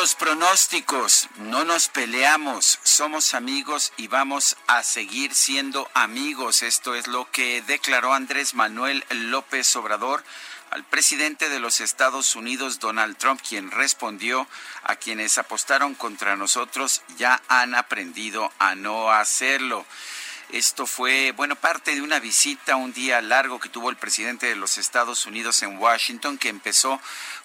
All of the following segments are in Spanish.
Los pronósticos, no nos peleamos, somos amigos y vamos a seguir siendo amigos. Esto es lo que declaró Andrés Manuel López Obrador al presidente de los Estados Unidos, Donald Trump, quien respondió a quienes apostaron contra nosotros ya han aprendido a no hacerlo. Esto fue, bueno, parte de una visita, un día largo que tuvo el presidente de los Estados Unidos en Washington, que empezó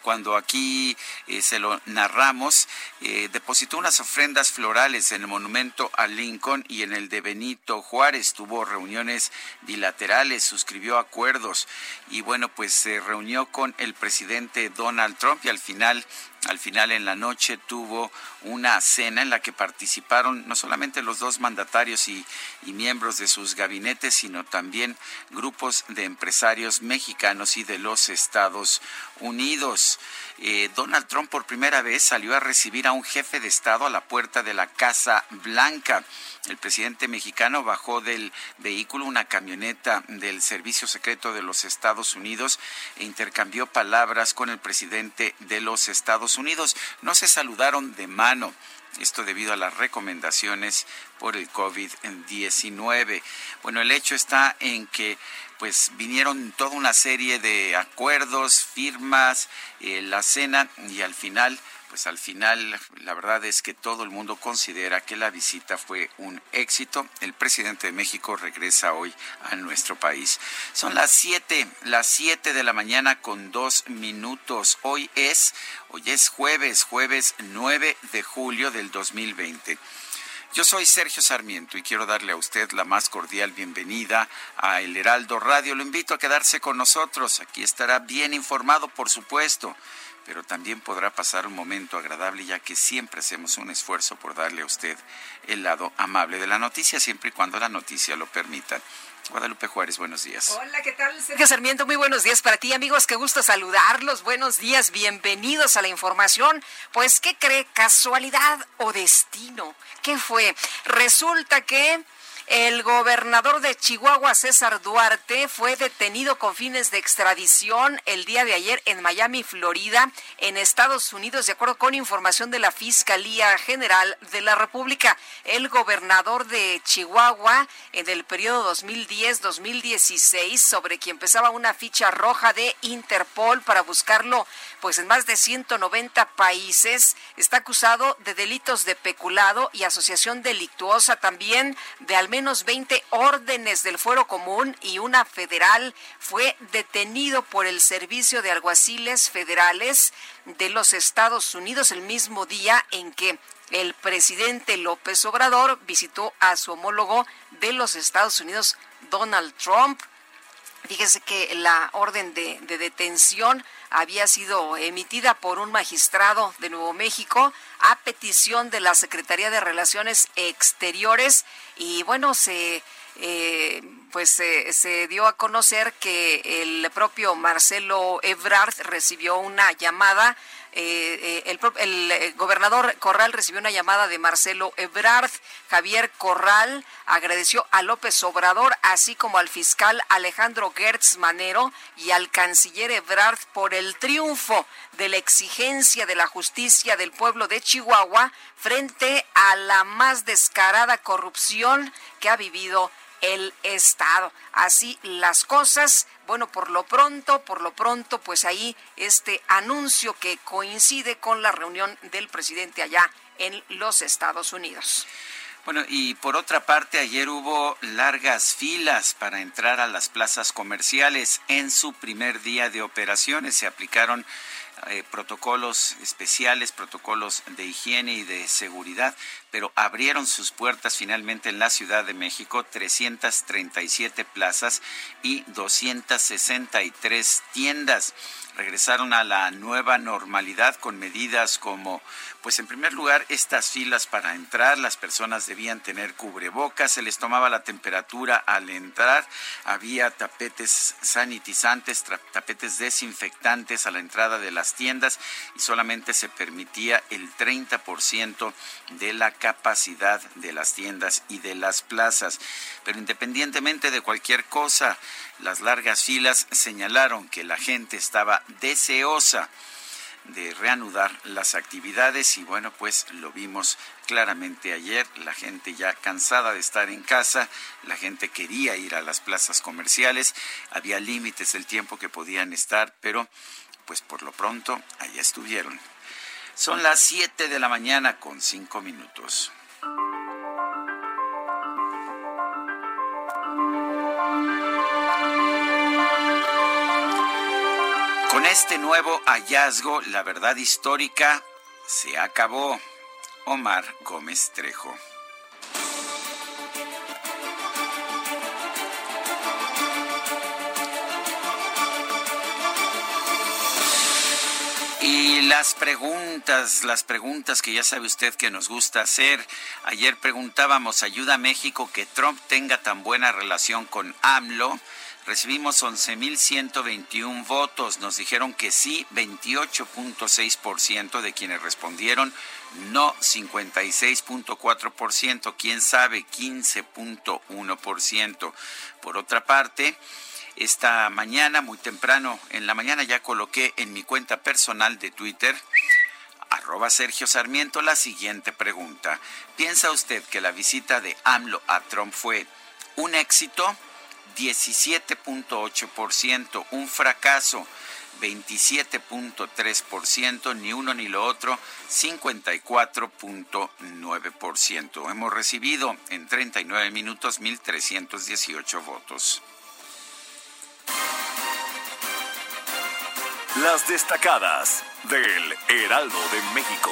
cuando aquí eh, se lo narramos, eh, depositó unas ofrendas florales en el monumento a Lincoln y en el de Benito Juárez. Tuvo reuniones bilaterales, suscribió acuerdos y bueno, pues se reunió con el presidente Donald Trump y al final al final en la noche tuvo una cena en la que participaron no solamente los dos mandatarios y, y, miembros de sus gabinetes, sino también grupos de empresarios mexicanos y de los Estados Unidos. Eh, Donald Trump por primera vez salió a recibir a un jefe de Estado a la puerta de la Casa Blanca. El presidente mexicano bajó del vehículo una camioneta del Servicio Secreto de los Estados Unidos e intercambió palabras con el presidente de los Estados Unidos. No se saludaron de mano. Esto debido a las recomendaciones por el COVID-19. Bueno, el hecho está en que pues vinieron toda una serie de acuerdos, firmas, eh, la cena y al final pues al final la verdad es que todo el mundo considera que la visita fue un éxito. El presidente de México regresa hoy a nuestro país. Son las siete, las siete de la mañana con dos minutos. Hoy es, hoy es jueves, jueves 9 de julio del 2020. Yo soy Sergio Sarmiento y quiero darle a usted la más cordial bienvenida a El Heraldo Radio. Lo invito a quedarse con nosotros. Aquí estará bien informado, por supuesto, pero también podrá pasar un momento agradable ya que siempre hacemos un esfuerzo por darle a usted el lado amable de la noticia, siempre y cuando la noticia lo permita. Guadalupe Juárez, buenos días. Hola, ¿qué tal? Sergio Sarmiento, muy buenos días para ti, amigos. Qué gusto saludarlos. Buenos días, bienvenidos a la información. Pues, ¿qué cree? ¿Casualidad o destino? ¿Qué fue? Resulta que el gobernador de Chihuahua, César Duarte, fue detenido con fines de extradición el día de ayer en Miami, Florida, en Estados Unidos, de acuerdo con información de la Fiscalía General de la República. El gobernador de Chihuahua, en el periodo 2010-2016, sobre quien empezaba una ficha roja de Interpol para buscarlo pues en más de 190 países, está acusado de delitos de peculado y asociación delictuosa también de al menos 20 órdenes del fuero común y una federal. Fue detenido por el Servicio de Alguaciles Federales de los Estados Unidos el mismo día en que el presidente López Obrador visitó a su homólogo de los Estados Unidos, Donald Trump. Fíjese que la orden de, de detención había sido emitida por un magistrado de Nuevo México a petición de la Secretaría de Relaciones Exteriores. Y bueno, se eh, pues se dio a conocer que el propio Marcelo Ebrard recibió una llamada eh, el, el, gobernador Corral recibió una llamada de Marcelo Ebrard. Javier Corral agradeció a López Obrador, así como al fiscal Alejandro Gertz Manero y al canciller Ebrard por el triunfo de la exigencia de la justicia del pueblo de Chihuahua frente a la más descarada corrupción que ha vivido el Estado. Así las cosas. Bueno, por lo pronto, por lo pronto, pues ahí este anuncio que coincide con la reunión del presidente allá en los Estados Unidos. Bueno, y por otra parte, ayer hubo largas filas para entrar a las plazas comerciales. En su primer día de operaciones se aplicaron eh, protocolos especiales, protocolos de higiene y de seguridad, pero abrieron sus puertas finalmente en la Ciudad de México 337 plazas y 263 tiendas. Regresaron a la nueva normalidad con medidas como, pues en primer lugar, estas filas para entrar, las personas debían tener cubrebocas, se les tomaba la temperatura al entrar, había tapetes sanitizantes, tapetes desinfectantes a la entrada de las tiendas y solamente se permitía el 30% de la capacidad de las tiendas y de las plazas. Pero independientemente de cualquier cosa, las largas filas señalaron que la gente estaba deseosa de reanudar las actividades y bueno, pues lo vimos claramente ayer, la gente ya cansada de estar en casa, la gente quería ir a las plazas comerciales, había límites del tiempo que podían estar, pero pues por lo pronto allá estuvieron. Son las 7 de la mañana con 5 minutos. Con este nuevo hallazgo, la verdad histórica se acabó. Omar Gómez Trejo. Y las preguntas, las preguntas que ya sabe usted que nos gusta hacer. Ayer preguntábamos, ¿ayuda a México que Trump tenga tan buena relación con AMLO? Recibimos 11.121 votos. Nos dijeron que sí, 28.6% de quienes respondieron, no 56.4%, quién sabe, 15.1%. Por otra parte, esta mañana, muy temprano, en la mañana ya coloqué en mi cuenta personal de Twitter, arroba Sergio Sarmiento, la siguiente pregunta. ¿Piensa usted que la visita de AMLO a Trump fue un éxito? 17.8%, un fracaso 27.3%, ni uno ni lo otro 54.9%. Hemos recibido en 39 minutos 1.318 votos. Las destacadas del Heraldo de México.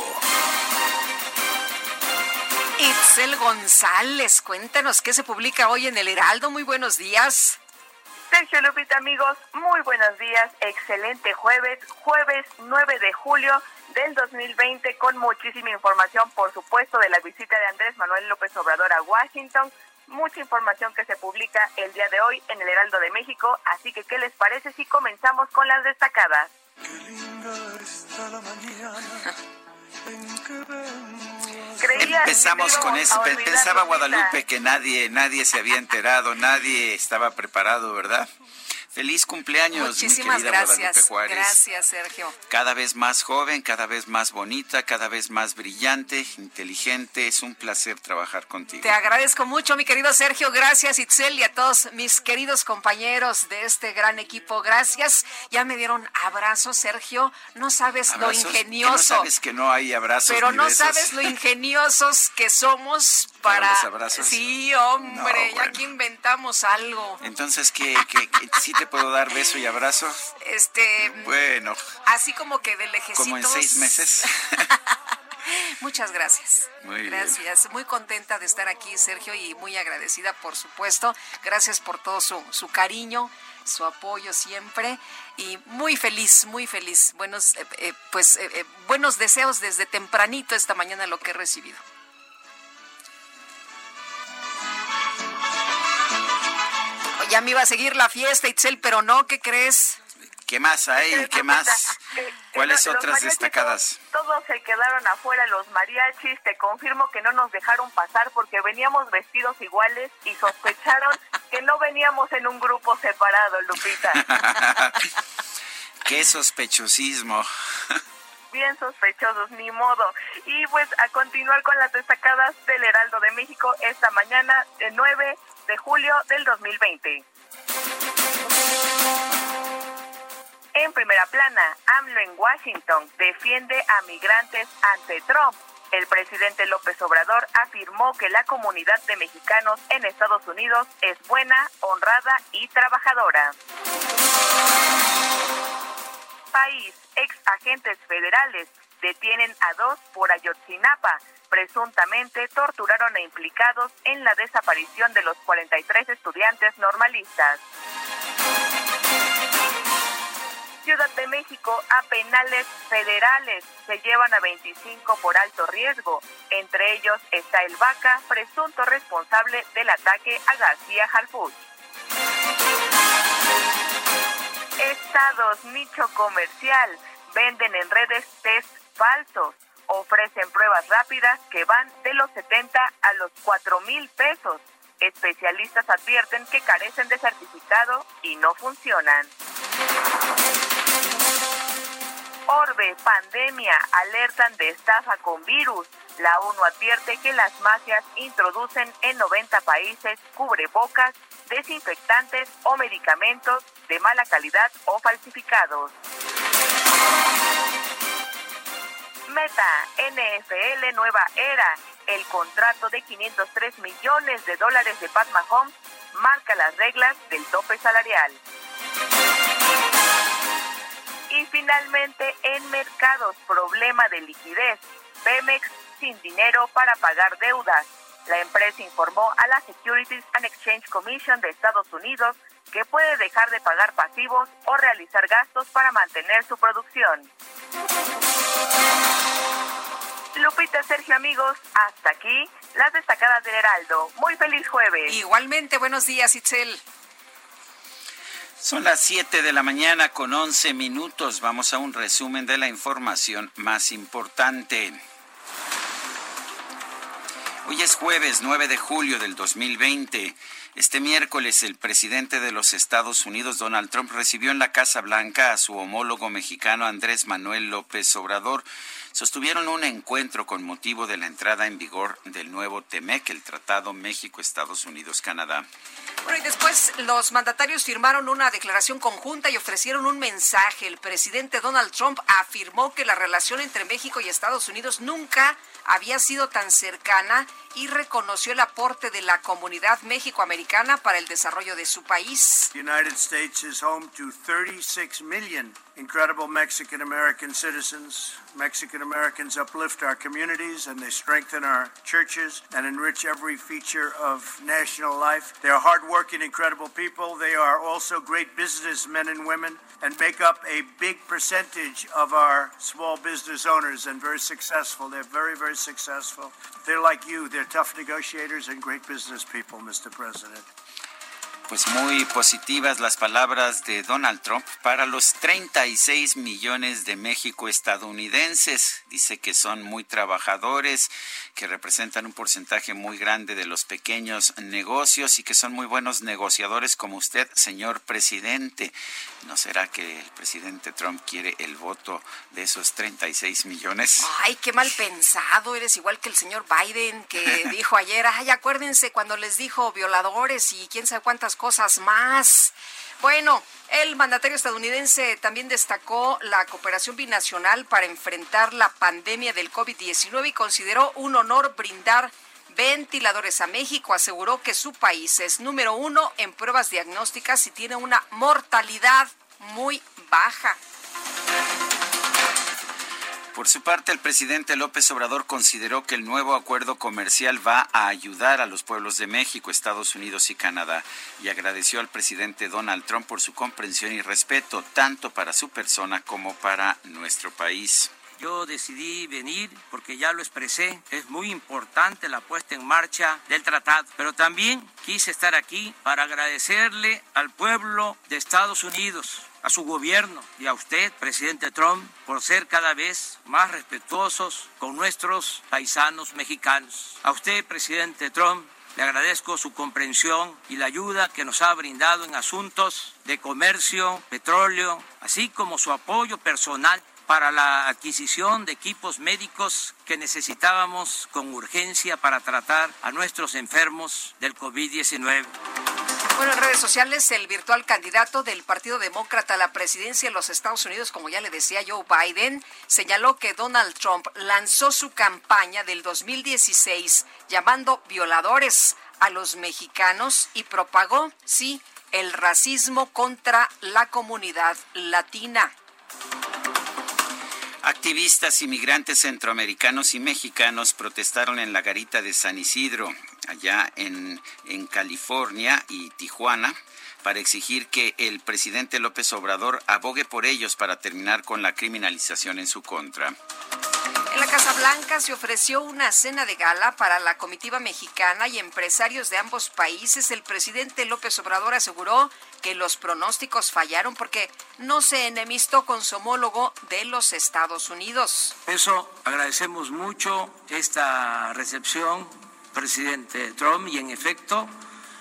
Itzel González, cuéntanos qué se publica hoy en el Heraldo. Muy buenos días. Sergio Lupita, amigos, muy buenos días. Excelente jueves, jueves 9 de julio del 2020, con muchísima información, por supuesto, de la visita de Andrés Manuel López Obrador a Washington. Mucha información que se publica el día de hoy en el Heraldo de México. Así que, ¿qué les parece si comenzamos con las destacadas? la mañana Empezamos con eso. Pensaba Guadalupe que nadie, nadie se había enterado, nadie estaba preparado, ¿verdad? Feliz cumpleaños, Muchísimas mi querida gracias. Juárez. Gracias, Sergio. Cada vez más joven, cada vez más bonita, cada vez más brillante, inteligente. Es un placer trabajar contigo. Te agradezco mucho, mi querido Sergio. Gracias, Itzel, y a todos mis queridos compañeros de este gran equipo. Gracias. Ya me dieron abrazos, Sergio. No sabes lo ingenioso. no sabes que no hay abrazos. Pero no sabes lo ingeniosos que somos para. los abrazos? Sí, hombre, ya que inventamos algo. Entonces, ¿qué, qué, qué sí te puedo dar beso y abrazo? Este. Bueno. Así como que de lejecitos. Como en seis meses. Muchas gracias. Muy gracias. Muy contenta de estar aquí, Sergio, y muy agradecida, por supuesto. Gracias por todo su, su cariño, su apoyo siempre. Y muy feliz, muy feliz. Buenos, eh, eh, pues, eh, buenos deseos desde tempranito esta mañana lo que he recibido. Ya me iba a seguir la fiesta, Itzel, pero no, ¿qué crees? ¿Qué más hay? ¿Qué más? ¿Cuáles otras destacadas? Todos, se quedaron afuera, los mariachis. Te confirmo que no nos dejaron pasar porque veníamos vestidos iguales y sospecharon que no veníamos en un grupo separado, Lupita. Qué sospechosismo. Bien sospechosos, ni modo. Y pues a continuar con las destacadas del Heraldo de México esta mañana, el 9 de julio del 2020. En primera plana, AMLO en Washington defiende a migrantes ante Trump. El presidente López Obrador afirmó que la comunidad de mexicanos en Estados Unidos es buena, honrada y trabajadora. País, ex agentes federales detienen a dos por Ayotzinapa. Presuntamente torturaron a implicados en la desaparición de los 43 estudiantes normalistas. Ciudad de México a penales federales. Se llevan a 25 por alto riesgo. Entre ellos está el Vaca, presunto responsable del ataque a García Harfuch. Estados nicho comercial. Venden en redes test falsos. Ofrecen pruebas rápidas que van de los 70 a los 4 mil pesos. Especialistas advierten que carecen de certificado y no funcionan. Orbe, pandemia, alertan de estafa con virus. La ONU advierte que las mafias introducen en 90 países cubrebocas, desinfectantes o medicamentos de mala calidad o falsificados. Meta, NFL Nueva Era. El contrato de 503 millones de dólares de Pat Mahomes marca las reglas del tope salarial. Y finalmente, en mercados, problema de liquidez. Pemex sin dinero para pagar deudas. La empresa informó a la Securities and Exchange Commission de Estados Unidos que puede dejar de pagar pasivos o realizar gastos para mantener su producción. Lupita, Sergio, amigos, hasta aquí las destacadas del Heraldo. Muy feliz jueves. Igualmente, buenos días, Itzel. Son las 7 de la mañana con 11 minutos. Vamos a un resumen de la información más importante. Hoy es jueves 9 de julio del 2020. Este miércoles el presidente de los Estados Unidos, Donald Trump, recibió en la Casa Blanca a su homólogo mexicano Andrés Manuel López Obrador sostuvieron un encuentro con motivo de la entrada en vigor del nuevo TEMEC, el Tratado México-Estados Unidos-Canadá. Bueno, y después los mandatarios firmaron una declaración conjunta y ofrecieron un mensaje. El presidente Donald Trump afirmó que la relación entre México y Estados Unidos nunca había sido tan cercana y reconoció el aporte de la comunidad mexicoamericana para el desarrollo de su país. United States is home to 36 million incredible Mexican American citizens. Mexican Americans uplift our communities and they strengthen our churches and enrich every feature of national life. They are hardworking, incredible people. They are also great businessmen and women and make up a big percentage of our small business owners and very successful. They're very, very successful. They're like you. Tough negotiators and great business people, Mr. President. pues muy positivas las palabras de Donald Trump para los 36 millones de México estadounidenses. Dice que son muy trabajadores, que representan un porcentaje muy grande de los pequeños negocios y que son muy buenos negociadores como usted, señor presidente. ¿No será que el presidente Trump quiere el voto de esos 36 millones? Ay, qué mal pensado. Eres igual que el señor Biden que dijo ayer, ay, acuérdense cuando les dijo violadores y quién sabe cuántas cosas más. Bueno, el mandatario estadounidense también destacó la cooperación binacional para enfrentar la pandemia del COVID-19 y consideró un honor brindar ventiladores a México. Aseguró que su país es número uno en pruebas diagnósticas y tiene una mortalidad muy baja. Por su parte, el presidente López Obrador consideró que el nuevo acuerdo comercial va a ayudar a los pueblos de México, Estados Unidos y Canadá y agradeció al presidente Donald Trump por su comprensión y respeto tanto para su persona como para nuestro país. Yo decidí venir porque ya lo expresé, es muy importante la puesta en marcha del tratado, pero también quise estar aquí para agradecerle al pueblo de Estados Unidos a su gobierno y a usted, presidente Trump, por ser cada vez más respetuosos con nuestros paisanos mexicanos. A usted, presidente Trump, le agradezco su comprensión y la ayuda que nos ha brindado en asuntos de comercio, petróleo, así como su apoyo personal para la adquisición de equipos médicos que necesitábamos con urgencia para tratar a nuestros enfermos del COVID-19. Bueno, en redes sociales, el virtual candidato del Partido Demócrata a la presidencia de los Estados Unidos, como ya le decía Joe Biden, señaló que Donald Trump lanzó su campaña del 2016 llamando violadores a los mexicanos y propagó, sí, el racismo contra la comunidad latina. Activistas inmigrantes centroamericanos y mexicanos protestaron en la garita de San Isidro, allá en, en California y Tijuana, para exigir que el presidente López Obrador abogue por ellos para terminar con la criminalización en su contra. En la Casa Blanca se ofreció una cena de gala para la comitiva mexicana y empresarios de ambos países. El presidente López Obrador aseguró que los pronósticos fallaron porque no se enemistó con su homólogo de los Estados Unidos. Eso agradecemos mucho esta recepción, presidente Trump, y en efecto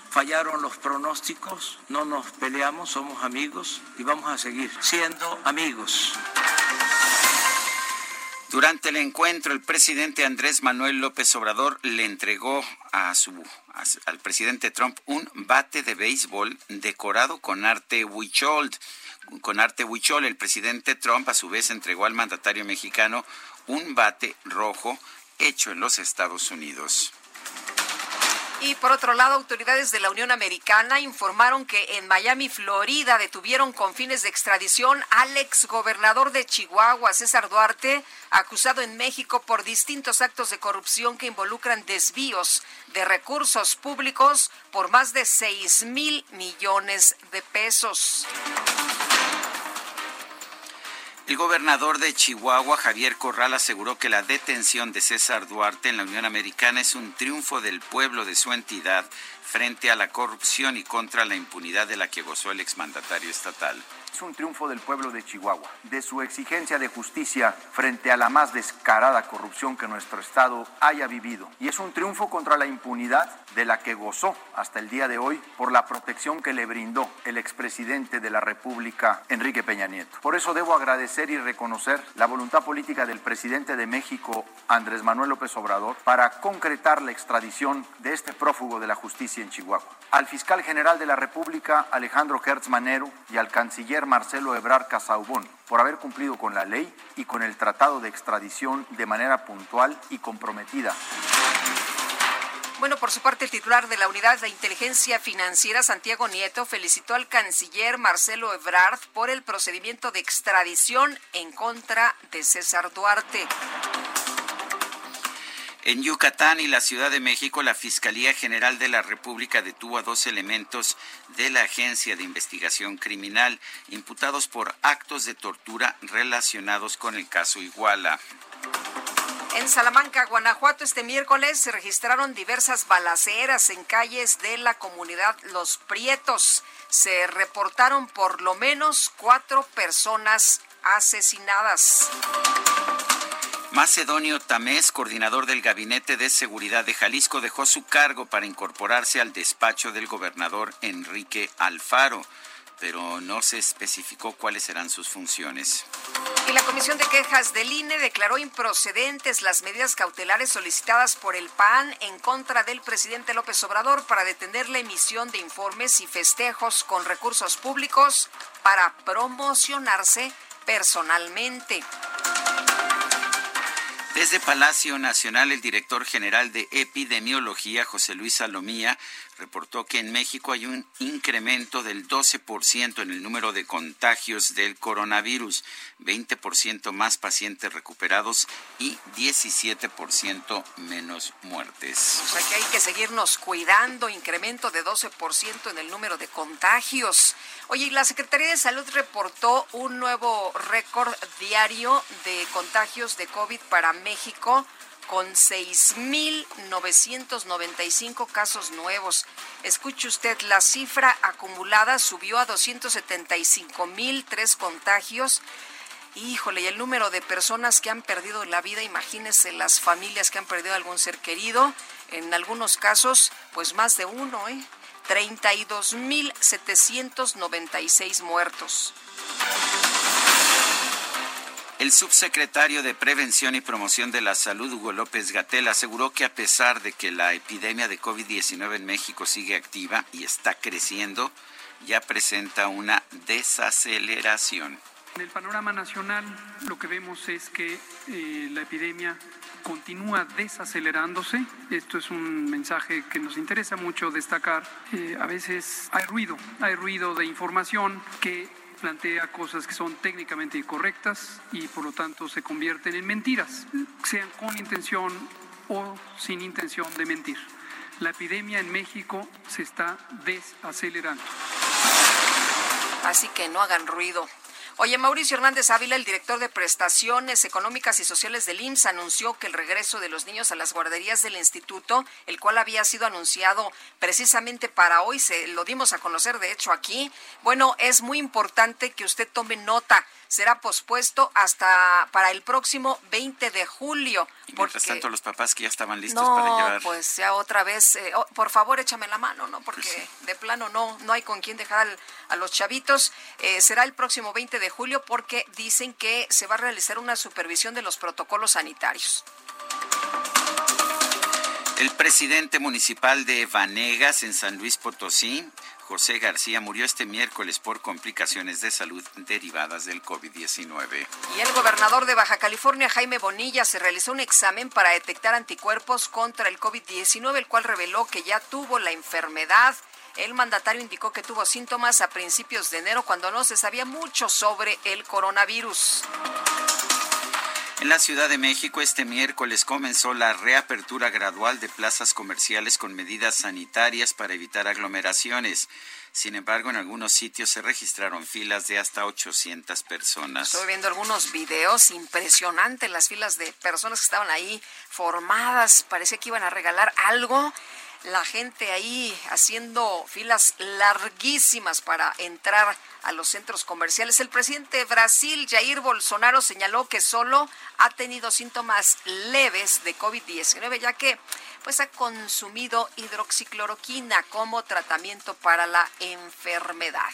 fallaron los pronósticos, no nos peleamos, somos amigos y vamos a seguir siendo amigos. Durante el encuentro, el presidente Andrés Manuel López Obrador le entregó a su, al presidente Trump un bate de béisbol decorado con arte huichol. Con arte huichol, el presidente Trump a su vez entregó al mandatario mexicano un bate rojo hecho en los Estados Unidos. Y por otro lado, autoridades de la Unión Americana informaron que en Miami, Florida, detuvieron con fines de extradición al exgobernador de Chihuahua, César Duarte, acusado en México por distintos actos de corrupción que involucran desvíos de recursos públicos por más de 6 mil millones de pesos. El gobernador de Chihuahua, Javier Corral, aseguró que la detención de César Duarte en la Unión Americana es un triunfo del pueblo de su entidad frente a la corrupción y contra la impunidad de la que gozó el exmandatario estatal. Es un triunfo del pueblo de Chihuahua, de su exigencia de justicia frente a la más descarada corrupción que nuestro Estado haya vivido. Y es un triunfo contra la impunidad de la que gozó hasta el día de hoy por la protección que le brindó el expresidente de la República, Enrique Peña Nieto. Por eso debo agradecer y reconocer la voluntad política del presidente de México, Andrés Manuel López Obrador, para concretar la extradición de este prófugo de la justicia en Chihuahua. Al fiscal general de la República, Alejandro Hertz Manero, y al canciller Marcelo Ebrard Casaubón, por haber cumplido con la ley y con el tratado de extradición de manera puntual y comprometida. Bueno, por su parte, el titular de la Unidad de Inteligencia Financiera, Santiago Nieto, felicitó al canciller Marcelo Ebrard por el procedimiento de extradición en contra de César Duarte. En Yucatán y la Ciudad de México, la Fiscalía General de la República detuvo a dos elementos de la Agencia de Investigación Criminal imputados por actos de tortura relacionados con el caso Iguala. En Salamanca, Guanajuato, este miércoles se registraron diversas balaceras en calles de la comunidad Los Prietos. Se reportaron por lo menos cuatro personas asesinadas. Macedonio Tamés, coordinador del Gabinete de Seguridad de Jalisco, dejó su cargo para incorporarse al despacho del gobernador Enrique Alfaro, pero no se especificó cuáles serán sus funciones. Y la Comisión de Quejas del INE declaró improcedentes las medidas cautelares solicitadas por el PAN en contra del presidente López Obrador para detener la emisión de informes y festejos con recursos públicos para promocionarse personalmente. Desde Palacio Nacional, el director general de epidemiología, José Luis Salomía, reportó que en México hay un incremento del 12% en el número de contagios del coronavirus, 20% más pacientes recuperados y 17% menos muertes. O sea que hay que seguirnos cuidando, incremento de 12% en el número de contagios. Oye, la Secretaría de Salud reportó un nuevo récord diario de contagios de COVID para México con 6.995 casos nuevos. Escuche usted, la cifra acumulada subió a 275.003 contagios. Híjole, y el número de personas que han perdido la vida, imagínese las familias que han perdido algún ser querido, en algunos casos, pues más de uno, ¿eh? 32.796 muertos. El subsecretario de Prevención y Promoción de la Salud, Hugo López Gatel, aseguró que a pesar de que la epidemia de COVID-19 en México sigue activa y está creciendo, ya presenta una desaceleración. En el panorama nacional lo que vemos es que eh, la epidemia continúa desacelerándose. Esto es un mensaje que nos interesa mucho destacar. Eh, a veces hay ruido, hay ruido de información que plantea cosas que son técnicamente incorrectas y por lo tanto se convierten en mentiras, sean con intención o sin intención de mentir. La epidemia en México se está desacelerando. Así que no hagan ruido. Oye, Mauricio Hernández Ávila, el director de prestaciones económicas y sociales del IMSS, anunció que el regreso de los niños a las guarderías del instituto, el cual había sido anunciado precisamente para hoy, se lo dimos a conocer de hecho aquí. Bueno, es muy importante que usted tome nota será pospuesto hasta para el próximo 20 de julio. Y mientras tanto, los papás que ya estaban listos para llevar. pues ya otra vez, eh, oh, por favor, échame la mano, ¿no? Porque pues de plano no, no hay con quién dejar a los chavitos. Eh, será el próximo 20 de julio porque dicen que se va a realizar una supervisión de los protocolos sanitarios. El presidente municipal de Vanegas, en San Luis Potosí, José García murió este miércoles por complicaciones de salud derivadas del COVID-19. Y el gobernador de Baja California, Jaime Bonilla, se realizó un examen para detectar anticuerpos contra el COVID-19, el cual reveló que ya tuvo la enfermedad. El mandatario indicó que tuvo síntomas a principios de enero cuando no se sabía mucho sobre el coronavirus. En la Ciudad de México este miércoles comenzó la reapertura gradual de plazas comerciales con medidas sanitarias para evitar aglomeraciones. Sin embargo, en algunos sitios se registraron filas de hasta 800 personas. Estoy viendo algunos videos impresionantes, las filas de personas que estaban ahí formadas. Parecía que iban a regalar algo la gente ahí haciendo filas larguísimas para entrar a los centros comerciales. El presidente de Brasil, Jair Bolsonaro, señaló que solo ha tenido síntomas leves de COVID-19, ya que pues ha consumido hidroxicloroquina como tratamiento para la enfermedad.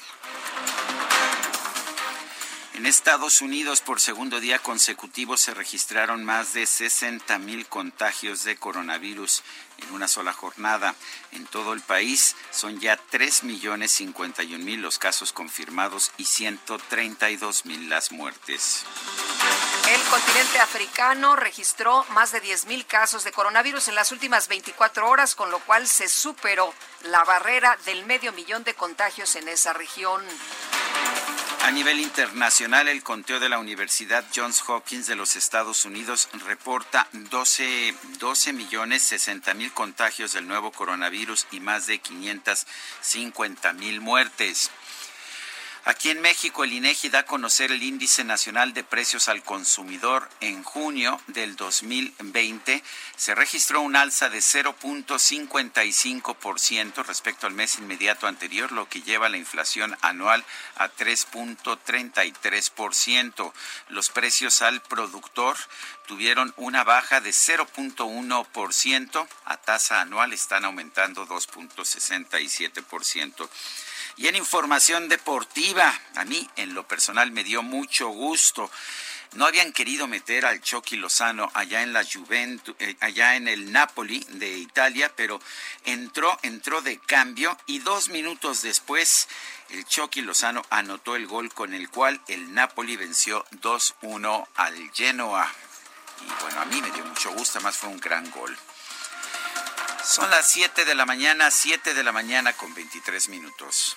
En Estados Unidos, por segundo día consecutivo, se registraron más de 60 mil contagios de coronavirus en una sola jornada. En todo el país son ya 3 millones 51 mil los casos confirmados y 132 mil las muertes. El continente africano registró más de 10 mil casos de coronavirus en las últimas 24 horas, con lo cual se superó la barrera del medio millón de contagios en esa región. A nivel internacional, el conteo de la Universidad Johns Hopkins de los Estados Unidos reporta 12, 12 millones 60 mil contagios del nuevo coronavirus y más de 550 mil muertes. Aquí en México, el INEGI da a conocer el índice nacional de precios al consumidor en junio del 2020. Se registró un alza de 0.55% respecto al mes inmediato anterior, lo que lleva la inflación anual a 3.33%. Los precios al productor tuvieron una baja de 0.1%, a tasa anual están aumentando 2.67%. Y en información deportiva, a mí en lo personal me dio mucho gusto. No habían querido meter al Chucky Lozano allá en la Juventus, eh, allá en el Napoli de Italia, pero entró, entró de cambio y dos minutos después el Chucky Lozano anotó el gol con el cual el Napoli venció 2-1 al Genoa. Y bueno, a mí me dio mucho gusto, además fue un gran gol. Son las 7 de la mañana, 7 de la mañana con 23 minutos.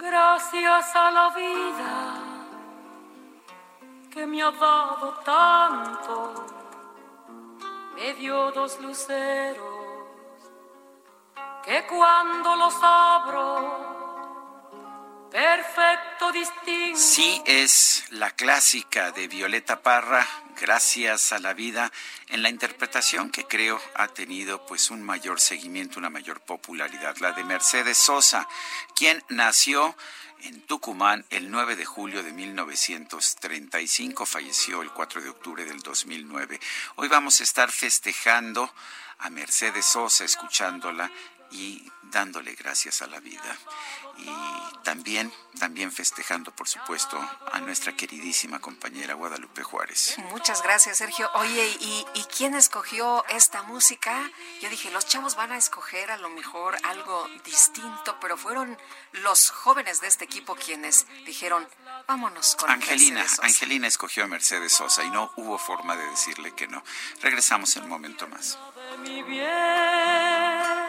Gracias a la vida que me ha dado tanto, me dio dos luceros que cuando los abro, perfecto. Sí, es la clásica de Violeta Parra, Gracias a la vida, en la interpretación que creo ha tenido pues un mayor seguimiento, una mayor popularidad, la de Mercedes Sosa, quien nació en Tucumán el 9 de julio de 1935, falleció el 4 de octubre del 2009. Hoy vamos a estar festejando a Mercedes Sosa, escuchándola y dándole gracias a la vida. Y también, también festejando, por supuesto, a nuestra queridísima compañera Guadalupe Juárez. Muchas gracias, Sergio. Oye, ¿y, ¿y quién escogió esta música? Yo dije, los chavos van a escoger a lo mejor algo distinto, pero fueron los jóvenes de este equipo quienes dijeron, vámonos con Angelina. Mercedes Sosa". Angelina escogió a Mercedes Sosa y no hubo forma de decirle que no. Regresamos en un momento más. de mi bien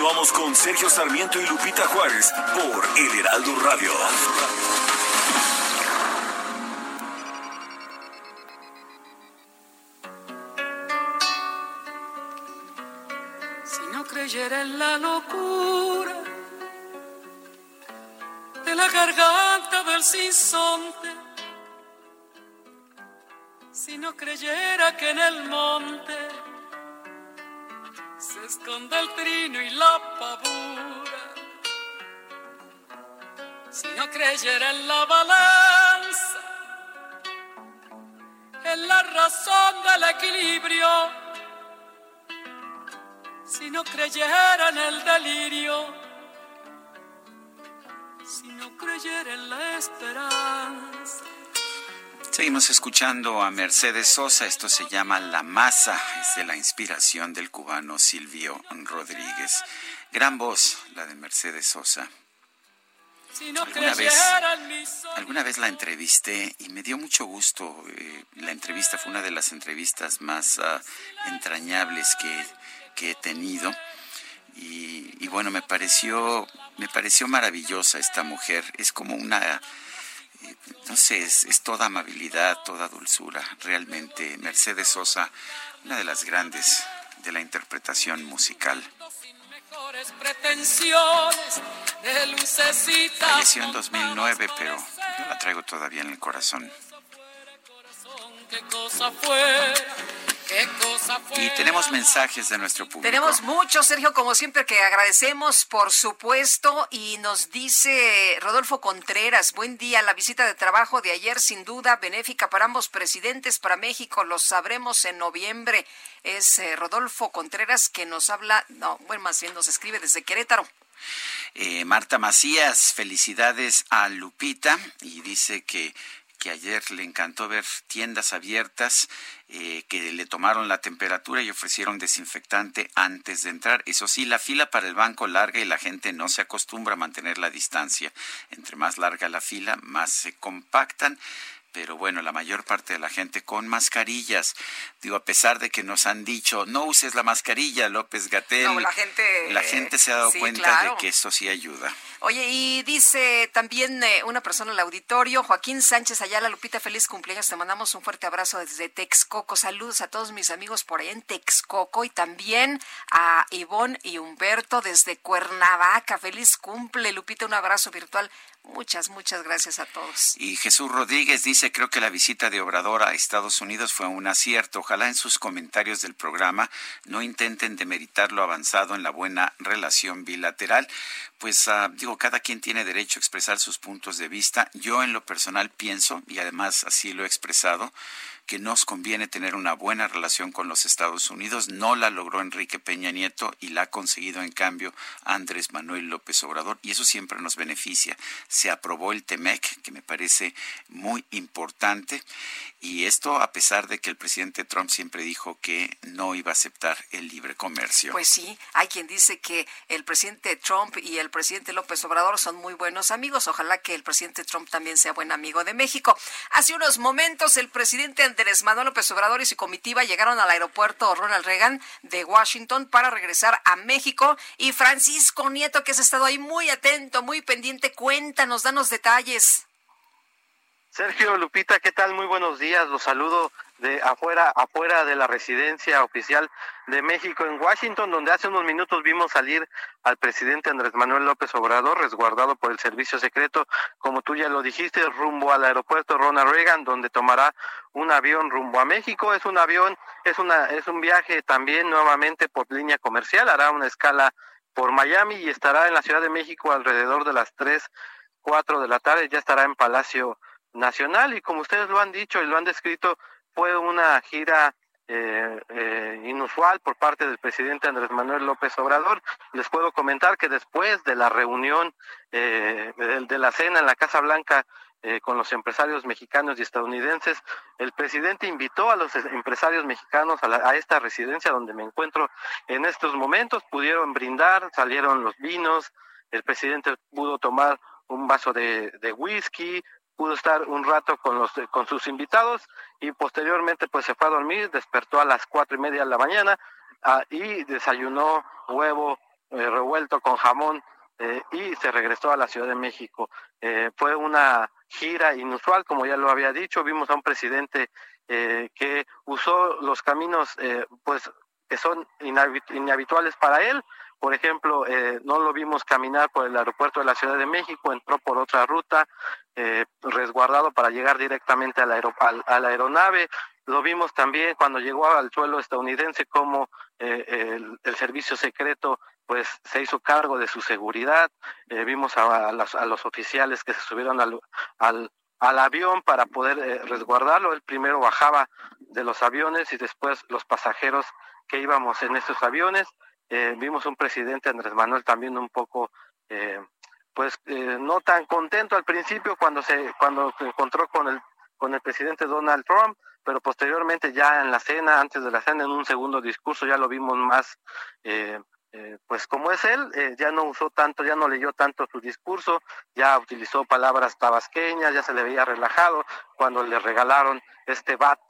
Continuamos con Sergio Sarmiento y Lupita Juárez por El Heraldo Radio. Si no creyera en la locura de la garganta del sinsonte, si no creyera que en el monte se esconde el trino y la pavura, si no creyera en la balanza, en la razón del equilibrio, si no creyera en el delirio, si no creyera en la esperanza. Seguimos escuchando a Mercedes Sosa, esto se llama La Masa, es de la inspiración del cubano Silvio Rodríguez. Gran voz, la de Mercedes Sosa. ¿Alguna vez, alguna vez la entrevisté y me dio mucho gusto. eh, la entrevista fue una de las entrevistas más ah, entrañables que, que he tenido. Y, y bueno, me pareció, me pareció maravillosa esta mujer. Es como una, sé, es, toda amabilidad, toda dulzura. Realmente, Mercedes Sosa, una de las grandes de la interpretación musical. Falleció en 2009, pero yo la traigo todavía en el corazón. Qué cosa fuera, qué cosa fuera. Y tenemos mensajes de nuestro público. Tenemos muchos, Sergio, como siempre, que agradecemos, por supuesto, y nos dice Rodolfo Contreras, buen día, la visita de trabajo de ayer, sin duda, benéfica para ambos presidentes, para México, lo sabremos en noviembre. Es eh, Rodolfo Contreras que nos habla, no, bueno, más bien nos escribe desde Querétaro. Eh, Marta Macías, felicidades a Lupita y dice que, que ayer le encantó ver tiendas abiertas eh, que le tomaron la temperatura y ofrecieron desinfectante antes de entrar. Eso sí, la fila para el banco larga y la gente no se acostumbra a mantener la distancia. Entre más larga la fila, más se compactan. Pero bueno, la mayor parte de la gente con mascarillas. Digo, a pesar de que nos han dicho, no uses la mascarilla, López Gatel. No, la gente, La gente se ha dado sí, cuenta claro. de que eso sí ayuda. Oye, y dice también eh, una persona en el auditorio, Joaquín Sánchez Ayala, Lupita, feliz cumpleaños. Te mandamos un fuerte abrazo desde Texcoco. Saludos a todos mis amigos por ahí en Texcoco y también a Ivonne y Humberto desde Cuernavaca. Feliz cumple, Lupita, un abrazo virtual. Muchas, muchas gracias a todos. Y Jesús Rodríguez dice, creo que la visita de Obrador a Estados Unidos fue un acierto. Ojalá en sus comentarios del programa no intenten demeritar lo avanzado en la buena relación bilateral. Pues ah, digo, cada quien tiene derecho a expresar sus puntos de vista. Yo en lo personal pienso, y además así lo he expresado, que nos conviene tener una buena relación con los Estados Unidos. No la logró Enrique Peña Nieto y la ha conseguido en cambio Andrés Manuel López Obrador y eso siempre nos beneficia. Se aprobó el TEMEC, que me parece muy importante, y esto a pesar de que el presidente Trump siempre dijo que no iba a aceptar el libre comercio. Pues sí, hay quien dice que el presidente Trump y el presidente López Obrador son muy buenos amigos. Ojalá que el presidente Trump también sea buen amigo de México. Hace unos momentos el presidente Andrés Manuel López Obrador y su comitiva llegaron al aeropuerto Ronald Reagan de Washington para regresar a México. Y Francisco Nieto, que has estado ahí muy atento, muy pendiente, cuéntanos, danos detalles. Sergio Lupita, ¿qué tal? Muy buenos días. Los saludo de afuera, afuera de la residencia oficial de México en Washington, donde hace unos minutos vimos salir al presidente Andrés Manuel López Obrador, resguardado por el servicio secreto, como tú ya lo dijiste, rumbo al aeropuerto Ronald Reagan, donde tomará un avión rumbo a México. Es un avión, es una, es un viaje también nuevamente por línea comercial, hará una escala por Miami y estará en la Ciudad de México alrededor de las 3, 4 de la tarde, ya estará en Palacio nacional y como ustedes lo han dicho y lo han descrito, fue una gira eh, eh, inusual por parte del presidente Andrés Manuel López Obrador. Les puedo comentar que después de la reunión eh, de, la cena en la Casa Blanca con los empresarios mexicanos y estadounidenses, el presidente invitó a los empresarios mexicanos a, esta residencia donde me encuentro en estos momentos. Pudieron brindar, salieron los vinos, el presidente pudo tomar un vaso de whisky, pudo estar un rato con los con sus invitados y posteriormente pues se fue a dormir, despertó a las cuatro y media de la mañana ah, y desayunó huevo eh, revuelto con jamón eh, y se regresó a la Ciudad de México. Eh, fue una gira inusual, como ya lo había dicho, vimos a un presidente que usó los caminos pues que son inhabituales para él, por ejemplo, eh, no lo vimos caminar por el aeropuerto de la Ciudad de México, entró por otra ruta, eh, resguardado para llegar directamente a la, a la aeronave. Lo vimos también cuando llegó al suelo estadounidense como eh, el, servicio secreto pues se hizo cargo de su seguridad. vimos a, los, oficiales que se subieron al, al, al avión para poder resguardarlo. Él primero bajaba de los aviones y después los pasajeros que íbamos en estos aviones. Eh, vimos un presidente Andrés Manuel también un poco eh, pues eh, no tan contento al principio cuando se cuando se encontró con el con el presidente Donald Trump pero posteriormente ya en la cena antes de la cena en un segundo discurso ya lo vimos más pues como es él ya no usó tanto ya no leyó tanto su discurso ya utilizó palabras tabasqueñas ya se le veía relajado cuando le regalaron este bat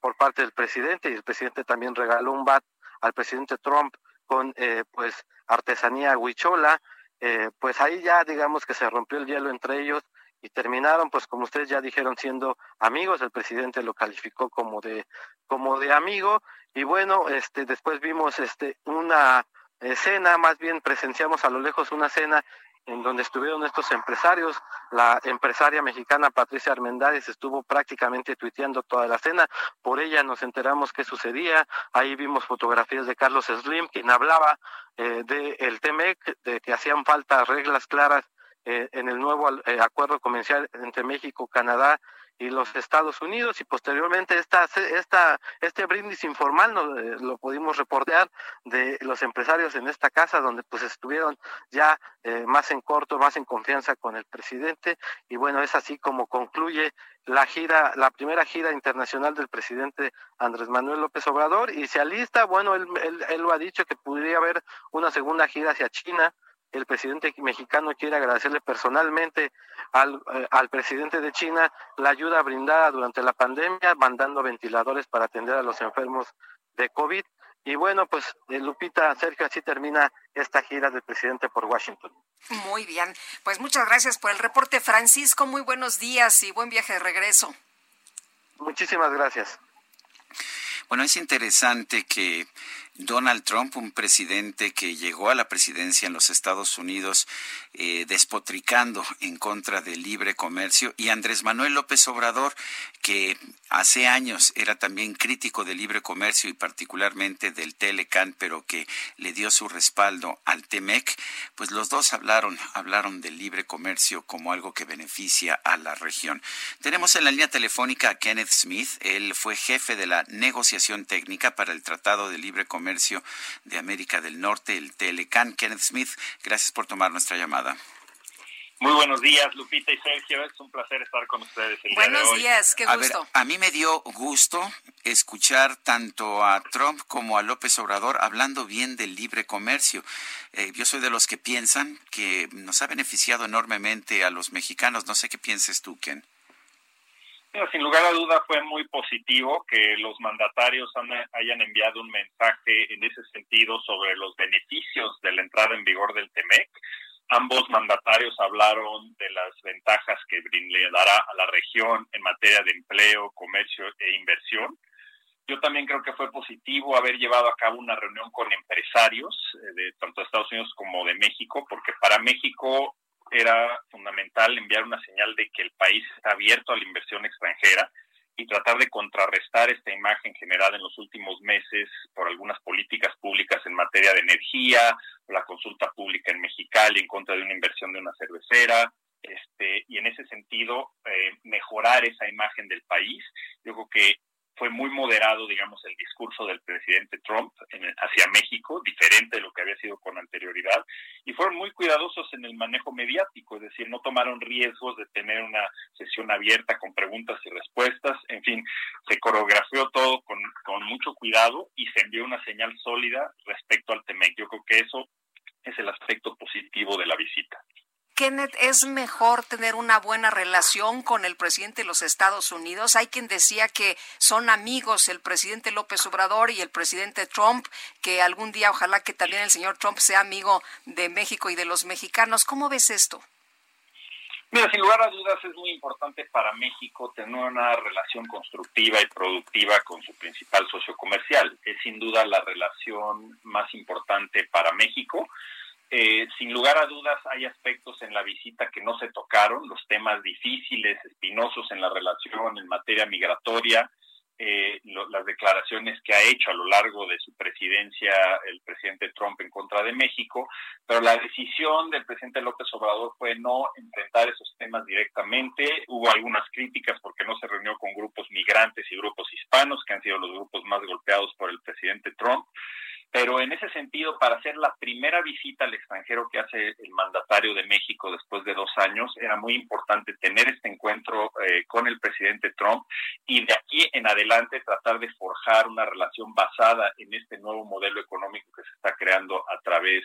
por parte del presidente y el presidente también regaló un bat al presidente Trump con eh, pues artesanía huichola, eh, pues ahí ya digamos que se rompió el hielo entre ellos y terminaron pues como ustedes ya dijeron siendo amigos, el presidente lo calificó como de como de amigo. Y bueno, este después vimos este una escena, más bien presenciamos a lo lejos una cena en donde estuvieron estos empresarios. La empresaria mexicana Patricia Armendáriz estuvo prácticamente tuiteando toda la cena. Por ella nos enteramos qué sucedía. Ahí vimos fotografías de Carlos Slim, quien hablaba eh, del TEMEC, de que hacían falta reglas claras eh, en el nuevo eh, acuerdo comercial entre México, Canadá y los Estados Unidos y posteriormente esta, esta, este brindis informal no, eh, lo pudimos reportear de los empresarios en esta casa donde pues estuvieron ya eh, más en corto, más en confianza con el presidente. Y bueno, es así como concluye la gira, la primera gira internacional del presidente Andrés Manuel López Obrador. Y se alista, bueno, él, él, él lo ha dicho que podría haber una segunda gira hacia China, el presidente mexicano quiere agradecerle personalmente al, eh, al, presidente de China la ayuda brindada durante la pandemia, mandando ventiladores para atender a los enfermos de COVID. Y bueno, pues eh, Lupita, Sergio, así termina esta gira del presidente por Washington. Muy bien, pues muchas gracias por el reporte, Francisco. Muy buenos días y buen viaje de regreso. Muchísimas gracias. Bueno, es interesante que Donald Trump, un presidente que llegó a la presidencia en los Estados Unidos eh, despotricando en contra del libre comercio, y Andrés Manuel López Obrador, que hace años era también crítico del libre comercio y particularmente del Telecan, pero que le dio su respaldo al TEMEC, pues los dos hablaron, hablaron del libre comercio como algo que beneficia a la región. Tenemos en la línea telefónica a Kenneth Smith, él fue jefe de la negociación técnica para el Tratado de Libre Comercio de América del Norte, el Telecan. Kenneth Smith, gracias por tomar nuestra llamada. Muy buenos días, Lupita y Sergio. Es un placer estar con ustedes el buenos día de hoy. días, qué gusto. A, mí me dio gusto escuchar tanto a Trump como a López Obrador hablando bien del libre comercio. Eh, yo soy de los que piensan que nos ha beneficiado enormemente a los mexicanos. No sé qué pienses tú, Ken. Sin lugar a duda fue muy positivo que los mandatarios hayan enviado un mensaje en ese sentido sobre los beneficios de la entrada en vigor del TEMEC Ambos mandatarios hablaron de las ventajas que le dará a la región en materia de empleo, comercio e inversión. Yo también creo que fue positivo haber llevado a cabo una reunión con empresarios eh, de tanto Estados Unidos como de México, porque para México era fundamental enviar una señal de que el país está abierto a la inversión extranjera y tratar de contrarrestar esta imagen generada en los últimos meses por algunas políticas públicas en materia de energía, la consulta pública en Mexicali en contra de una inversión de una cervecera, este, y en ese sentido eh, mejorar esa imagen del país. Yo creo que fue muy moderado, digamos, el discurso del presidente Trump hacia México, diferente de lo que había sido con anterioridad, y fueron muy cuidadosos en el manejo mediático, es decir, no tomaron riesgos de tener una sesión abierta con preguntas y respuestas, en fin, se coreografió todo con, con mucho cuidado y se envió una señal sólida respecto al TEMEC. Yo creo que eso es el aspecto positivo de la visita. Kenneth, ¿es mejor tener una buena relación con el presidente de los Estados Unidos? Hay quien decía que son amigos el presidente López Obrador y el presidente Trump, que algún día ojalá que también el señor Trump sea amigo de México y de los mexicanos. ¿Cómo ves esto? Mira, sin lugar a dudas es muy importante para México tener una relación constructiva y productiva con su principal socio comercial. Es sin duda la relación más importante para México eh, sin lugar a dudas hay aspectos en la visita que no se tocaron, los temas difíciles, espinosos en la relación en materia migratoria, eh, las declaraciones que ha hecho a lo largo de su presidencia el presidente Trump en contra de México, pero la decisión del presidente López Obrador fue no enfrentar esos temas directamente. Hubo algunas críticas porque no se reunió con grupos migrantes y grupos hispanos, que han sido los grupos más golpeados por el presidente Trump. Pero en ese sentido, para hacer la primera visita al extranjero que hace el mandatario de México después de dos años, era muy importante tener este encuentro eh, con el presidente Trump y de aquí en adelante tratar de forjar una relación basada en este nuevo modelo económico que se está creando a través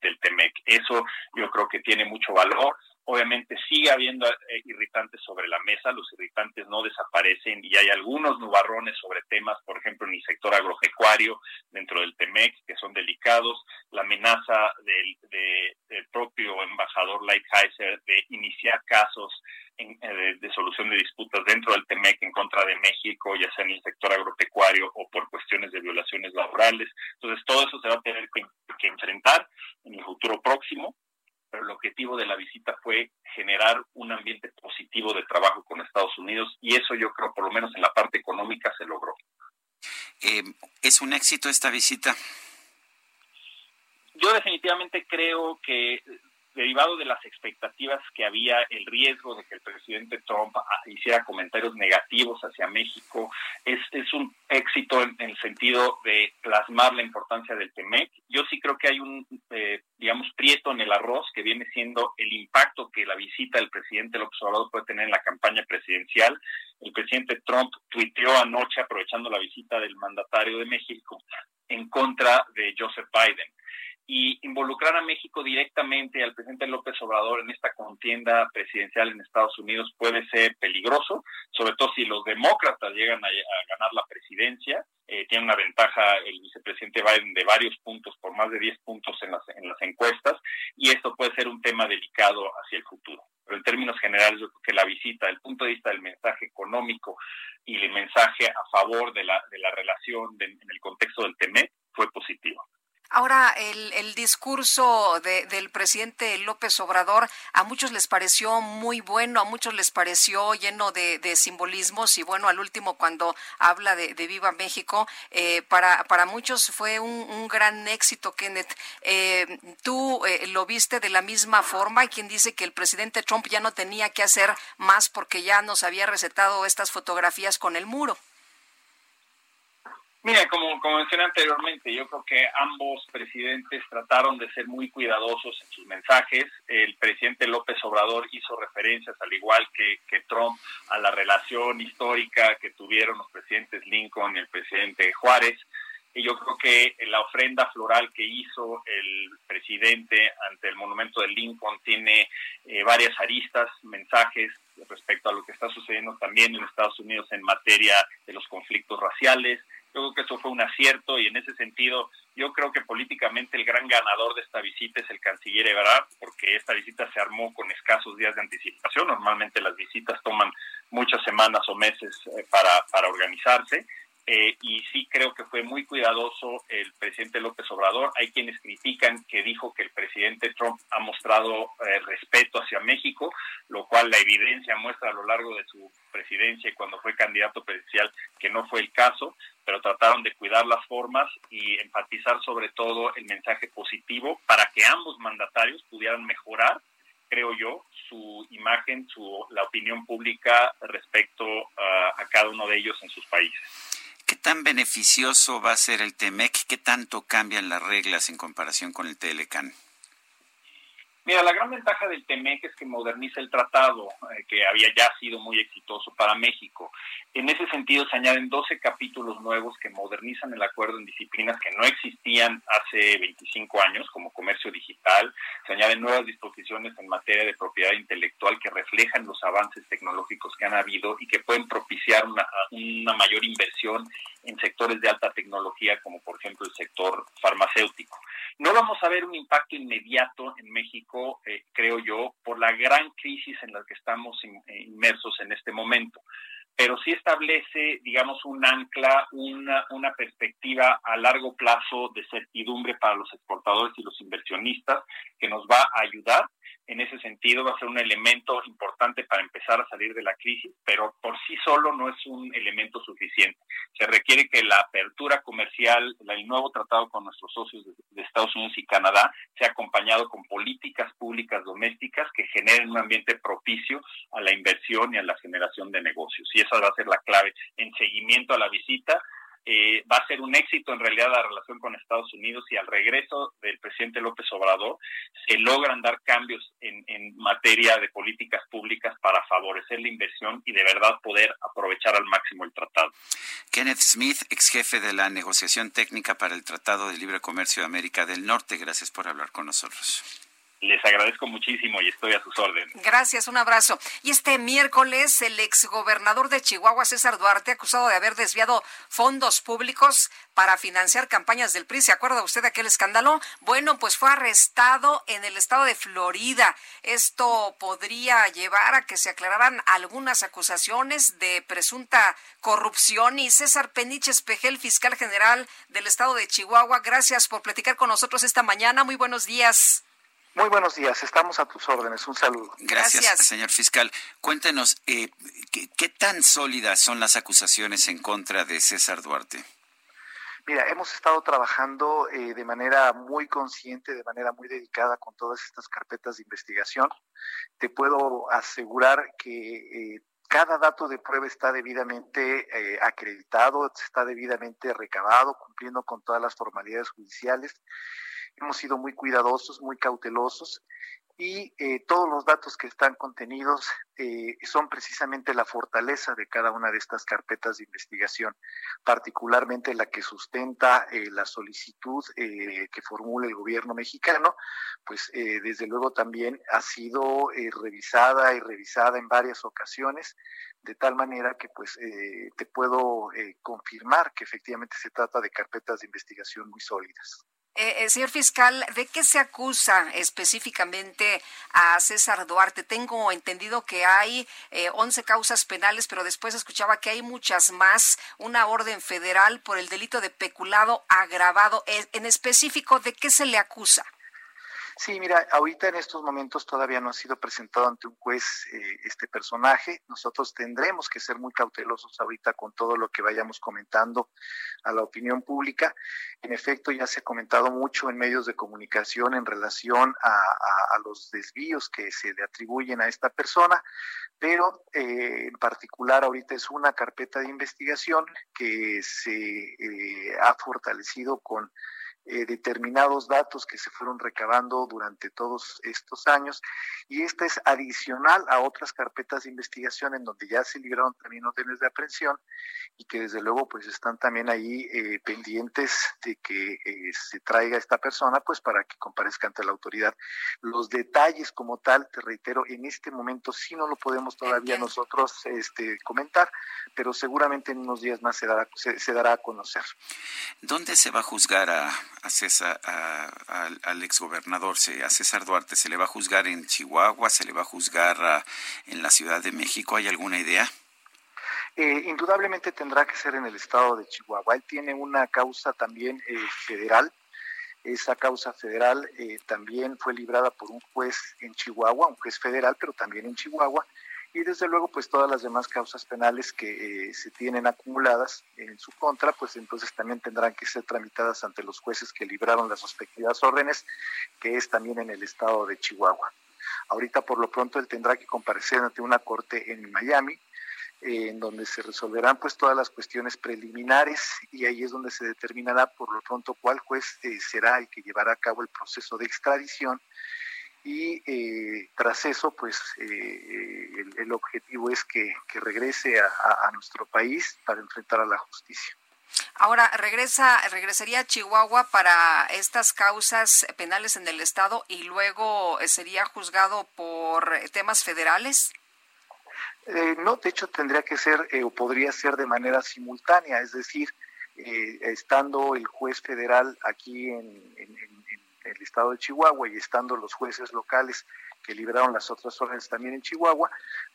del TEMEC. Eso yo creo que tiene mucho valor. Obviamente sigue habiendo eh, irritantes sobre la mesa, los irritantes no desaparecen y hay algunos nubarrones sobre temas, por ejemplo, en el sector agropecuario dentro del TEMEC, que son delicados, la amenaza del, propio embajador Lighthizer de iniciar casos eh, de, solución de disputas dentro del TEMEC en contra de México, ya sea en el sector agropecuario o por cuestiones de violaciones laborales. Entonces, todo eso se va a tener que enfrentar en el futuro próximo pero el objetivo de la visita fue generar un ambiente positivo de trabajo con Estados Unidos y eso yo creo, por lo menos en la parte económica, se logró. Eh, ¿Es un éxito esta visita? Yo definitivamente creo que derivado de las expectativas que había, el riesgo de que el presidente Trump hiciera comentarios negativos hacia México, es, es un éxito en, el sentido de plasmar la importancia del TEMEC. Yo sí creo que hay un, eh, digamos, prieto en el arroz que viene siendo el impacto que la visita del presidente López Obrador puede tener en la campaña presidencial. El presidente Trump tuiteó anoche, aprovechando la visita del mandatario de México, en contra de Joseph Biden y involucrar a México directamente al presidente López Obrador en esta contienda presidencial en Estados Unidos puede ser peligroso, sobre todo si los demócratas llegan a, ganar la presidencia. Eh, tiene una ventaja el vicepresidente Biden de varios puntos, por más de 10 puntos en las, en las encuestas, y esto puede ser un tema delicado hacia el futuro. Pero en términos generales, yo creo que la visita, el punto de vista del mensaje económico y el mensaje a favor de la, de la relación en el contexto del TEMEC, fue positivo. Ahora, el, el discurso de, del presidente López Obrador a muchos les pareció muy bueno, a muchos les pareció lleno de, de simbolismos y bueno, al último cuando habla de, de Viva México, eh, para, para muchos fue un, un gran éxito, Kenneth. Eh, ¿Tú eh, lo viste de la misma forma? Hay quien dice que el presidente Trump ya no tenía que hacer más porque ya nos había recetado estas fotografías con el muro. Mira, como, mencioné anteriormente, yo creo que ambos presidentes trataron de ser muy cuidadosos en sus mensajes. El presidente López Obrador hizo referencias, al igual que, que Trump, a la relación histórica que tuvieron los presidentes Lincoln y el presidente Juárez. Y yo creo que la ofrenda floral que hizo el presidente ante el monumento de Lincoln tiene eh, varias aristas, mensajes respecto a lo que está sucediendo también en Estados Unidos en materia de los conflictos raciales, yo creo que eso fue un acierto y en ese sentido yo creo que políticamente el gran ganador de esta visita es el canciller Ebrard, porque esta visita se armó con escasos días de anticipación. Normalmente las visitas toman muchas semanas o meses eh, para, para organizarse. Eh, y sí creo que fue muy cuidadoso el presidente López Obrador. Hay quienes critican que dijo que el presidente Trump ha mostrado eh, respeto hacia México, lo cual la evidencia muestra a lo largo de su presidencia y cuando fue candidato presidencial que no fue el caso, pero trataron de cuidar las formas y enfatizar sobre todo el mensaje positivo para que ambos mandatarios pudieran mejorar creo yo, su imagen, su, la opinión pública respecto a cada uno de ellos en sus países. ¿Qué tan beneficioso va a ser el TEMEC? ¿Qué tanto cambian las reglas en comparación con el TLCAN? Mira, la gran ventaja del TEMEC es que moderniza el tratado, eh, que había ya sido muy exitoso para México. En ese sentido, se añaden 12 capítulos nuevos que modernizan el acuerdo en disciplinas que no existían hace 25 años, como comercio digital. Se añaden nuevas disposiciones en materia de propiedad intelectual que reflejan los avances tecnológicos que han habido y que pueden propiciar una, mayor inversión en sectores de alta tecnología, como por ejemplo el sector farmacéutico. No vamos a ver un impacto inmediato en México, eh, creo yo, por la gran crisis en la que estamos eh, inmersos en este momento pero sí establece, digamos, un ancla, una, perspectiva a largo plazo de certidumbre para los exportadores y los inversionistas que nos va a ayudar en ese sentido va a ser un elemento importante para empezar a salir de la crisis, pero por sí solo no es un elemento suficiente. Se requiere que la apertura comercial, el nuevo tratado con nuestros socios de, Estados Unidos y Canadá, sea acompañado con políticas públicas domésticas que generen un ambiente propicio a la inversión y a la generación de negocios. Esa va a ser la clave en seguimiento a la visita eh, va a ser un éxito en realidad la relación con Estados Unidos y al regreso del presidente López Obrador se logran dar cambios en, en, materia de políticas públicas para favorecer la inversión y de verdad poder aprovechar al máximo el tratado. Kenneth Smith, ex jefe de la negociación técnica para el Tratado de Libre Comercio de América del Norte, gracias por hablar con nosotros. Les agradezco muchísimo y estoy a sus órdenes. Gracias, un abrazo. Y este miércoles, el exgobernador de Chihuahua, César Duarte, acusado de haber desviado fondos públicos para financiar campañas del PRI. ¿Se acuerda usted de aquel escándalo? Bueno, pues fue arrestado en el estado de Florida. Esto podría llevar a que se aclararan algunas acusaciones de presunta corrupción. Y César Peniche Espejel, fiscal general del estado de Chihuahua, gracias por platicar con nosotros esta mañana. Muy buenos días. Muy buenos días, estamos a tus órdenes. Un saludo. Gracias, señor fiscal. Cuéntenos, eh, ¿qué, tan sólidas son las acusaciones en contra de César Duarte? Mira, hemos estado trabajando eh, de manera muy consciente, de manera muy dedicada con todas estas carpetas de investigación. Te puedo asegurar que eh, cada dato de prueba está debidamente acreditado, está debidamente recabado, cumpliendo con todas las formalidades judiciales hemos sido muy cuidadosos, muy cautelosos y eh, todos los datos que están contenidos eh, son precisamente la fortaleza de cada una de estas carpetas de investigación, particularmente la que sustenta eh, la solicitud que formula el gobierno mexicano, pues desde luego también ha sido revisada y revisada en varias ocasiones, de tal manera que pues te puedo confirmar que efectivamente se trata de carpetas de investigación muy sólidas. Eh, eh, señor fiscal, ¿de qué se acusa específicamente a César Duarte? Tengo entendido que hay eh, 11 causas penales, pero después escuchaba que hay muchas más. Una orden federal por el delito de peculado agravado. Eh, en específico, ¿de qué se le acusa? Sí, mira, ahorita en estos momentos todavía no ha sido presentado ante un juez eh, este personaje. Nosotros tendremos que ser muy cautelosos ahorita con todo lo que vayamos comentando a la opinión pública. En efecto, ya se ha comentado mucho en medios de comunicación en relación a, los desvíos que se le atribuyen a esta persona, pero eh, en particular ahorita es una carpeta de investigación que se eh, ha fortalecido con eh, determinados datos que se fueron recabando durante todos estos años y esta es adicional a otras carpetas de investigación en donde ya se libraron también órdenes de aprehensión y que desde luego pues están también ahí eh, pendientes de que eh, se traiga esta persona pues para que comparezca ante la autoridad. Los detalles como tal, te reitero, en este momento sí no lo podemos todavía nosotros este, comentar, pero seguramente en unos días más se dará, se dará a conocer. ¿Dónde se va a juzgar a, a César, al exgobernador, a César Duarte, ¿se le va a juzgar en Chihuahua? ¿Se le va a juzgar en la Ciudad de México? ¿Hay alguna idea? Eh, indudablemente tendrá que ser en el estado de Chihuahua. Él tiene una causa también eh, federal. Esa causa federal eh, también fue librada por un juez en Chihuahua, un juez federal, pero también en Chihuahua y desde luego pues todas las demás causas penales que eh, se tienen acumuladas en su contra pues entonces también tendrán que ser tramitadas ante los jueces que libraron las respectivas órdenes que es también en el estado de Chihuahua. Ahorita por lo pronto él tendrá que comparecer ante una corte en Miami eh, en donde se resolverán pues todas las cuestiones preliminares y ahí es donde se determinará por lo pronto cuál juez eh, será el que llevará a cabo el proceso de extradición y eh, tras eso, pues eh, el, objetivo es que, regrese a, nuestro país para enfrentar a la justicia. Ahora, regresa, regresaría a Chihuahua para estas causas penales en el Estado y luego eh, sería juzgado por temas federales. no, de hecho tendría que ser o podría ser de manera simultánea, es decir, estando el juez federal aquí en, en el estado de Chihuahua y estando los jueces locales que liberaron las otras órdenes también en Chihuahua,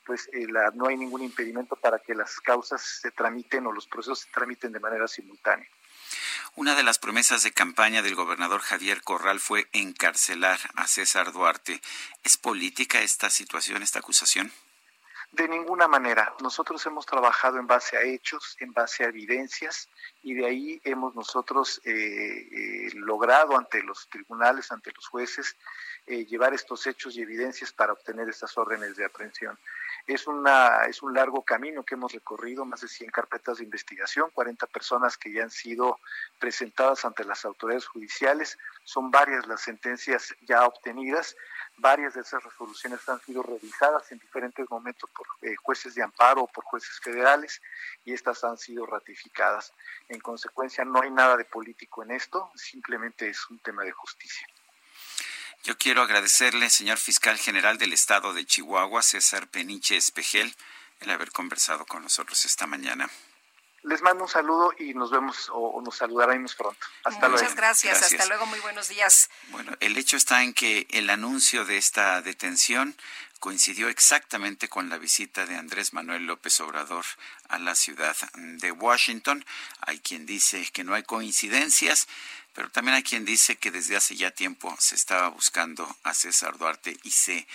pues eh, no hay ningún impedimento para que las causas se tramiten o los procesos se tramiten de manera simultánea. Una de las promesas de campaña del gobernador Javier Corral fue encarcelar a César Duarte. ¿Es política esta situación, esta acusación? De ninguna manera. Nosotros hemos trabajado en base a hechos, en base a evidencias, y de ahí hemos nosotros eh, eh, logrado ante los tribunales, ante los jueces, eh, llevar estos hechos y evidencias para obtener estas órdenes de aprehensión. Es, una, es un largo camino que hemos recorrido, más de 100 carpetas de investigación, 40 personas que ya han sido presentadas ante las autoridades judiciales, son varias las sentencias ya obtenidas Varias de esas resoluciones han sido revisadas en diferentes momentos por eh, jueces de amparo o por jueces federales y estas han sido ratificadas. En consecuencia, no hay nada de político en esto, simplemente es un tema de justicia. Yo quiero agradecerle, señor fiscal general del estado de Chihuahua, César Peniche Espejel, el haber conversado con nosotros esta mañana. Les mando un saludo y nos vemos o, nos saludaremos pronto. Hasta luego. Muchas gracias. Hasta luego. Muy buenos días. Bueno, el hecho está en que el anuncio de esta detención coincidió exactamente con la visita de Andrés Manuel López Obrador a la ciudad de Washington. Hay quien dice que no hay coincidencias, pero también hay quien dice que desde hace ya tiempo se estaba buscando a César Duarte y se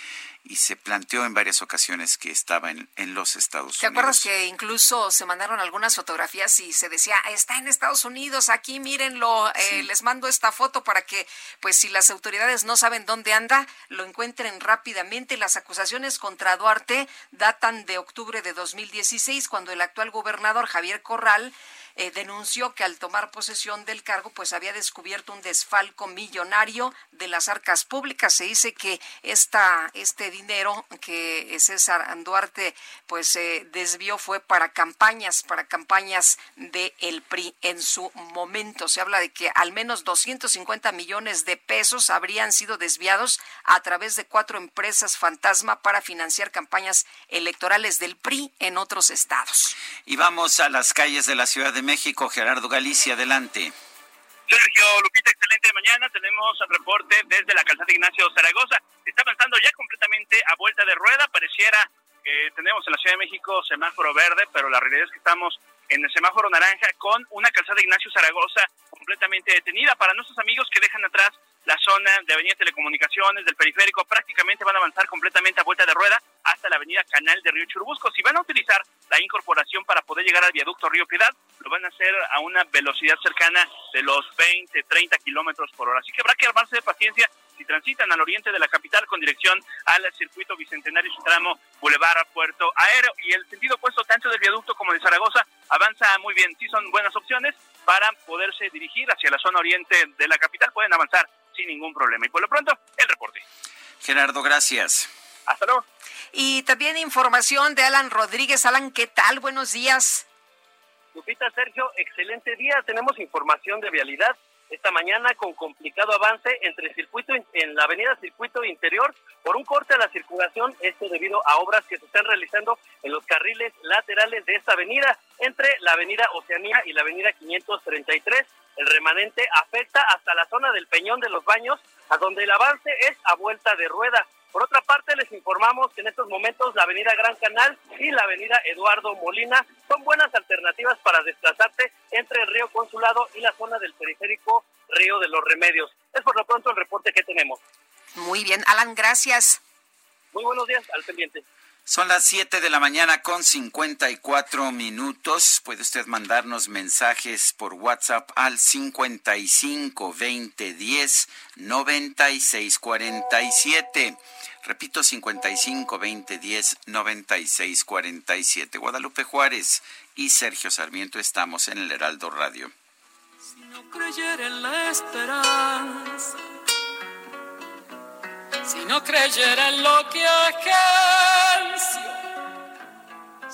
y se planteó en varias ocasiones que estaba en, los Estados Unidos. ¿Te acuerdas que incluso se mandaron algunas fotografías y se decía, está en Estados Unidos, aquí mírenlo, eh, les mando esta foto para que, pues si las autoridades no saben dónde anda, lo encuentren rápidamente. Las acusaciones contra Duarte datan de octubre de 2016, cuando el actual gobernador Javier Corral eh, denunció que al tomar posesión del cargo, pues había descubierto un desfalco millonario de las arcas públicas. Se dice que esta, este dinero que César Duarte pues eh, desvió fue para campañas, para campañas de el PRI en su momento. Se habla de que al menos 250 millones de pesos habrían sido desviados a través de cuatro empresas fantasma para financiar campañas electorales del PRI en otros estados. Y vamos a las calles de la Ciudad de México. Gerardo Galicia, adelante. Sergio Lupita, excelente mañana. Tenemos el reporte desde la calzada Ignacio Zaragoza. Está avanzando ya completamente a vuelta de rueda. Pareciera que tenemos en la Ciudad de México semáforo verde, pero la realidad es que estamos en el semáforo naranja con una calzada Ignacio Zaragoza completamente detenida. Para nuestros amigos que dejan atrás la zona de Avenida Telecomunicaciones, del periférico, prácticamente van a avanzar completamente a vuelta de rueda hasta la Avenida Canal de Río Churubusco. Si van a utilizar la incorporación para poder llegar al viaducto Río Piedad, lo van a hacer a una velocidad cercana de los 20, 30 kilómetros por hora. Así que habrá que armarse de paciencia si transitan al oriente de la capital con dirección al circuito bicentenario su tramo Boulevard Puerto Aéreo y el sentido opuesto tanto del viaducto como de Zaragoza avanza muy bien. Sí son buenas opciones para poderse dirigir hacia la zona oriente de la capital. Pueden avanzar sin ningún problema. Y por lo pronto, el reporte. Gerardo, gracias. Hasta luego. Y también información de Alan Rodríguez. Alan, ¿qué tal? Buenos días. Lupita, Sergio, excelente día. Tenemos información de vialidad esta mañana con complicado avance entre circuito en la avenida Circuito Interior por un corte a la circulación, esto debido a obras que se están realizando en los carriles laterales de esta avenida entre la avenida Oceanía y la avenida 533. El remanente afecta hasta la zona del Peñón de los Baños, a donde el avance es a vuelta de rueda. Por otra parte, les informamos que en estos momentos la avenida Gran Canal y la avenida Eduardo Molina son buenas alternativas para desplazarse entre el río Consulado y la zona del periférico Río de los Remedios. Es por lo pronto el reporte que tenemos. Muy bien, Alan, gracias. Muy buenos días, al pendiente. Son las 7 de la mañana con 54 minutos. Puede usted mandarnos mensajes por WhatsApp al 55 20 10 96 47. Repito, 55 20 10 96 47. Guadalupe Juárez y Sergio Sarmiento estamos en el Heraldo Radio. Si no creyera en la esperanza, si no creyera en lo que agencio,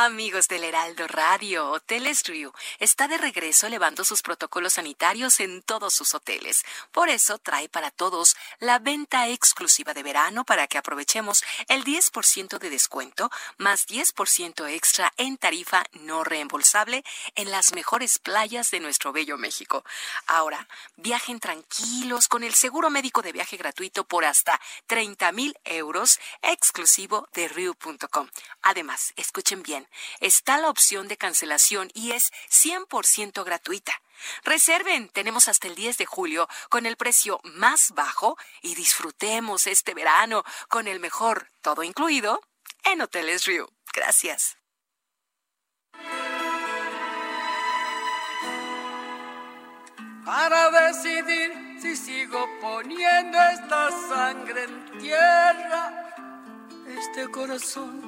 Amigos del Heraldo Radio, Hoteles Riu está de regreso elevando sus protocolos sanitarios en todos sus hoteles. Por eso trae para todos la venta exclusiva de verano para que aprovechemos el 10% de descuento más 10% extra en tarifa no reembolsable en las mejores playas de nuestro bello México. Ahora, viajen tranquilos con el seguro médico de viaje gratuito por hasta 30 mil euros exclusivo de Riu.com. Además, escuchen bien está la opción de cancelación y es 100% gratuita. Reserven, tenemos hasta el 10 de julio con el precio más bajo y disfrutemos este verano con el mejor, todo incluido, en Hoteles Rio. Gracias. Para decidir si sigo poniendo esta sangre en tierra, este corazón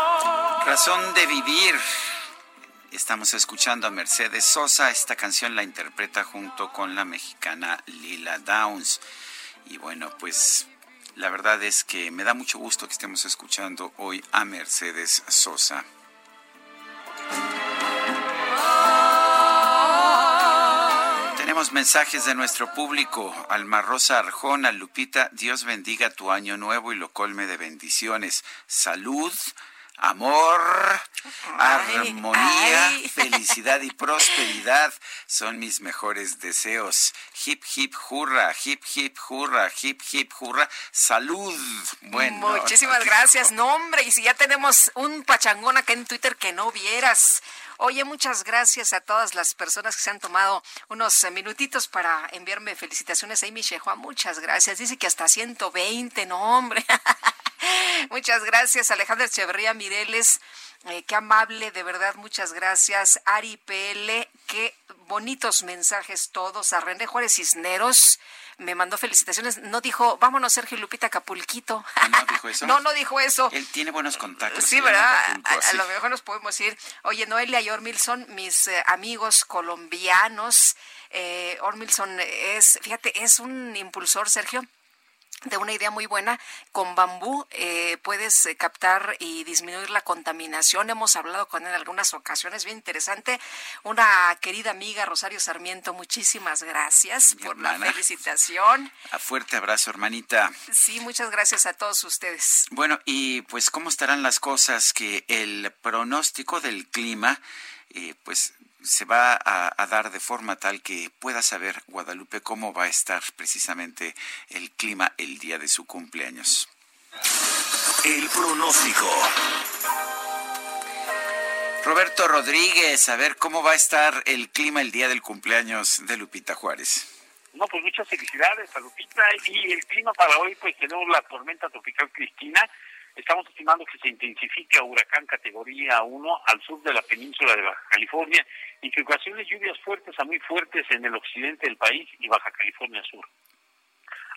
Razón de vivir. Estamos escuchando a Mercedes Sosa. Esta canción la interpreta junto con la mexicana Lila Downs. Y bueno, pues La verdad es que me da mucho gusto que estemos escuchando hoy a Mercedes Sosa. Tenemos mensajes de nuestro público. Alma Rosa Arjona, Lupita, Dios bendiga tu año nuevo y lo colme de bendiciones. Salud, amor, armonía, felicidad y prosperidad son mis mejores deseos. Hip hip hurra, hip hip hurra, hip hip hurra. Salud. Bueno. Muchísimas gracias. No, hombre, y si ya tenemos un pachangón acá en Twitter que no vieras. Oye, muchas gracias a todas las personas que se han tomado unos minutitos para enviarme felicitaciones. Amy Shehua, muchas gracias. Dice que hasta 120, no, hombre. muchas gracias, Alejandra Echeverría Mireles. Eh, qué amable, de verdad, muchas gracias. Ari PL, qué bonitos mensajes todos. A René Juárez Cisneros me mandó felicitaciones. No dijo, vámonos, Sergio Lupita Capulquito. ¿No dijo eso? no, no dijo eso. Él tiene buenos contactos. Sí, ¿verdad? a, lo mejor nos podemos ir. Oye, Noelia y Ormilson, mis eh, amigos colombianos. Eh, Ormilson es, fíjate, es un impulsor, Sergio de una idea muy buena. Con bambú eh, puedes eh, captar y disminuir la contaminación. Hemos hablado con él en algunas ocasiones, bien interesante. Una querida amiga, Rosario Sarmiento, muchísimas gracias por la felicitación. A fuerte abrazo, hermanita. Sí, muchas gracias a todos ustedes. Bueno, y pues cómo estarán las cosas que el pronóstico del clima, eh, pues se va a, dar de forma tal que pueda saber Guadalupe cómo va a estar precisamente el clima el día de su cumpleaños. El pronóstico. Roberto Rodríguez, a ver cómo va a estar el clima el día del cumpleaños de Lupita Juárez. No, pues muchas felicidades a Lupita y el clima para hoy, pues tenemos la tormenta tropical Cristina Estamos estimando que se intensifique a huracán categoría 1 al sur de la península de Baja California y que ocasione lluvias fuertes a muy fuertes en el occidente del país y Baja California Sur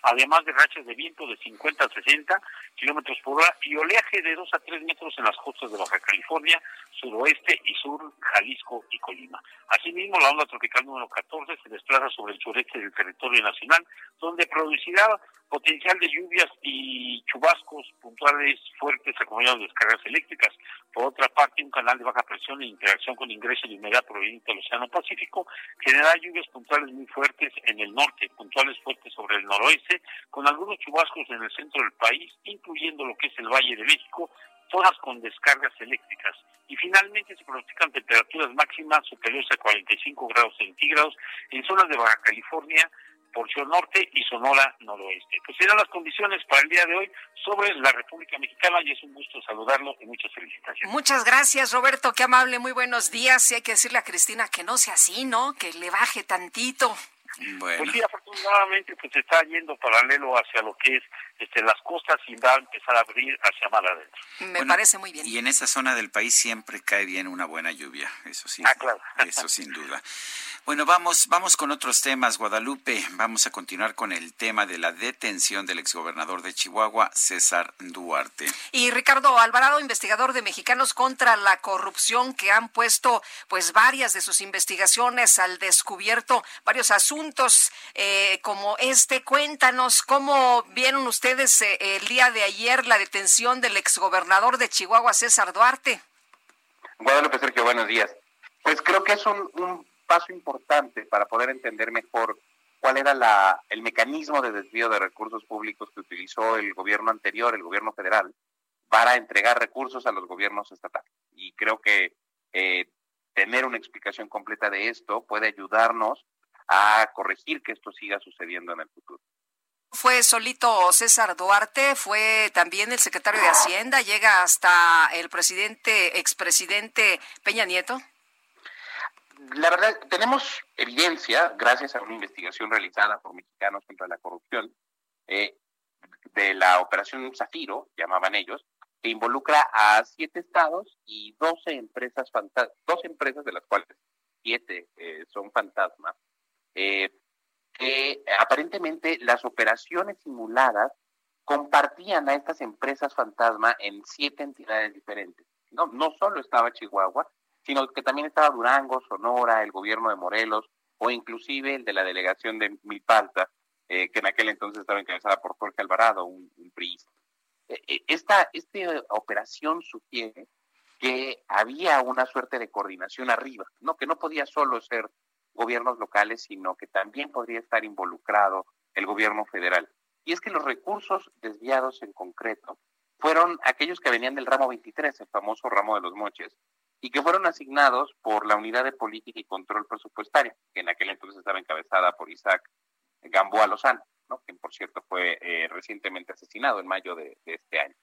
además de rachas de viento de 50 a 60 kilómetros por hora y oleaje de 2 a 3 metros en las costas de Baja California, suroeste y sur, Jalisco y Colima. Asimismo, la onda tropical número 14 se desplaza sobre el sureste del territorio nacional, donde producirá potencial de lluvias y chubascos puntuales fuertes acompañados de descargas eléctricas. Por otra parte, un canal de baja presión en interacción con ingreso de humedad proveniente del Océano Pacífico generará lluvias puntuales muy fuertes en el norte, puntuales fuertes sobre el noroeste, con algunos chubascos en el centro del país, incluyendo lo que es el Valle de México, zonas con descargas eléctricas. Y finalmente se pronostican temperaturas máximas superiores a 45 grados centígrados en zonas de Baja California, porción norte y Sonora noroeste. Pues serán las condiciones para el día de hoy sobre la República Mexicana y es un gusto saludarlo y muchas felicitaciones. Muchas gracias, Roberto, qué amable, muy buenos días. Y hay que decirle a Cristina que no sea así, ¿no? Que le baje tantito. Bueno. Pues sí, afortunadamente pues está yendo paralelo hacia lo que es este, las costas y va a empezar a abrir hacia mar adentro. Me parece muy bien. Y en esa zona del país siempre cae bien una buena lluvia, eso sí. Ah, claro. Eso sin duda. Bueno, vamos, vamos con otros temas, Guadalupe. Vamos a continuar con el tema de la detención del exgobernador de Chihuahua, César Duarte. Y Ricardo Alvarado, investigador de Mexicanos contra la Corrupción, que han puesto pues varias de sus investigaciones al descubierto, varios asuntos eh, como este. Cuéntanos cómo vieron ustedes eh, el día de ayer la detención del exgobernador de Chihuahua, César Duarte. Guadalupe Sergio, buenos días. Pues creo que es un paso importante para poder entender mejor cuál era la, el mecanismo de desvío de recursos públicos que utilizó el gobierno anterior, el gobierno federal, para entregar recursos a los gobiernos estatales. Y creo que eh, tener una explicación completa de esto puede ayudarnos a corregir que esto siga sucediendo en el futuro. Fue solito César Duarte, fue también el secretario de Hacienda, llega hasta el presidente, expresidente Peña Nieto la verdad, tenemos evidencia, gracias a una investigación realizada por mexicanos contra la corrupción, eh, de la operación Zafiro, llamaban ellos, que involucra a siete estados y doce empresas dos empresas de las cuales siete eh, son fantasmas, eh, que aparentemente las operaciones simuladas compartían a estas empresas fantasma en siete entidades diferentes. No, no solo estaba Chihuahua, sino que también estaba Durango, Sonora, el gobierno de Morelos o inclusive el de la delegación de Milpalta, que en aquel entonces estaba encabezada por Jorge Alvarado, un, un Esta, esta operación sugiere que había una suerte de coordinación arriba, ¿no? que no podía solo ser gobiernos locales, sino que también podría estar involucrado el gobierno federal. Y es que los recursos desviados en concreto fueron aquellos que venían del ramo 23, el famoso ramo de los moches, y que fueron asignados por la Unidad de Política y Control Presupuestario, que en aquel entonces estaba encabezada por Isaac Gamboa Lozano, ¿no? quien por cierto fue eh, recientemente asesinado en mayo de, este año.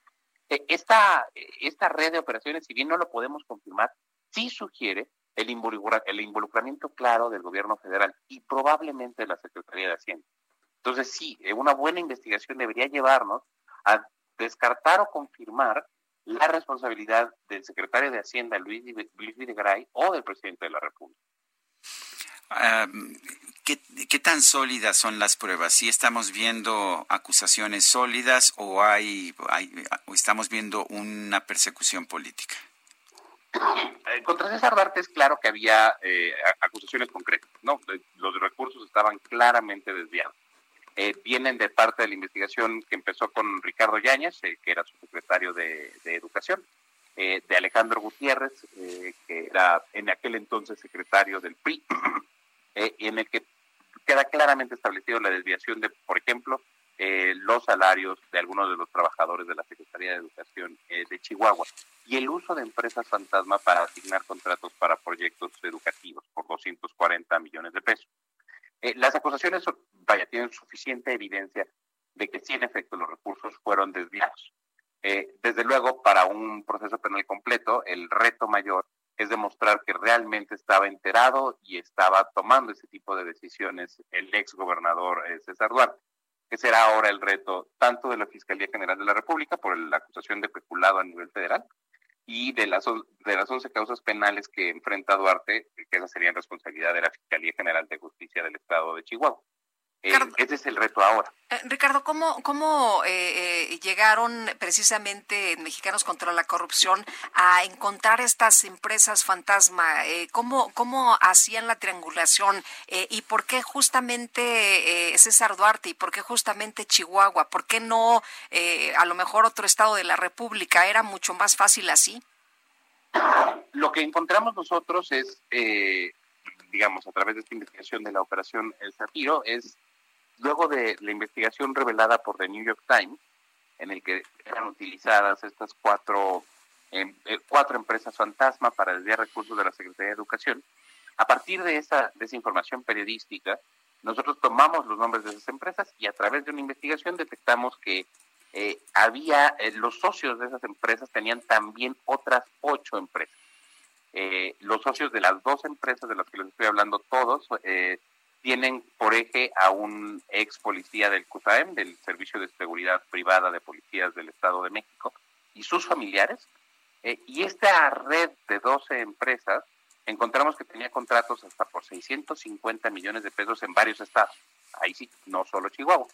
E, esta, esta red de operaciones, si bien no lo podemos confirmar, sí sugiere el, el involucramiento claro del gobierno federal y probablemente de la Secretaría de Hacienda. Entonces, sí, eh, una buena investigación debería llevarnos a descartar o confirmar la responsabilidad del secretario de Hacienda, Luis, Luis Videgaray, o del presidente de la República. ¿qué, tan sólidas son las pruebas? ¿Sí estamos viendo acusaciones sólidas o, hay, o estamos viendo una persecución política? Eh, contra César Duarte es claro que había eh, acusaciones concretas, ¿no? Los recursos estaban claramente desviados. Eh, vienen de parte de la investigación que empezó con Ricardo Yáñez, que era su secretario de, Educación, de Alejandro Gutiérrez, que era en aquel entonces secretario del PRI, en el que queda claramente establecido la desviación de, por ejemplo, los salarios de algunos de los trabajadores de la Secretaría de Educación de Chihuahua y el uso de empresas fantasma para asignar contratos para proyectos educativos por 240 millones de pesos. Eh, las acusaciones, vaya, tienen suficiente evidencia de que sí, en efecto, los recursos fueron desviados. Eh, desde luego, para un proceso penal completo, el reto mayor es demostrar que realmente estaba enterado y estaba tomando ese tipo de decisiones el ex gobernador eh, César Duarte, que será ahora el reto tanto de la Fiscalía General de la República por la acusación de peculado a nivel federal, y de las, de las 11 causas penales que enfrenta Duarte, que esa sería responsabilidad de la Fiscalía General de Justicia del Estado de Chihuahua. Eh, ese es el reto ahora. Eh, Ricardo, ¿cómo, cómo eh, llegaron precisamente Mexicanos contra la Corrupción a encontrar estas empresas fantasma? ¿cómo, ¿Cómo hacían la triangulación? ¿Y por qué justamente César Duarte? ¿Y por qué justamente Chihuahua? ¿Por qué no a lo mejor otro estado de la República? ¿Era mucho más fácil así? Lo que encontramos nosotros es digamos, a través de esta investigación de la operación El Zafiro, es luego de la investigación revelada por The New York Times, en el que eran utilizadas estas cuatro, em, eh, cuatro empresas fantasma para desviar recursos de la Secretaría de Educación, a partir de esa, de información periodística, nosotros tomamos los nombres de esas empresas y a través de una investigación detectamos que eh, había, eh, los socios de esas empresas tenían también otras ocho empresas. los socios de las dos empresas de las que les estoy hablando todos tienen por eje a un ex policía del CUSAEM, del Servicio de Seguridad Privada de Policías del Estado de México, y sus familiares. Eh, y esta red de 12 empresas, encontramos que tenía contratos hasta por 650 millones de pesos en varios estados. Ahí sí, no solo Chihuahua.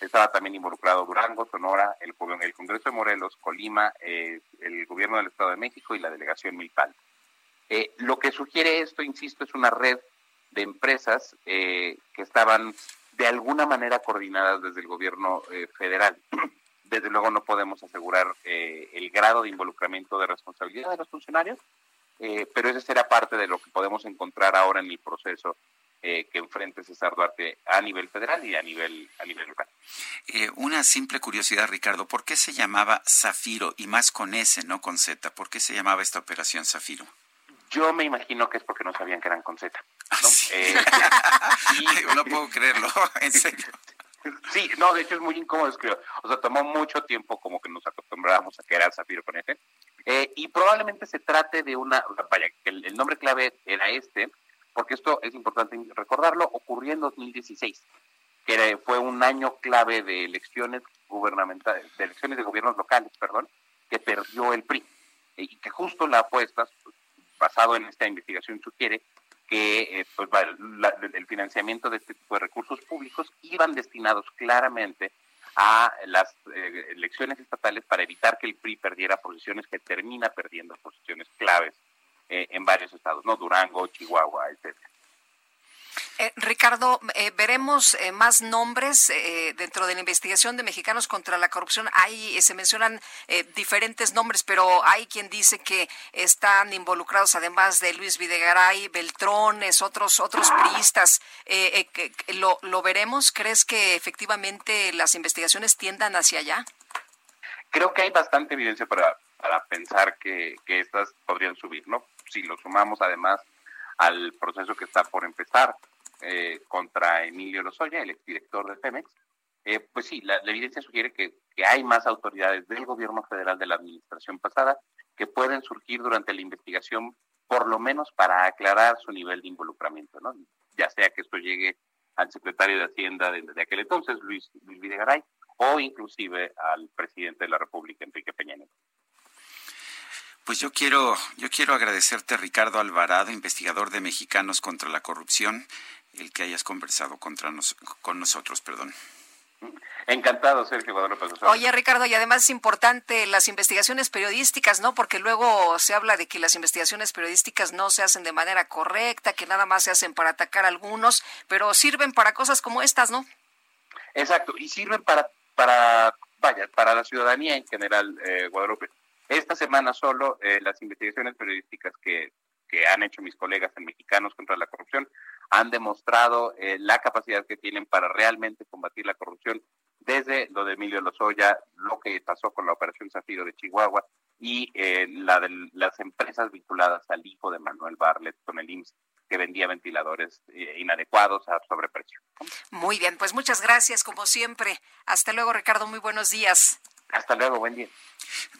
Estaba también involucrado Durango, Sonora, el, el Congreso de Morelos, Colima, eh, el Gobierno del Estado de México y la Delegación Milpal. Eh, lo que sugiere esto, insisto, es una red de empresas eh, que estaban de alguna manera coordinadas desde el gobierno eh, federal. Desde luego no podemos asegurar eh, el grado de involucramiento de responsabilidad de los funcionarios, pero ese será parte de lo que podemos encontrar ahora en el proceso que enfrente César Duarte a nivel federal y a nivel, a nivel local. una simple curiosidad, Ricardo, ¿por qué se llamaba Zafiro y más con S, no con Z? ¿Por qué se llamaba esta operación Zafiro? Yo me imagino que es porque no sabían que eran con Z. ¿no? Eh, no puedo creerlo, en serio. Sí, no, de hecho es muy incómodo, escribir. O sea, tomó mucho tiempo como que nos acostumbrábamos a que era Zafiro con este. Eh, y probablemente se trate de una, vaya, que el, nombre clave era este, porque esto es importante recordarlo, ocurrió en 2016, que fue un año clave de elecciones gubernamentales, de elecciones de gobiernos locales, perdón, que perdió el PRI. Y que justo la apuesta, basado en esta investigación, sugiere que eh, pues, el financiamiento de este tipo de recursos públicos iban destinados claramente a las eh, elecciones estatales para evitar que el PRI perdiera posiciones que termina perdiendo posiciones claves eh, en varios estados, ¿no? Durango, Chihuahua, etcétera. Eh, Ricardo, eh, veremos eh, más nombres dentro de la investigación de mexicanos contra la corrupción. Hay, se mencionan diferentes nombres, pero hay quien dice que están involucrados, además de Luis Videgaray, Beltrones, otros otros priistas. ¿lo, ¿Lo veremos? ¿Crees que efectivamente las investigaciones tiendan hacia allá? Creo que hay bastante evidencia para, para pensar que, que estas podrían subir, ¿no? Si lo sumamos además al proceso que está por empezar eh, contra Emilio Lozoya, el exdirector de Pemex, eh, pues sí, la, evidencia sugiere que, hay más autoridades del gobierno federal de la administración pasada que pueden surgir durante la investigación, por lo menos para aclarar su nivel de involucramiento, ¿no? Ya sea que esto llegue al secretario de Hacienda de, aquel entonces, Luis, Luis Videgaray, o inclusive al presidente de la República, Enrique Peña Nieto. Pues yo quiero, yo quiero agradecerte, Ricardo Alvarado, investigador de Mexicanos contra la Corrupción, el que hayas conversado contra con nosotros, perdón. Encantado, Sergio Guadalupe. Oye, Ricardo, y además es importante las investigaciones periodísticas, ¿no? Porque luego se habla de que las investigaciones periodísticas no se hacen de manera correcta, que nada más se hacen para atacar a algunos, pero sirven para cosas como estas, ¿no? Exacto, y sirven para, para vaya, para la ciudadanía en general, eh, Guadalupe. Esta semana solo eh, las investigaciones periodísticas que, que han hecho mis colegas en Mexicanos contra la Corrupción han demostrado eh, la capacidad que tienen para realmente combatir la corrupción, desde lo de Emilio Lozoya, lo que pasó con la Operación Zafiro de Chihuahua y eh, la de las empresas vinculadas al hijo de Manuel Barlet con el IMSS que vendía ventiladores inadecuados a sobreprecio. Muy bien, pues muchas gracias como siempre. Hasta luego, Ricardo. Muy buenos días. Hasta luego, buen día.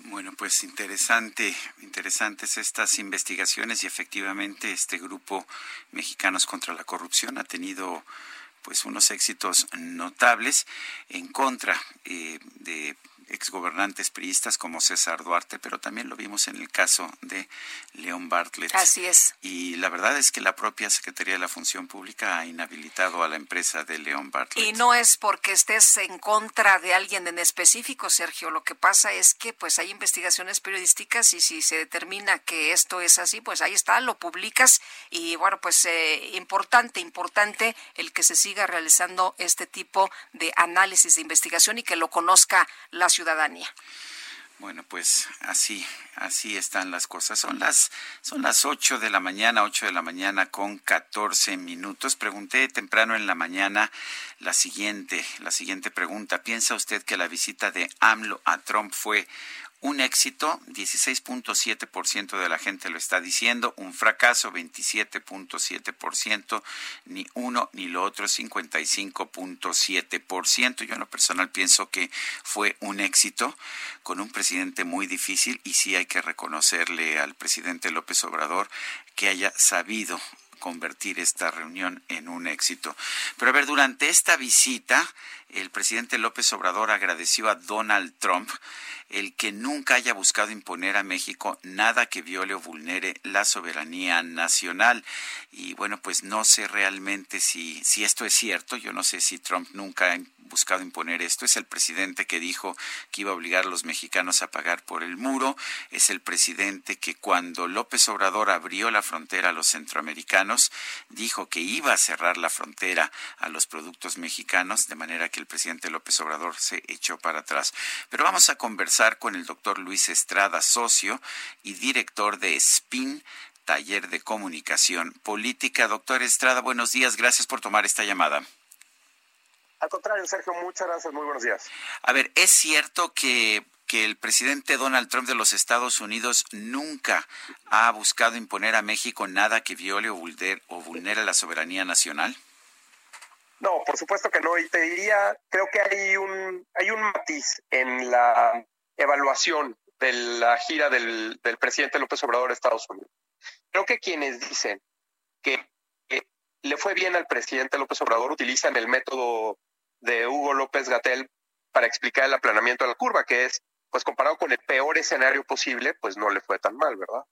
Bueno, pues interesante, interesantes estas investigaciones y efectivamente este grupo Mexicanos contra la Corrupción ha tenido pues unos éxitos notables en contra eh, de exgobernantes priistas como César Duarte, pero también lo vimos en el caso de León Bartlett. Así es. Y la verdad es que la propia Secretaría de la Función Pública ha inhabilitado a la empresa de León Bartlett. Y no es porque estés en contra de alguien en específico, Sergio. Lo que pasa es que pues hay investigaciones periodísticas y si se determina que esto es así, pues ahí está, lo publicas y bueno, pues eh, importante, importante el que se siga realizando este tipo de análisis de investigación y que lo conozca la ciudadanía. Bueno, pues así, así están las cosas. Son las, son las 8 de la mañana, 8 de la mañana con 14 minutos. Pregunté temprano en la mañana la siguiente, la siguiente pregunta. ¿Piensa usted que la visita de AMLO a Trump fue un éxito, 16.7% de la gente lo está diciendo, un fracaso, 27.7%, ni uno ni lo otro, 55.7%. Yo en lo personal pienso que fue un éxito con un presidente muy difícil y sí hay que reconocerle al presidente López Obrador que haya sabido convertir esta reunión en un éxito. Pero a ver, durante esta visita, el presidente López Obrador agradeció a Donald Trump el que nunca haya buscado imponer a México nada que viole o vulnere la soberanía nacional. Y bueno, pues no sé realmente si, si esto es cierto. Yo no sé si Trump nunca ha buscado imponer esto. Es el presidente que dijo que iba a obligar a los mexicanos a pagar por el muro. Es el presidente que cuando López Obrador abrió la frontera a los centroamericanos, dijo que iba a cerrar la frontera a los productos mexicanos, de manera que el presidente López Obrador se echó para atrás. Pero vamos a conversar con el doctor Luis Estrada, socio y director de SPIN, taller de comunicación política. Doctor Estrada, buenos días. Gracias por tomar esta llamada. Al contrario, Sergio, muchas gracias. Muy buenos días. A ver, ¿es cierto que, que el presidente Donald Trump de los Estados Unidos nunca ha buscado imponer a México nada que viole o vulnere, o vulnere la soberanía nacional? No, por supuesto que no. Y te diría, creo que hay un, hay un matiz en la evaluación de la gira del, del presidente López Obrador de Estados Unidos. Creo que quienes dicen que le fue bien al presidente López Obrador utilizan el método de Hugo López Gatel para explicar el aplanamiento de la curva, que es, pues comparado con el peor escenario posible, pues no le fue tan mal, ¿verdad?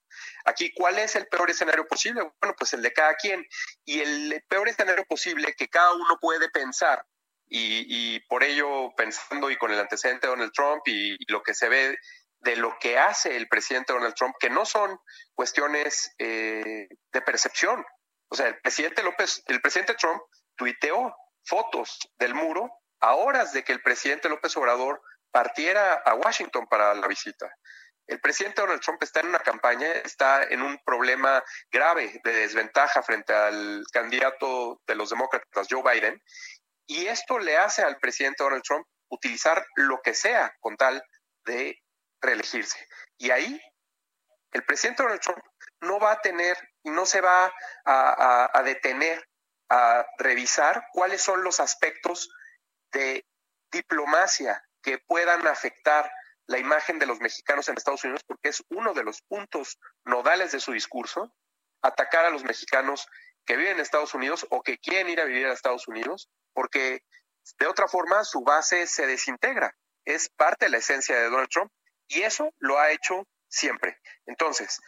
Aquí, ¿cuál es el peor escenario posible? Bueno, pues el de cada quien. Y el peor escenario posible que cada uno puede pensar, y, por ello pensando y con el antecedente de Donald Trump y, lo que se ve de lo que hace el presidente Donald Trump, que no son cuestiones eh, de percepción, o sea, el presidente López, el presidente Trump tuiteó fotos del muro a horas de que el presidente López Obrador partiera a Washington para la visita. El presidente Donald Trump está en una campaña, está en un problema grave de desventaja frente al candidato de los demócratas, Joe Biden, y esto le hace al presidente Donald Trump utilizar lo que sea con tal de reelegirse. Y ahí el presidente Donald Trump no va a tener no se va a, detener a revisar cuáles son los aspectos de diplomacia que puedan afectar la imagen de los mexicanos en Estados Unidos, porque es uno de los puntos nodales de su discurso, atacar a los mexicanos que viven en Estados Unidos o que quieren ir a vivir a Estados Unidos, porque de otra forma su base se desintegra. Es parte de la esencia de Donald Trump y eso lo ha hecho siempre. Entonces,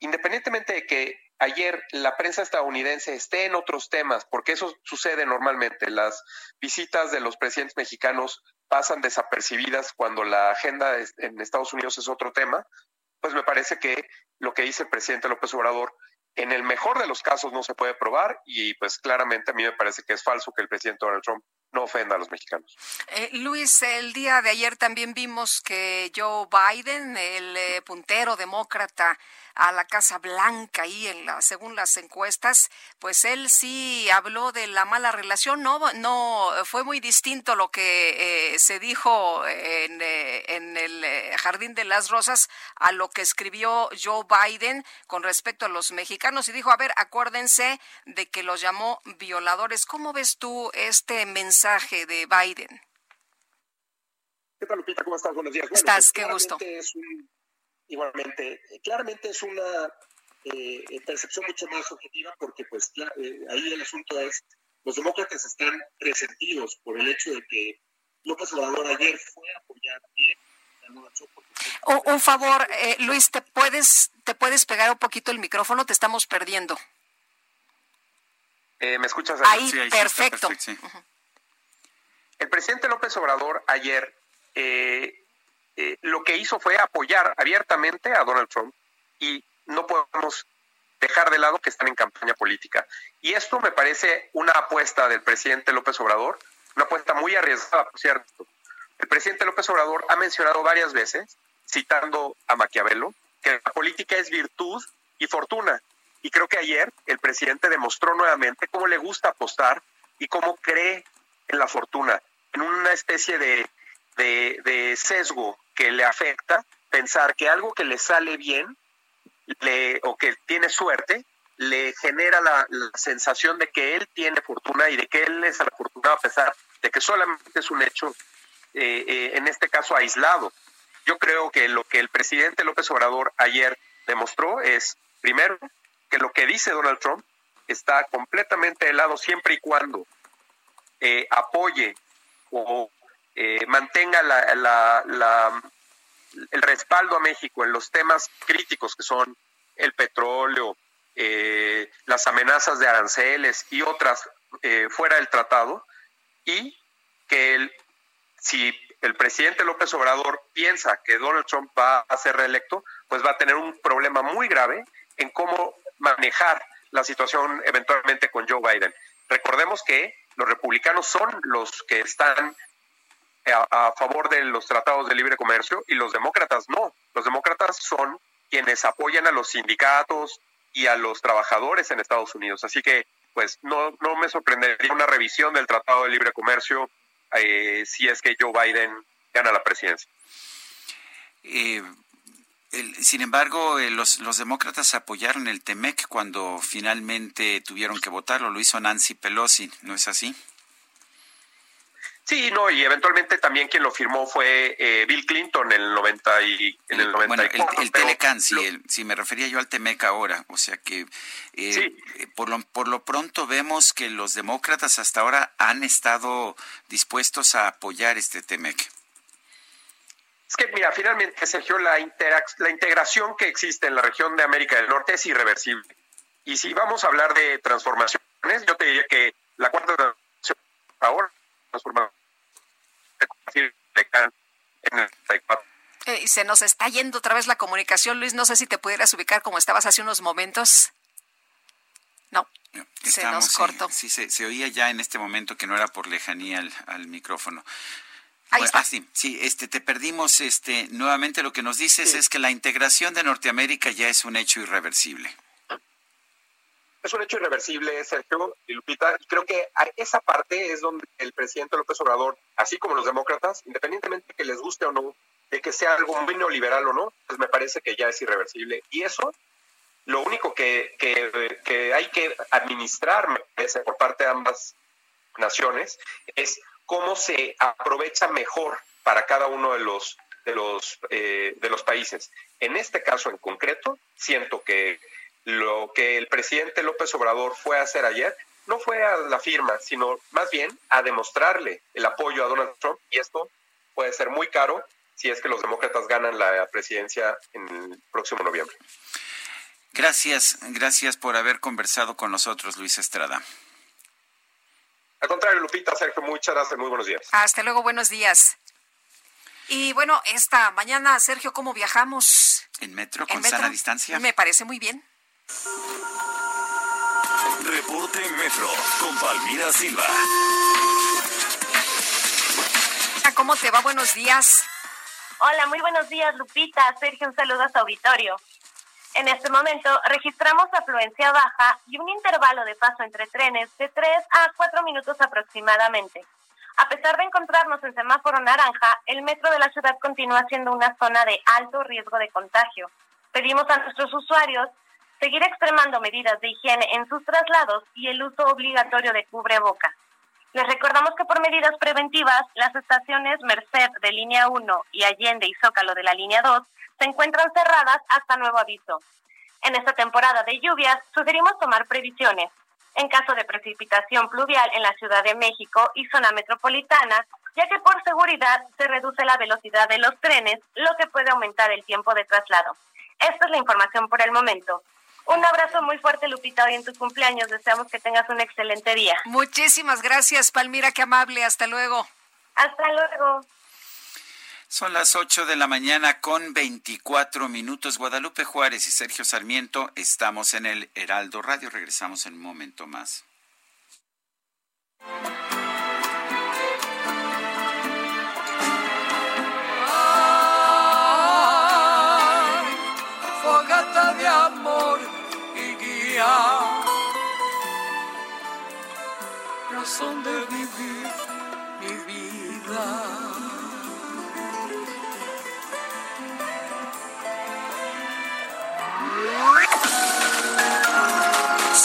independientemente de que ayer la prensa estadounidense esté en otros temas, porque eso sucede normalmente, las visitas de los presidentes mexicanos pasan desapercibidas cuando la agenda en Estados Unidos es otro tema, pues me parece que lo que dice el presidente López Obrador en el mejor de los casos no se puede probar y pues claramente a mí me parece que es falso que el presidente Donald Trump no ofenda a los mexicanos. Eh, Luis, el día de ayer también vimos que Joe Biden, el eh, puntero demócrata a la Casa Blanca y en la, según las encuestas, pues él sí habló de la mala relación. No, no fue muy distinto lo que eh, se dijo en, en el Jardín de las Rosas a lo que escribió Joe Biden con respecto a los mexicanos y dijo, a ver, acuérdense de que los llamó violadores. ¿Cómo ves tú este mensaje? Mensaje de Biden? ¿Qué tal, Lupita? ¿Cómo estás? Buenos días. estás? Qué gusto. igualmente, claramente es una eh, percepción mucho más objetiva porque pues eh, ahí el asunto es, los demócratas están resentidos por el hecho de que López Obrador ayer fue a apoyar bien un, un favor, eh, Luis, ¿te puedes, ¿te puedes pegar un poquito el micrófono? Te estamos perdiendo. ¿Me escuchas ahí? ahí perfecto. El presidente López Obrador ayer eh, eh, lo que hizo fue apoyar abiertamente a Donald Trump y no podemos dejar de lado que están en campaña política. Y esto me parece una apuesta del presidente López Obrador, una apuesta muy arriesgada, por cierto. El presidente López Obrador ha mencionado varias veces, citando a Maquiavelo, que la política es virtud y fortuna. Y creo que ayer el presidente demostró nuevamente cómo le gusta apostar y cómo cree en la fortuna en una especie de, sesgo que le afecta pensar que algo que le sale bien le, o que tiene suerte le genera la, sensación de que él tiene fortuna y de que él es afortunado a pesar de que solamente es un hecho, eh, eh, en este caso aislado. Yo creo que lo que el presidente López Obrador ayer demostró es, primero, que lo que dice Donald Trump está completamente helado siempre y cuando eh, apoye o eh, mantenga el respaldo a México en los temas críticos que son el petróleo, eh, las amenazas de aranceles y otras eh, fuera del tratado, y que si el presidente López Obrador piensa que Donald Trump va a ser reelecto, pues va a tener un problema muy grave en cómo manejar la situación eventualmente con Joe Biden. Recordemos que los republicanos son los que están a, favor de los tratados de libre comercio y los demócratas no. Los demócratas son quienes apoyan a los sindicatos y a los trabajadores en Estados Unidos. Así que, pues, no, no me sorprendería una revisión del Tratado de Libre Comercio eh, si es que Joe Biden gana la presidencia. Eh, sin embargo, eh, los, los demócratas apoyaron el TEMEC cuando finalmente tuvieron que votarlo. Lo hizo Nancy Pelosi, ¿no es así? Sí, no, y eventualmente también quien lo firmó fue eh, Bill Clinton en el 90 y en el 94. Bueno, el, Telecan, sí, me refería yo al TEMEC ahora, o sea que eh, por, lo, por lo pronto vemos que los demócratas hasta ahora han estado dispuestos a apoyar este TEMEC. Es que, mira, finalmente, Sergio, la, la integración que existe en la región de América del Norte es irreversible. Y si vamos a hablar de transformaciones, yo te diría que la cuarta transformación ahora transformación eh, se nos está yendo otra vez la comunicación, Luis. No sé si te pudieras ubicar como estabas hace unos momentos. No. se nos cortó. Sí, se, oía ya en este momento que no era por lejanía al, micrófono. Ahí está. Ah, sí, sí, este, te perdimos. Este, nuevamente lo que nos dices es que la integración de Norteamérica ya es un hecho irreversible. Es un hecho irreversible, Sergio y Lupita. Creo que esa parte es donde el presidente López Obrador, así como los demócratas, independientemente de que les guste o no, de que sea algo muy neoliberal o no, pues me parece que ya es irreversible. Y eso lo único que, que, hay que administrar, por parte de ambas naciones, es cómo se aprovecha mejor para cada uno de los de los eh, de los países. En este caso en concreto, siento que lo que el presidente López Obrador fue a hacer ayer no fue a la firma, sino más bien a demostrarle el apoyo a Donald Trump y esto puede ser muy caro si es que los demócratas ganan la presidencia en el próximo noviembre. Gracias, gracias por haber conversado con nosotros, Luis Estrada. Al contrario, Lupita, Sergio, muchas gracias, muy buenos días. Hasta luego, buenos días. Y bueno, esta mañana, Sergio, ¿cómo viajamos? En metro, con sana distancia. Me parece muy bien. Reporte Metro con Palmira Silva. ¿Cómo te va? Buenos días. Hola, muy buenos días, Lupita. Sergio, un saludo a su auditorio. En este momento registramos afluencia baja y un intervalo de paso entre trenes de 3 a 4 minutos aproximadamente. A pesar de encontrarnos en semáforo naranja, el metro de la ciudad continúa siendo una zona de alto riesgo de contagio. Pedimos a nuestros usuarios seguir extremando medidas de higiene en sus traslados y el uso obligatorio de cubreboca. Les recordamos que por medidas preventivas, las estaciones Merced de línea 1 y Allende y Zócalo de la línea 2 se encuentran cerradas hasta nuevo aviso. En esta temporada de lluvias, sugerimos tomar previsiones. En caso de precipitación pluvial en la Ciudad de México y zona metropolitana, ya que por seguridad se reduce la velocidad de los trenes, lo que puede aumentar el tiempo de traslado. Esta es la información por el momento. Un abrazo muy fuerte, Lupita, hoy en tu cumpleaños. Deseamos que tengas un excelente día. Muchísimas gracias, Palmira, qué amable. Hasta luego. Hasta luego. Son las 8 de la mañana con 24 minutos. Guadalupe Juárez y Sergio Sarmiento estamos en el Heraldo Radio. Regresamos en un momento más. fogata de amor y guía, razón de vivir mi vida.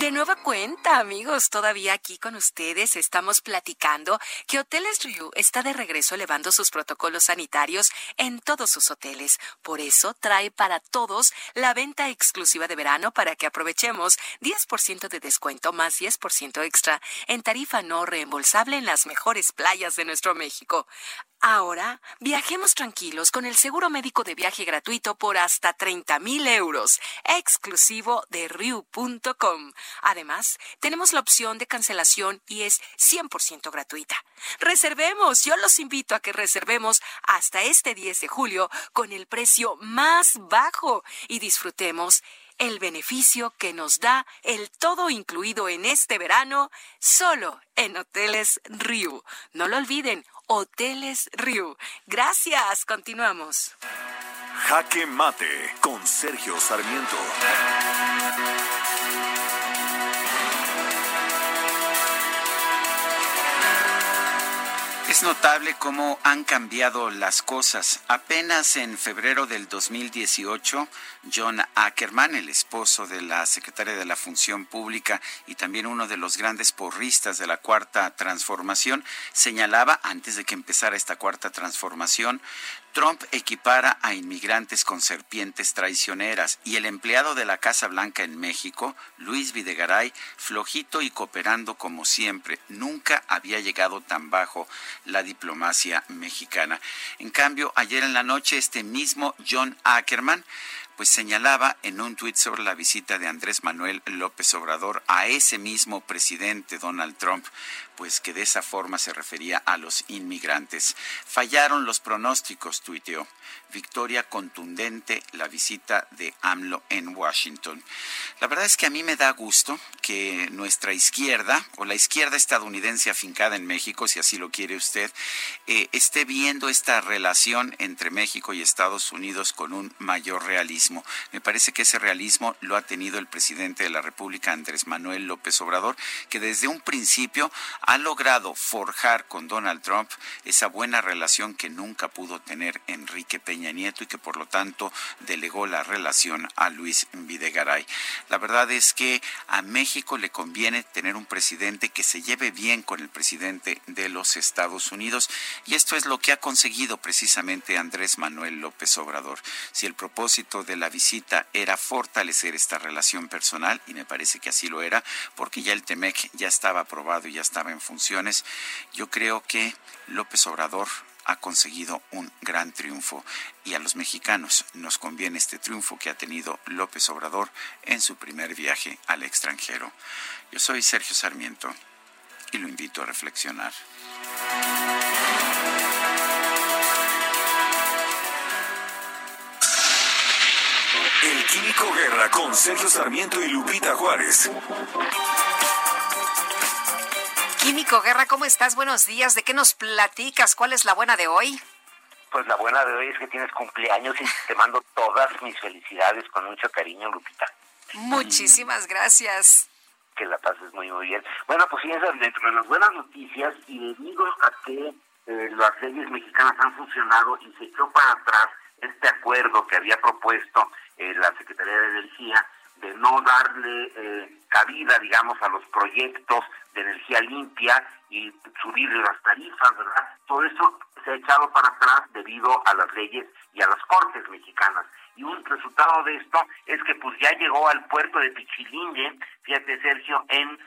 De nueva cuenta, amigos, todavía aquí con ustedes estamos platicando que Hoteles Ryu está de regreso elevando sus protocolos sanitarios en todos sus hoteles. Por eso trae para todos la venta exclusiva de verano para que aprovechemos 10% de descuento más 10% extra en tarifa no reembolsable en las mejores playas de nuestro México. Ahora, viajemos tranquilos con el seguro médico de viaje gratuito por hasta 30 mil euros, exclusivo de Ryu.com. Además, tenemos la opción de cancelación y es 100% gratuita. Reservemos, yo los invito a que reservemos hasta este 10 de julio con el precio más bajo y disfrutemos el beneficio que nos da el todo incluido en este verano solo en Hoteles Ryu. No lo olviden, Hoteles Ryu. Gracias, continuamos. Jaque Mate con Sergio Sarmiento. Es notable cómo han cambiado las cosas. Apenas en febrero del 2018, John Ackerman, el esposo de la secretaria de la Función Pública y también uno de los grandes porristas de la Cuarta Transformación, señalaba, antes de que empezara esta Cuarta Transformación, Trump equipara a inmigrantes con serpientes traicioneras y el empleado de la Casa Blanca en México, Luis Videgaray, flojito y cooperando como siempre, nunca había llegado tan bajo la diplomacia mexicana. En cambio, ayer en la noche este mismo John Ackerman pues señalaba en un tuit sobre la visita de Andrés Manuel López Obrador a ese mismo presidente Donald Trump, pues que de esa forma se refería a los inmigrantes. Fallaron los pronósticos, tuiteó. Victoria contundente la visita de AMLO en Washington. La verdad es que a mí me da gusto que nuestra izquierda, o la izquierda estadounidense afincada en México, si así lo quiere usted, eh, esté viendo esta relación entre México y Estados Unidos con un mayor realismo. Me parece que ese realismo lo ha tenido el presidente de la República, Andrés Manuel López Obrador, que desde un principio ha logrado forjar con Donald Trump esa buena relación que nunca pudo tener Enrique Peña Nieto y que por lo tanto delegó la relación a Luis Videgaray. La verdad es que a México le conviene tener un presidente que se lleve bien con el presidente de los Estados Unidos y esto es lo que ha conseguido precisamente Andrés Manuel López Obrador. Si el propósito de la visita era fortalecer esta relación personal, y me parece que así lo era, porque ya el TEMEC ya estaba aprobado y ya estaba en funciones, yo creo que López Obrador ha conseguido un gran triunfo y a los mexicanos nos conviene este triunfo que ha tenido López Obrador en su primer viaje al extranjero. Yo soy Sergio Sarmiento y lo invito a reflexionar. El Químico Guerra con Sergio Sarmiento y Lupita Juárez. Químico Guerra, ¿cómo estás? Buenos días. ¿De qué nos platicas? ¿Cuál es la buena de hoy? Pues la buena de hoy es que tienes cumpleaños y te mando todas mis felicidades con mucho cariño, Lupita. Muchísimas gracias. Que la pases muy, muy bien. Bueno, pues fíjense, dentro de las buenas noticias, y debido a que eh, las leyes mexicanas han funcionado y se echó para atrás este acuerdo que había propuesto eh, la Secretaría de Energía de no darle eh, cabida, digamos, a los proyectos de energía limpia y subir las tarifas, ¿verdad? Todo eso se ha echado para atrás debido a las leyes y a las cortes mexicanas. Y un resultado de esto es que pues ya llegó al puerto de Pichilingue, fíjate Sergio, en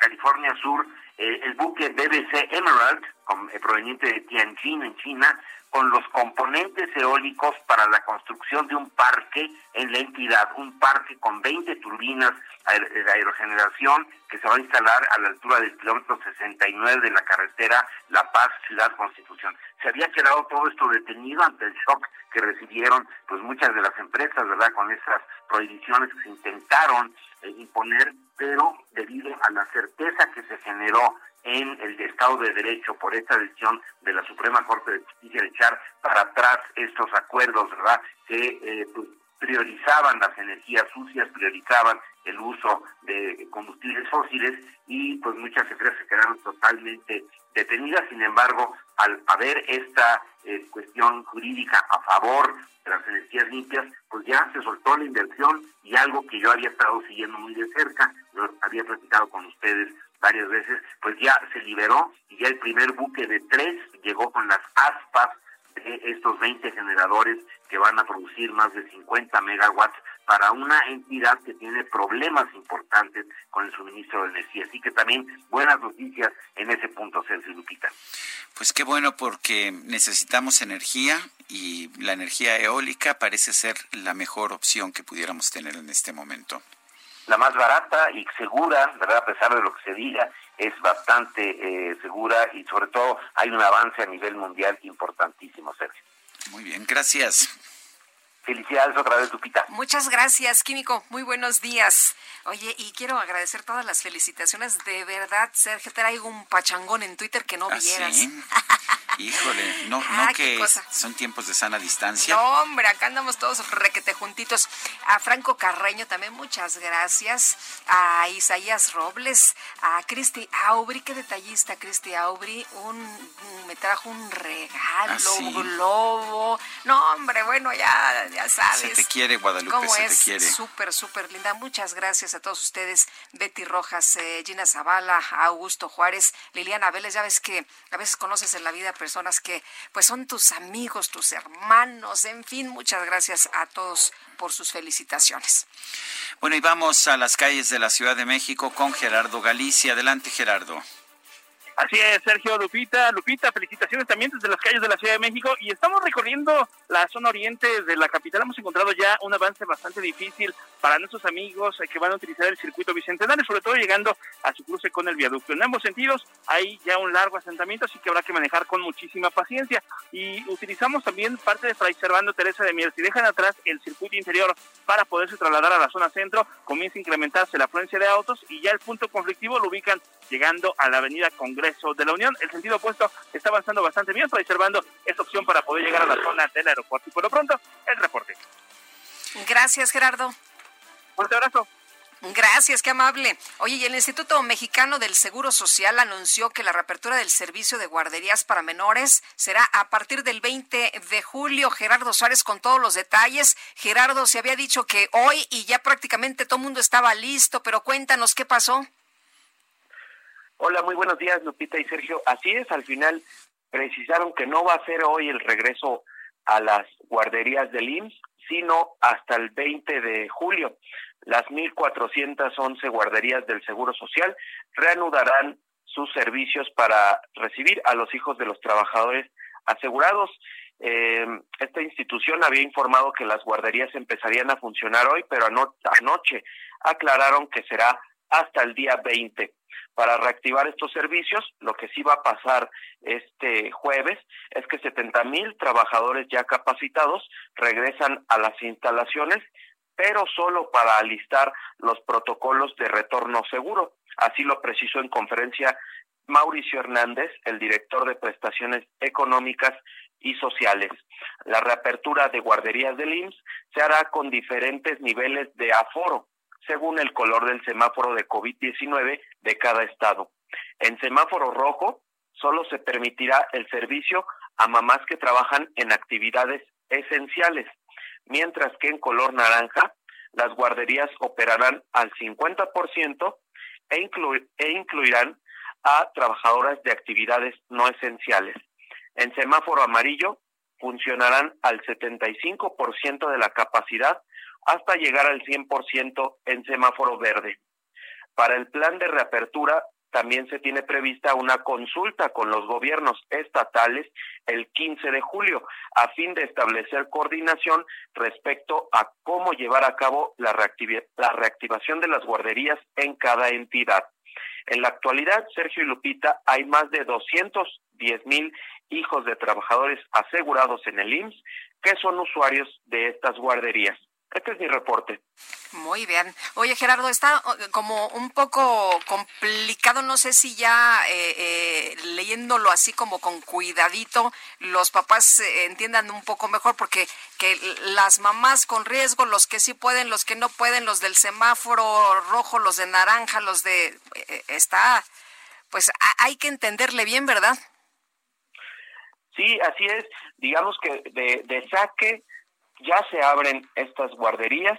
California Sur, eh, el buque BBC Emerald, eh, proveniente de Tianjin en China, con los componentes eólicos para la construcción de un parque en la entidad, un parque con 20 turbinas de aerogeneración que se va a instalar a la altura del kilómetro 69 de la carretera La Paz, Ciudad Constitución. Se había quedado todo esto detenido ante el shock que recibieron pues muchas de las empresas, ¿verdad? Con esas prohibiciones que se intentaron eh, imponer, pero debido a la certeza que se generó en el Estado de Derecho por esta decisión de la Suprema Corte de Justicia de echar para atrás estos acuerdos, ¿verdad? Que eh, pues, priorizaban las energías sucias, priorizaban el uso de combustibles fósiles y pues muchas empresas se quedaron totalmente detenidas. Sin embargo, al haber esta eh, cuestión jurídica a favor de las energías limpias, pues ya se soltó la inversión y algo que yo había estado siguiendo muy de cerca, lo había platicado con ustedes varias veces, pues ya se liberó y ya el primer buque de tres llegó con las aspas de estos 20 generadores que van a producir más de 50 megawatts para una entidad que tiene problemas importantes con el suministro de energía. Así que también buenas noticias en ese punto, Sergio Lupita. Pues qué bueno porque necesitamos energía y la energía eólica parece ser la mejor opción que pudiéramos tener en este momento la más barata y segura, ¿verdad? A pesar de lo que se diga, es bastante eh, segura y sobre todo hay un avance a nivel mundial importantísimo, Sergio. Muy bien, gracias. Felicidades otra vez, Lupita. Muchas gracias, Químico. Muy buenos días. Oye, y quiero agradecer todas las felicitaciones. De verdad, Sergio, traigo un pachangón en Twitter que no ¿Ah, vieras. Híjole, no, no Ah, que son tiempos de sana distancia. No, hombre, acá andamos todos requete juntitos. A Franco Carreño también muchas gracias. A Isaías Robles, a Cristi Aubry, qué detallista Cristi Aubry, un, me trajo un regalo, Ah, sí. un globo. No, hombre, bueno, ya ya sabes. Se te quiere, Guadalupe, se te quiere. Súper, súper linda. Muchas gracias a todos ustedes, Betty Rojas, eh, Gina Zavala, Augusto Juárez, Liliana Vélez. Ya ves que a veces conoces en la vida personas que pues son tus amigos, tus hermanos, en fin, muchas gracias a todos por sus felicitaciones. Bueno, y vamos a las calles de la Ciudad de México con Gerardo Galicia. Adelante, Gerardo. Así es, Sergio Lupita. Lupita, felicitaciones también desde las calles de la Ciudad de México. Y estamos recorriendo la zona oriente de la capital. Hemos encontrado ya un avance bastante difícil para nuestros amigos que van a utilizar el circuito bicentenario, sobre todo llegando a su cruce con el viaducto. En ambos sentidos hay ya un largo asentamiento, así que habrá que manejar con muchísima paciencia. Y utilizamos también parte de Fray Servando Teresa de Mier. Si dejan atrás el circuito interior para poderse trasladar a la zona centro, comienza a incrementarse la afluencia de autos y ya el punto conflictivo lo ubican llegando a la avenida Congreso de la Unión. El sentido opuesto está avanzando bastante bien, reservando esa opción para poder llegar a la zona del aeropuerto. Y por lo pronto, el reporte. Gracias, Gerardo. Fuerte abrazo. Gracias, qué amable. Oye, y el Instituto Mexicano del Seguro Social anunció que la reapertura del servicio de guarderías para menores será a partir del 20 de julio. Gerardo Suárez con todos los detalles. Gerardo, se había dicho que hoy y ya prácticamente todo el mundo estaba listo, pero cuéntanos qué pasó. Hola, muy buenos días, Lupita y Sergio. Así es, al final precisaron que no va a ser hoy el regreso a las guarderías del IMSS, sino hasta el 20 de julio. Las 1.411 guarderías del Seguro Social reanudarán sus servicios para recibir a los hijos de los trabajadores asegurados. Eh, esta institución había informado que las guarderías empezarían a funcionar hoy, pero anoche aclararon que será hasta el día 20 para reactivar estos servicios. Lo que sí va a pasar este jueves es que 70 mil trabajadores ya capacitados regresan a las instalaciones, pero solo para alistar los protocolos de retorno seguro. Así lo precisó en conferencia Mauricio Hernández, el director de prestaciones económicas y sociales. La reapertura de guarderías del IMSS se hará con diferentes niveles de aforo según el color del semáforo de COVID-19 de cada estado. En semáforo rojo solo se permitirá el servicio a mamás que trabajan en actividades esenciales, mientras que en color naranja las guarderías operarán al 50% e, e incluirán a trabajadoras de actividades no esenciales. En semáforo amarillo funcionarán al 75% de la capacidad hasta llegar al 100% en semáforo verde. Para el plan de reapertura también se tiene prevista una consulta con los gobiernos estatales el 15 de julio a fin de establecer coordinación respecto a cómo llevar a cabo la, reactivación de las guarderías en cada entidad. En la actualidad, Sergio y Lupita, hay más de 210 mil hijos de trabajadores asegurados en el IMSS que son usuarios de estas guarderías. Este es mi reporte. Muy bien. Oye, Gerardo, está eh, como un poco complicado, no sé si ya eh, eh, leyéndolo así como con cuidadito, los papás entiendan un poco mejor, porque que las mamás con riesgo, los que sí pueden, los que no pueden, los del semáforo rojo, los de naranja, los de... está, pues hay que entenderle bien, ¿verdad? Sí, así es. Digamos que de, de saque ya se abren estas guarderías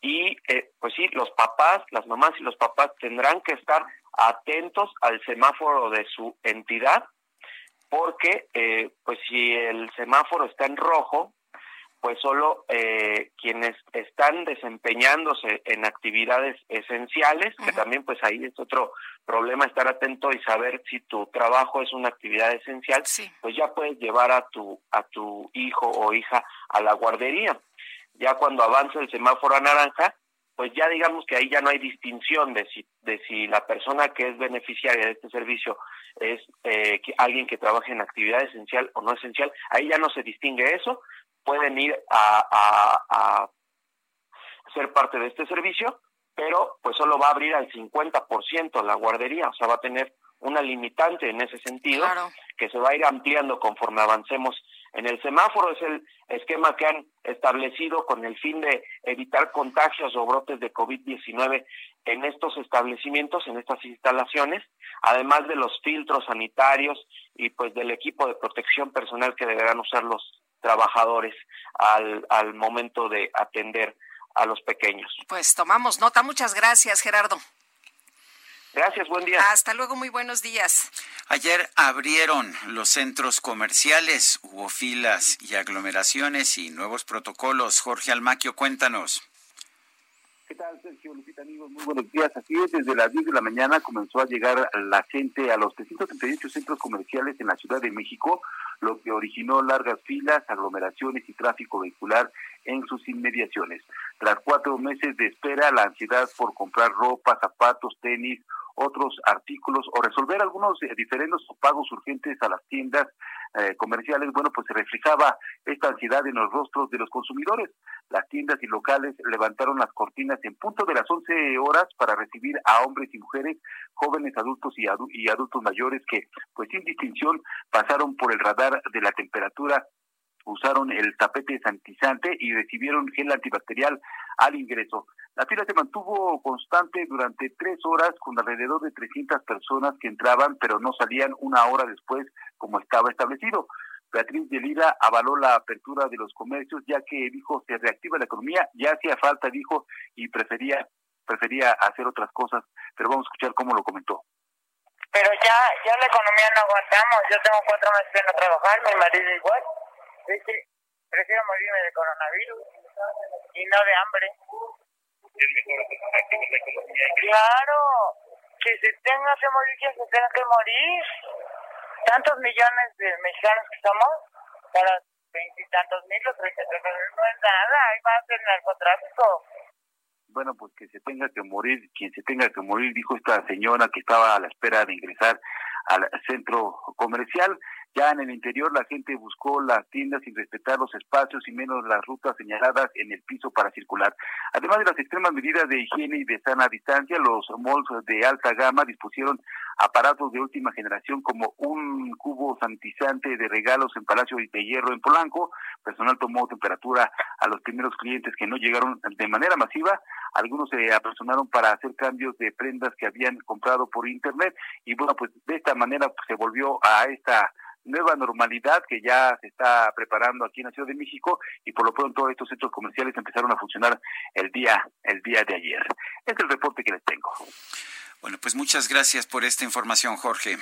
y eh, pues sí, los papás, las mamás y los papás tendrán que estar atentos al semáforo de su entidad porque eh, pues si el semáforo está en rojo, pues solo eh, quienes están desempeñándose en actividades esenciales, que también pues ahí es otro problema estar atento y saber si tu trabajo es una actividad esencial, pues ya puedes llevar a tu a tu hijo o hija a la guardería. Ya cuando avanza el semáforo a naranja, pues ya digamos que ahí ya no hay distinción de si de si la persona que es beneficiaria de este servicio es eh, alguien que trabaja en actividad esencial o no esencial, ahí ya no se distingue eso, pueden ir a, a, ser parte de este servicio, pero pues solo va a abrir al 50% la guardería, o sea, va a tener una limitante en ese sentido, que se va a ir ampliando conforme avancemos en el semáforo. Es el esquema que han establecido con el fin de evitar contagios o brotes de COVID-19 en estos establecimientos, en estas instalaciones, además de los filtros sanitarios y pues del equipo de protección personal que deberán usar los trabajadores al, al momento de atender a los pequeños. Pues tomamos nota. Muchas gracias, Gerardo. Gracias, buen día. Hasta luego, muy buenos días. Ayer abrieron los centros comerciales, hubo filas y aglomeraciones y nuevos protocolos. Jorge Almaquio, cuéntanos. ¿Qué tal, Sergio Lupita, amigos? Muy buenos días. Así es, desde las 10 de la mañana comenzó a llegar la gente a los 338 centros comerciales en la Ciudad de México, lo que originó largas filas, aglomeraciones y tráfico vehicular en sus inmediaciones. Tras cuatro meses de espera, la ansiedad por comprar ropa, zapatos, tenis otros artículos o resolver algunos eh, diferentes o pagos urgentes a las tiendas eh, comerciales, bueno, pues se reflejaba esta ansiedad en los rostros de los consumidores. Las tiendas y locales levantaron las cortinas en punto de las 11 horas para recibir a hombres y mujeres, jóvenes, adultos y, y adultos mayores que, pues sin distinción, pasaron por el radar de la temperatura usaron el tapete sanitizante y recibieron gel antibacterial al ingreso. La fila se mantuvo constante durante tres horas con alrededor de 300 personas que entraban pero no salían una hora después como estaba establecido. Beatriz de Lira avaló la apertura de los comercios ya que dijo se reactiva la economía, ya hacía falta, dijo, y prefería prefería hacer otras cosas, pero vamos a escuchar cómo lo comentó. Pero ya, ya la economía no aguantamos, yo tengo cuatro meses de no trabajar, mi marido igual, prefiero morirme de coronavirus y no de hambre. Es Claro, que se tenga que morir, que se tenga que morir. Tantos millones de mexicanos que somos, para veintitantos mil o treinta no es nada, hay más del narcotráfico. Bueno, pues que se tenga que morir, quien se tenga que morir, dijo esta señora que estaba a la espera de ingresar al centro comercial. Ya en el interior la gente buscó las tiendas sin respetar los espacios y menos las rutas señaladas en el piso para circular. Además de las extremas medidas de higiene y de sana distancia, los malls de alta gama dispusieron aparatos de última generación como un cubo sanitizante de regalos en Palacio de Hierro en Polanco. Personal tomó temperatura a los primeros clientes que no llegaron de manera masiva. Algunos se apersonaron para hacer cambios de prendas que habían comprado por internet y bueno, pues de esta manera pues, se volvió a esta nueva normalidad que ya se está preparando aquí en la Ciudad de México y por lo pronto estos centros comerciales empezaron a funcionar el día el día de ayer. Este es el reporte que les tengo. Bueno, pues muchas gracias por esta información, Jorge.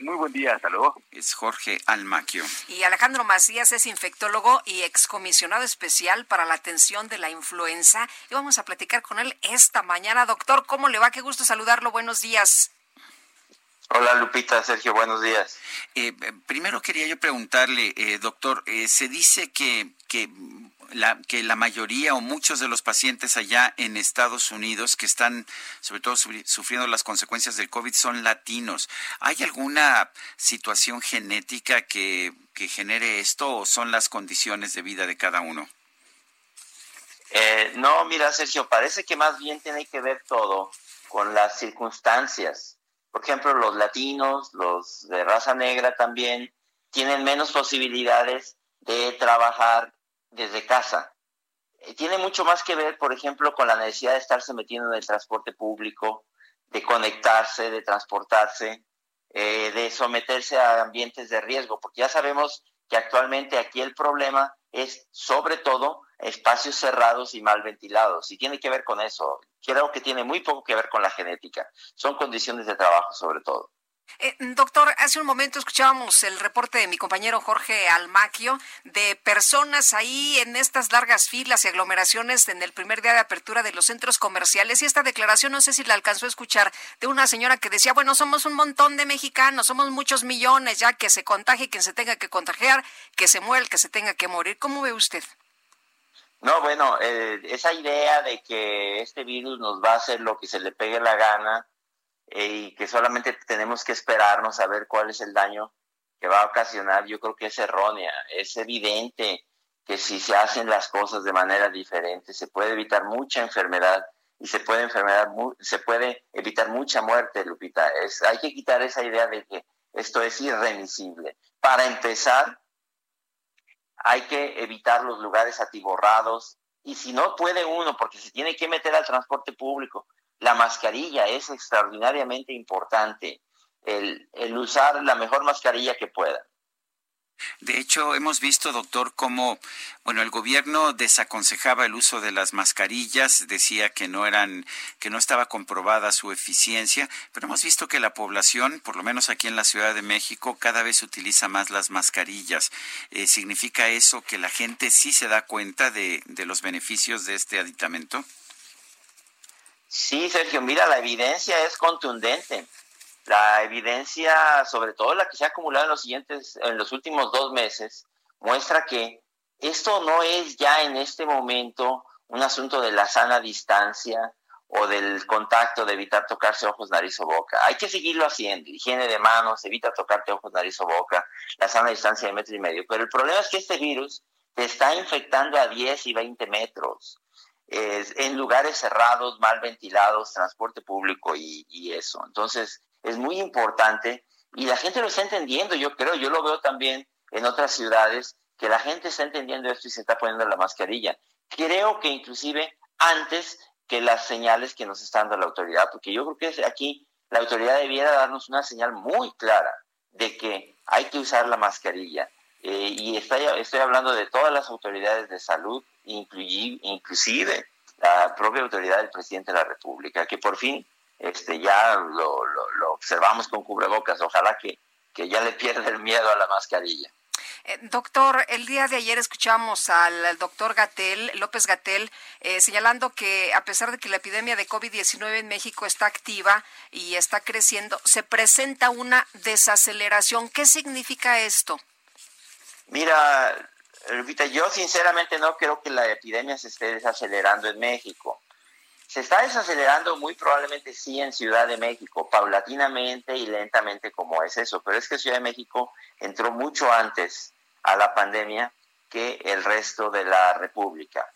Muy buen día, hasta luego. Es Jorge Almaquio. Y Alejandro Macías es infectólogo y excomisionado especial para la atención de la influenza. Y vamos a platicar con él esta mañana. Doctor, ¿cómo le va? Qué gusto saludarlo. Buenos días. Hola Lupita, Sergio, buenos días. Eh, primero quería yo preguntarle, eh, doctor, eh, se dice que, que, la, que la mayoría o muchos de los pacientes allá en Estados Unidos que están sobre todo sufriendo las consecuencias del COVID son latinos. ¿Hay alguna situación genética que, que genere esto o son las condiciones de vida de cada uno? no, mira Sergio, parece que más bien tiene que ver todo con las circunstancias por ejemplo, los latinos, los de raza negra también, tienen menos posibilidades de trabajar desde casa. Eh, tiene mucho más que ver, por ejemplo, con la necesidad de estarse metiendo en el transporte público, de conectarse, de transportarse, eh, de someterse a ambientes de riesgo, porque ya sabemos que actualmente aquí el problema es sobre todo espacios cerrados y mal ventilados. Y tiene que ver con eso. Creo que tiene muy poco que ver con la genética. Son condiciones de trabajo sobre todo. Eh, doctor, hace un momento escuchábamos el reporte de mi compañero Jorge Almaquio de personas ahí en estas largas filas y aglomeraciones en el primer día de apertura de los centros comerciales y esta declaración, no sé si la alcanzó a escuchar, de una señora que decía, bueno, somos un montón de mexicanos, somos muchos millones, ya que se contagie quien se tenga que contagiar, que se muera que se tenga que morir. ¿Cómo ve usted? No, bueno, eh, esa idea de que este virus nos va a hacer lo que se le pegue la gana eh, y que solamente tenemos que esperarnos a ver cuál es el daño que va a ocasionar, yo creo que es errónea. Es evidente que si se hacen las cosas de manera diferente, se puede evitar mucha enfermedad y se puede, enfermedad, se puede evitar mucha muerte, Lupita. Hay que quitar esa idea de que esto es irremisible. Para empezar, hay que evitar los lugares atiborrados y si no puede uno, porque se tiene que meter al transporte público, la mascarilla es extraordinariamente importante, el, usar la mejor mascarilla que pueda. De hecho, hemos visto, doctor, cómo, bueno, el gobierno desaconsejaba el uso de las mascarillas, decía que no eran, que no estaba comprobada su eficiencia, pero hemos visto que la población, por lo menos aquí en la Ciudad de México, cada vez utiliza más las mascarillas. Eh, ¿Significa eso que la gente sí se da cuenta de, de los beneficios de este aditamento? Sí, Sergio, mira, la evidencia es contundente. La evidencia, sobre todo la que se ha acumulado en los siguientes, en los últimos dos meses, muestra que esto no es ya en este momento un asunto de la sana distancia o del contacto, de evitar tocarse ojos, nariz o boca. Hay que seguirlo haciendo. Higiene de manos, evita tocarte ojos, nariz o boca, la sana distancia de metro y medio. Pero el problema es que este virus te está infectando a 10 y 20 metros. en lugares cerrados, mal ventilados, transporte público y, y eso. Entonces, es muy importante y la gente lo está entendiendo, yo creo, yo lo veo también en otras ciudades, que la gente está entendiendo esto y se está poniendo la mascarilla. Creo que inclusive antes que las señales que nos está dando la autoridad, porque yo creo que aquí la autoridad debiera darnos una señal muy clara de que hay que usar la mascarilla. Eh, y estoy, estoy hablando de todas las autoridades de salud, inclusive la propia autoridad del presidente de la República, que por fin este, ya lo, lo, observamos con cubrebocas. Ojalá que, que ya le pierda el miedo a la mascarilla. Eh, doctor, el día de ayer escuchamos al, doctor Gatel, López Gatel, eh, señalando que a pesar de que la epidemia de COVID-19 en México está activa y está creciendo, se presenta una desaceleración. ¿Qué significa esto? Mira, Lupita, yo sinceramente no creo que la epidemia se esté desacelerando en México. Se está desacelerando muy probablemente sí en Ciudad de México, paulatinamente y lentamente como es eso, pero es que Ciudad de México entró mucho antes a la pandemia que el resto de la República.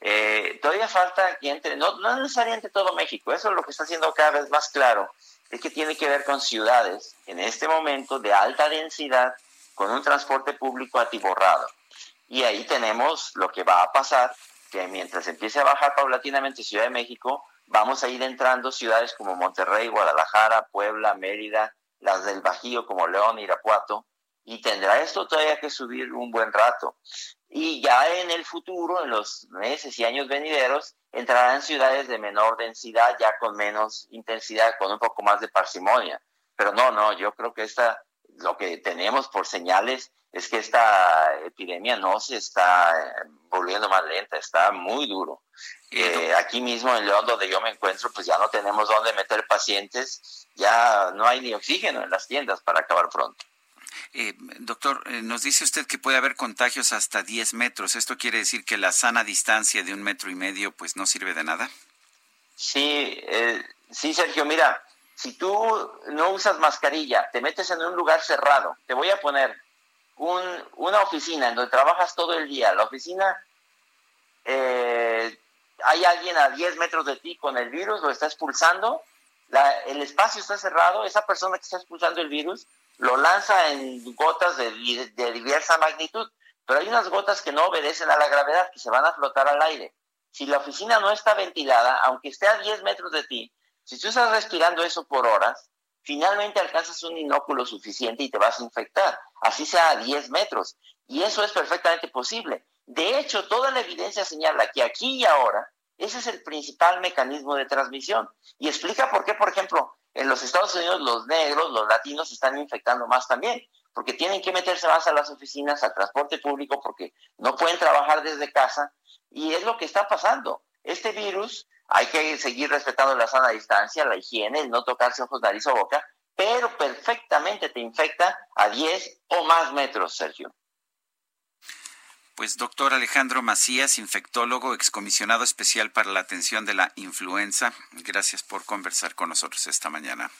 Eh, todavía falta que entre, no, no necesariamente todo México, eso es lo que está haciendo cada vez más claro, es que tiene que ver con ciudades en este momento de alta densidad, con un transporte público atiborrado. Y ahí tenemos lo que va a pasar que mientras empiece a bajar paulatinamente Ciudad de México, vamos a ir entrando ciudades como Monterrey, Guadalajara, Puebla, Mérida, las del Bajío como León, Irapuato, y tendrá esto todavía que subir un buen rato. Y ya en el futuro, en los meses y años venideros, entrarán ciudades de menor densidad, ya con menos intensidad, con un poco más de parsimonia. Pero no, no, yo creo que esta, lo que tenemos por señales es que esta epidemia no se está eh, volviendo más lenta, está muy duro. Eh, aquí mismo en León, donde yo me encuentro, pues ya no tenemos dónde meter pacientes, ya no hay ni oxígeno en las tiendas para acabar pronto. Eh, doctor, nos dice usted que puede haber contagios hasta 10 metros. ¿Esto quiere decir que la sana distancia de un metro y medio pues no sirve de nada? Sí, sí, Sergio, mira, si tú no usas mascarilla, te metes en un lugar cerrado, te voy a poner una oficina en donde trabajas todo el día, la oficina, eh, hay alguien a 10 metros de ti con el virus, lo está expulsando, el espacio está cerrado, esa persona que está expulsando el virus lo lanza en gotas de, de diversa magnitud, pero hay unas gotas que no obedecen a la gravedad, que se van a flotar al aire. Si la oficina no está ventilada, aunque esté a 10 metros de ti, si tú estás respirando eso por horas, finalmente alcanzas un inóculo suficiente y te vas a infectar, así sea a 10 metros. Y eso es perfectamente posible. De hecho, toda la evidencia señala que aquí y ahora ese es el principal mecanismo de transmisión. Y explica por qué, por ejemplo, en los Estados Unidos los negros, los latinos se están infectando más también, porque tienen que meterse más a las oficinas, al transporte público, porque no pueden trabajar desde casa. Y es lo que está pasando. Este virus hay que seguir respetando la sana distancia, la higiene, el no tocarse ojos, nariz o boca, pero perfectamente te infecta a 10 o más metros, Sergio. Pues doctor Alejandro Macías, infectólogo, excomisionado especial para la atención de la influenza, gracias por conversar con nosotros esta mañana.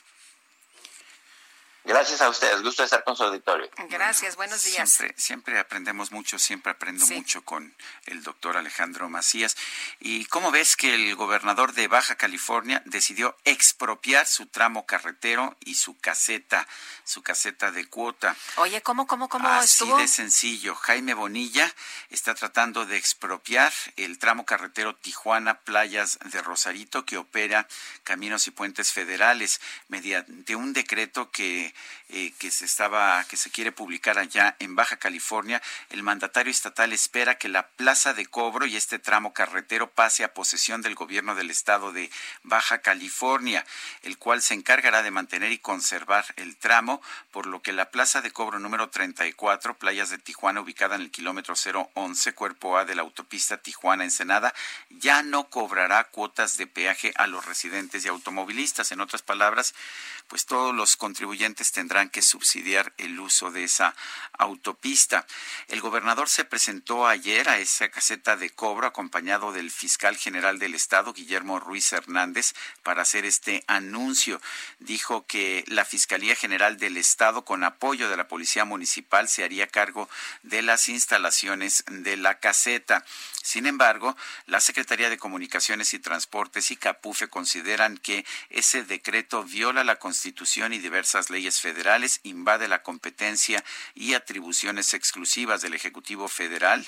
Gracias a ustedes, gusto estar con su auditorio. Gracias, buenos días. Siempre, aprendemos mucho, siempre aprendo mucho con el doctor Alejandro Macías. ¿Y cómo ves que el gobernador de Baja California decidió expropiar su tramo carretero y su caseta, su caseta de cuota? Oye, ¿cómo, cómo, cómo Así de sencillo. Jaime Bonilla está tratando de expropiar el tramo carretero Tijuana Playas de Rosarito que opera caminos y puentes federales mediante un decreto que eh, que se estaba, que se quiere publicar allá en Baja California, el mandatario estatal espera que la plaza de cobro y este tramo carretero pase a posesión del gobierno del estado de Baja California, el cual se encargará de mantener y conservar el tramo, por lo que la plaza de cobro número 34, Playas de Tijuana, ubicada en el kilómetro 011, cuerpo A de la autopista Tijuana-Ensenada, ya no cobrará cuotas de peaje a los residentes y automovilistas. En otras palabras, pues todos los contribuyentes tendrán que subsidiar el uso de esa autopista. El gobernador se presentó ayer a esa caseta de cobro acompañado del fiscal general del estado, Guillermo Ruiz Hernández, para hacer este anuncio. Dijo que la Fiscalía General del Estado, con apoyo de la Policía Municipal, se haría cargo de las instalaciones de la caseta. Sin embargo, la Secretaría de Comunicaciones y Transportes y Capufe consideran que ese decreto viola la Constitución y diversas leyes federales, invade la competencia y atribuciones exclusivas del Ejecutivo Federal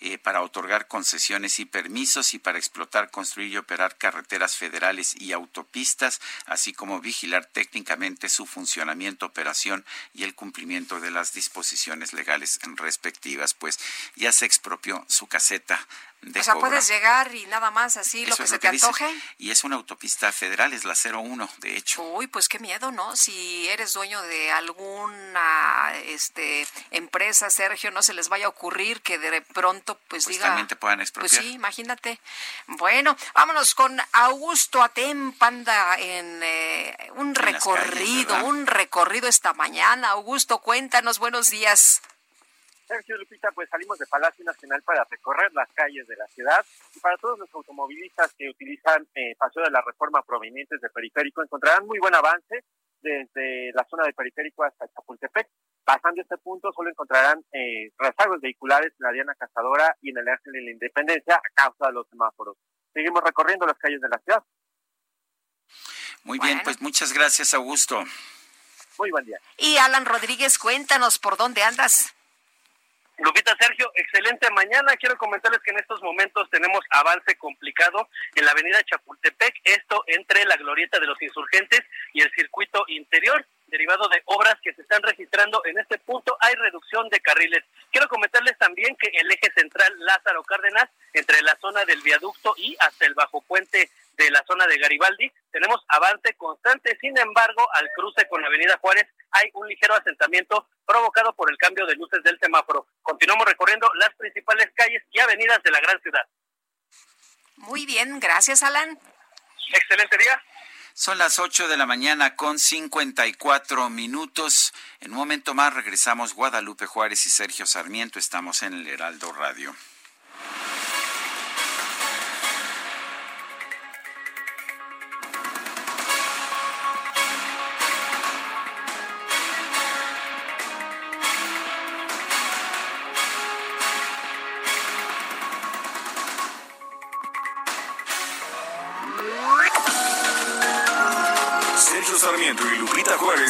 eh, para otorgar concesiones y permisos y para explotar, construir y operar carreteras federales y autopistas, así como vigilar técnicamente su funcionamiento, operación y el cumplimiento de las disposiciones legales respectivas. Pues ya se expropió su caseta o sea, puedes llegar y nada más así, lo que se te antoje. Y es una autopista federal, es la 01, de hecho. Uy, pues qué miedo, ¿no? Si eres dueño de alguna este, empresa, Sergio, no se les vaya a ocurrir que de pronto pues, pues diga... también te puedan expropiar. Pues sí, imagínate. Bueno, vámonos con Augusto Atem, panda, en eh, un recorrido, un recorrido esta mañana. Augusto, cuéntanos, buenos días. Sergio Lupita, pues salimos de Palacio Nacional para recorrer las calles de la ciudad y para todos los automovilistas que utilizan eh, Paseo de la Reforma provenientes de Periférico encontrarán muy buen avance desde la zona de Periférico hasta Chapultepec. Pasando este punto solo encontrarán eh, rezagos vehiculares en la Diana Cazadora y en el Ángel de la Independencia a causa de los semáforos. Seguimos recorriendo las calles de la ciudad. Muy bien, pues muchas gracias, Augusto. Muy buen día. Y Alan Rodríguez, cuéntanos por dónde andas. Lupita Sergio, excelente mañana. Quiero comentarles que en estos momentos tenemos avance complicado en la avenida Chapultepec, esto entre la glorieta de los insurgentes y el circuito interior. Derivado de obras que se están registrando en este punto, hay reducción de carriles. Quiero comentarles también que el eje central Lázaro Cárdenas, entre la zona del viaducto y hasta el bajo puente de la zona de Garibaldi, tenemos avance constante. Sin embargo, al cruce con la Avenida Juárez hay un ligero asentamiento provocado por el cambio de luces del semáforo. Continuamos recorriendo las principales calles y avenidas de la gran ciudad. Muy bien, gracias Alan. Excelente día. Son las 8 de la mañana con 54 minutos. En un momento más regresamos Guadalupe Juárez y Sergio Sarmiento. Estamos en el Heraldo Radio.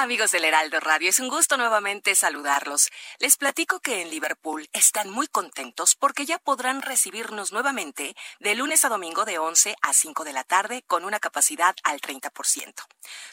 Amigos del Heraldo Radio, es un gusto nuevamente saludarlos. Les platico que en Liverpool están muy contentos porque ya podrán recibirnos nuevamente de lunes a domingo de 11 a 5 de la tarde con una capacidad al 30%.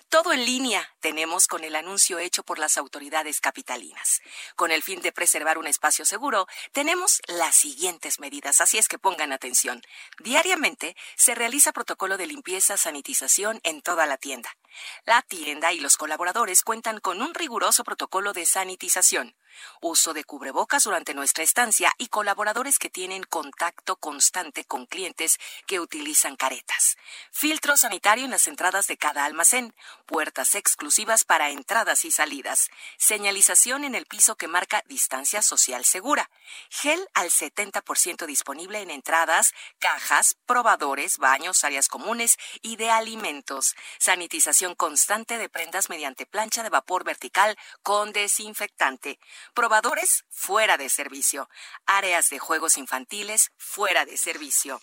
Todo en línea tenemos con el anuncio hecho por las autoridades capitalinas. Con el fin de preservar un espacio seguro, tenemos las siguientes medidas, así es que pongan atención. Diariamente se realiza protocolo de limpieza, sanitización en toda la tienda. La tienda y los colaboradores cuentan con un riguroso protocolo de sanitización. Uso de cubrebocas durante nuestra estancia y colaboradores que tienen contacto constante con clientes que utilizan caretas. Filtro sanitario en las entradas de cada almacén, puertas exclusivas para entradas y salidas, señalización en el piso que marca distancia social segura, gel al 70% disponible en entradas, cajas, probadores, baños, áreas comunes y de alimentos, sanitización constante de prendas mediante plancha de vapor vertical con desinfectante, probadores fuera de servicio, áreas de juegos infantiles fuera de servicio.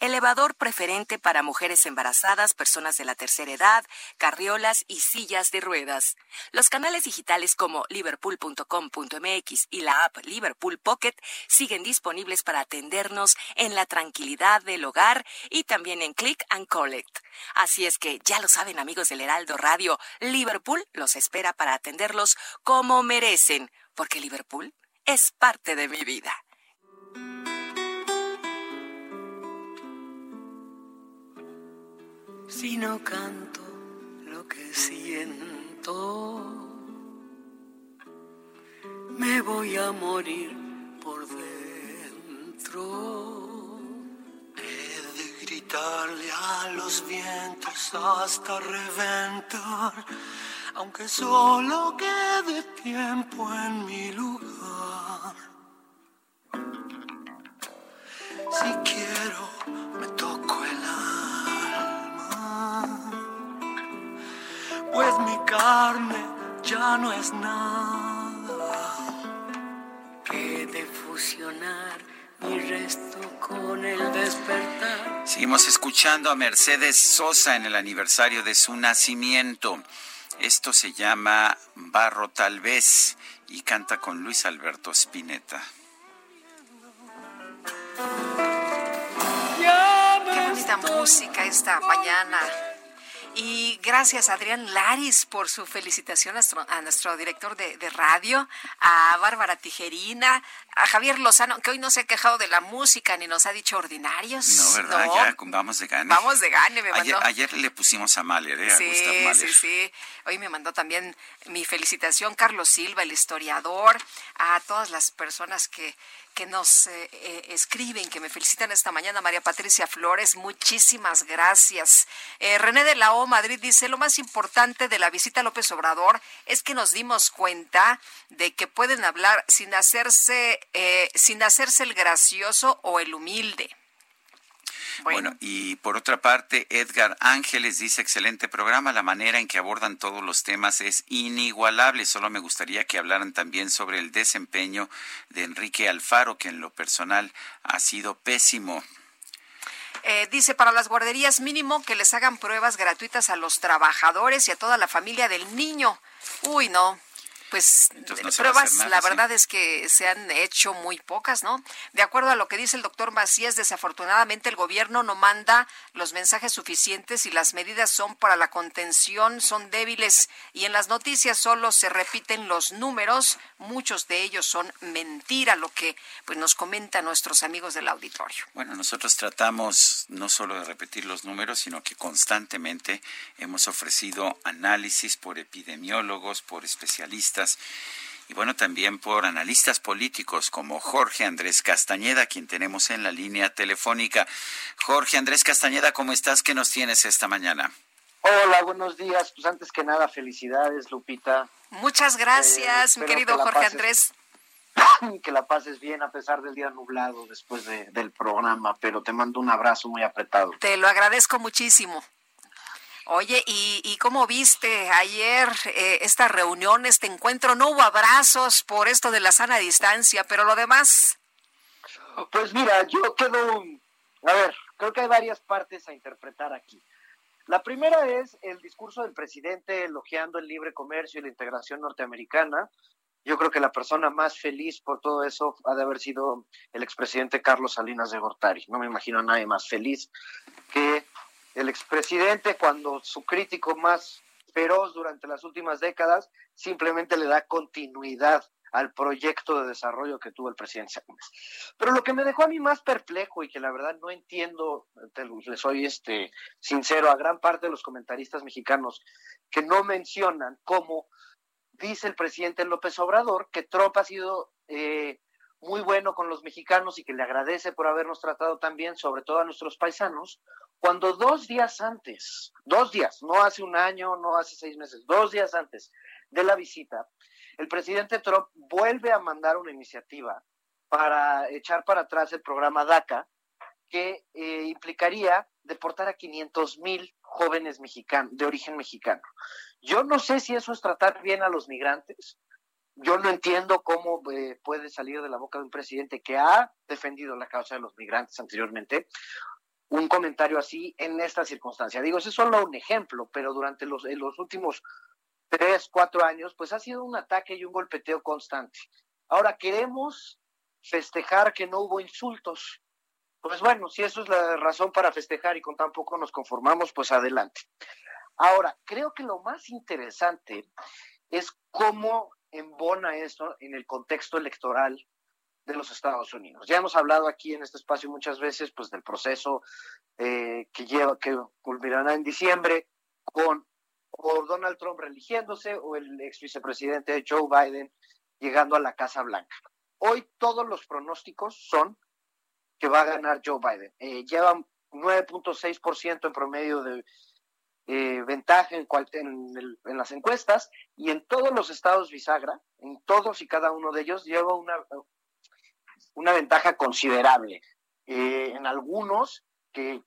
Elevador preferente para mujeres embarazadas, personas de la tercera edad, carriolas y sillas de ruedas. Los canales digitales como liverpool.com.mx y la app Liverpool Pocket siguen disponibles para atendernos en la tranquilidad del hogar y también en Click and Collect. Así es que ya lo saben amigos del Heraldo Radio, Liverpool los espera para atenderlos como merecen, porque Liverpool es parte de mi vida. si no canto lo que siento, me voy a morir por dentro. He de gritarle a los vientos hasta reventar, aunque solo quede tiempo en mi lugar. Si quiero, me toco el pues mi carne ya no es nada que de fusionar mi resto con el despertar. Seguimos escuchando a Mercedes Sosa en el aniversario de su nacimiento. Esto se llama Barro tal vez y canta con Luis Alberto Spinetta. Qué bonita música esta mañana. Y gracias Adrián Laris por su felicitación a nuestro, director de, radio, a Bárbara Tijerina, a Javier Lozano, que hoy no se ha quejado de la música ni nos ha dicho ordinarios. No, ¿verdad? Ya vamos de gane. Vamos de gane, me mandó. Ayer, le pusimos a Mahler, ¿eh? A sí, Mahler. sí, sí. Hoy me mandó también mi felicitación Carlos Silva, el historiador, a todas las personas que que nos eh, eh, escriben, que me felicitan esta mañana, María Patricia Flores, muchísimas gracias. Eh, René de la O Madrid dice, lo más importante de la visita a López Obrador es que nos dimos cuenta de que pueden hablar sin hacerse, sin hacerse el gracioso o el humilde. Bueno. y por otra parte, Edgar Ángeles dice, excelente programa, la manera en que abordan todos los temas es inigualable. Solo me gustaría que hablaran también sobre el desempeño de Enrique Alfaro, que en lo personal ha sido pésimo. Eh, dice, para las guarderías mínimo que les hagan pruebas gratuitas a los trabajadores y a toda la familia del niño. Uy, no, pues pruebas, la verdad es que se han hecho muy pocas, ¿no? De acuerdo a lo que dice el doctor Macías, desafortunadamente el gobierno no manda los mensajes suficientes y las medidas son para la contención, son débiles y en las noticias solo se repiten los números, muchos de ellos son mentira, lo que pues nos comentan nuestros amigos del auditorio. Bueno, nosotros tratamos no solo de repetir los números, sino que constantemente hemos ofrecido análisis por epidemiólogos, por especialistas, y bueno, también por analistas políticos como Jorge Andrés Castañeda, quien tenemos en la línea telefónica. Jorge Andrés Castañeda, ¿cómo estás? ¿Qué nos tienes esta mañana? Hola, buenos días. Pues antes que nada, felicidades, Lupita. Muchas gracias, mi querido Jorge Andrés. Que la pases bien a pesar del día nublado después del programa, pero te mando un abrazo muy apretado. Te lo agradezco muchísimo. Oye, ¿y, cómo viste ayer eh, esta reunión, este encuentro? No hubo abrazos por esto de la sana distancia, pero lo demás. Pues mira, yo quedo, a ver, creo que hay varias partes a interpretar aquí. La primera es el discurso del presidente elogiando el libre comercio y la integración norteamericana. Yo creo que la persona más feliz por todo eso ha de haber sido el expresidente Carlos Salinas de Gortari. No me imagino a nadie más feliz que el expresidente, cuando su crítico más feroz durante las últimas décadas, simplemente le da continuidad al proyecto de desarrollo que tuvo el presidente Pero lo que me dejó a mí más perplejo y que la verdad no entiendo, le soy este sincero a gran parte de los comentaristas mexicanos que no mencionan cómo dice el presidente López Obrador que Trump ha sido eh, muy bueno con los mexicanos y que le agradece por habernos tratado tan bien, sobre todo a nuestros paisanos, cuando dos días antes, dos días, no hace un año, no hace seis meses, dos días antes de la visita, el presidente Trump vuelve a mandar una iniciativa para echar para atrás el programa DACA, que eh, implicaría deportar a 500 mil jóvenes mexicanos, de origen mexicano. Yo no sé si eso es tratar bien a los migrantes. Yo no entiendo cómo eh, puede salir de la boca de un presidente que ha defendido la causa de los migrantes anteriormente un comentario así en esta circunstancia. Digo, ese es solo un ejemplo, pero durante los, los últimos tres, cuatro años, pues ha sido un ataque y un golpeteo constante. Ahora queremos festejar que no hubo insultos. Pues bueno, si eso es la razón para festejar y con tan poco nos conformamos, pues adelante. Ahora, creo que lo más interesante es cómo embona esto en el contexto electoral de los Estados Unidos. Ya hemos hablado aquí en este espacio muchas veces pues del proceso eh, que lleva que culminará en diciembre con Donald Trump religiéndose o el ex vicepresidente Joe Biden llegando a la Casa Blanca. Hoy todos los pronósticos son que va a ganar Joe Biden. Eh, lleva 9.6% en promedio de eh, ventaja en, en, en, las encuestas y en todos los estados bisagra, en todos y cada uno de ellos, lleva una, una ventaja considerable. Eh, en algunos que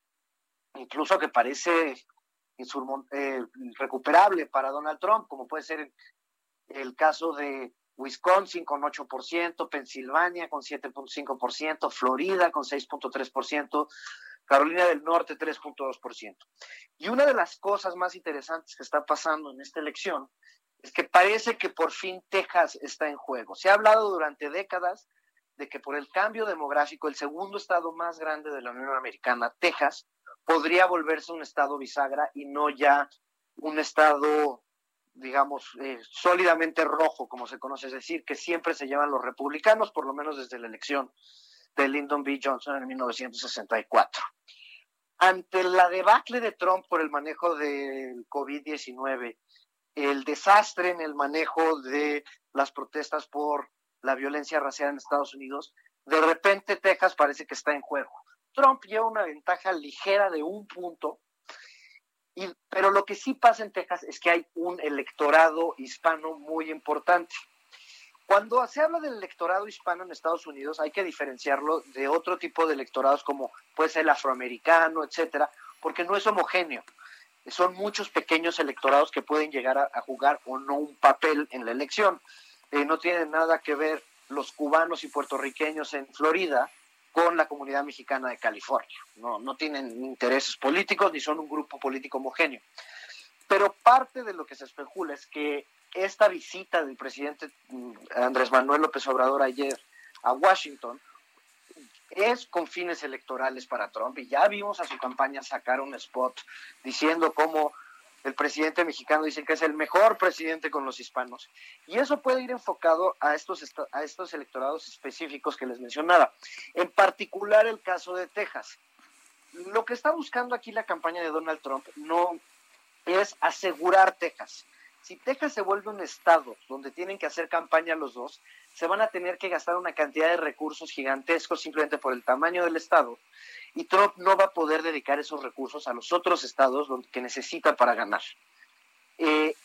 incluso que parece eh, recuperable para Donald Trump, como puede ser el, caso de Wisconsin con 8%, Pensilvania con 7.5%, Florida con 6.3%, Carolina del Norte 3.2%. Y una de las cosas más interesantes que está pasando en esta elección es que parece que por fin Texas está en juego. Se ha hablado durante décadas de que por el cambio demográfico, el segundo estado más grande de la Unión Americana, Texas, podría volverse un estado bisagra y no ya un estado, digamos, eh, sólidamente rojo, como se conoce, es decir, que siempre se llevan los republicanos, por lo menos desde la elección de Lyndon B. Johnson en 1964. Ante la debacle de Trump por el manejo del COVID-19, el desastre en el manejo de las protestas por la violencia racial en Estados Unidos, de repente Texas parece que está en juego. Trump lleva una ventaja ligera de un punto, pero lo que sí pasa en Texas es que hay un electorado hispano muy importante. Cuando se habla del electorado hispano en Estados Unidos, hay que diferenciarlo de otro tipo de electorados como puede ser el afroamericano, etcétera, porque no es homogéneo. Son muchos pequeños electorados que pueden llegar a jugar o no un papel en la elección. Eh, no tienen nada que ver los cubanos y puertorriqueños en Florida con la comunidad mexicana de California. No, no tienen intereses políticos ni son un grupo político homogéneo. Pero parte de lo que se especula es que esta visita del presidente mm, Andrés Manuel López Obrador ayer a Washington es con fines electorales para Trump y ya vimos a su campaña sacar un spot diciendo cómo el presidente mexicano dice que es el mejor presidente con los hispanos. Y eso puede ir enfocado a estos, a estos electorados específicos que les mencionaba. En particular el caso de Texas. Lo que está buscando aquí la campaña de Donald Trump no es asegurar Texas. Si Texas se vuelve un estado donde tienen que hacer campaña los dos, se van a tener que gastar una cantidad de recursos gigantescos simplemente por el tamaño del estado y Trump no va a poder dedicar esos recursos a los otros estados que necesita para ganar. Eh,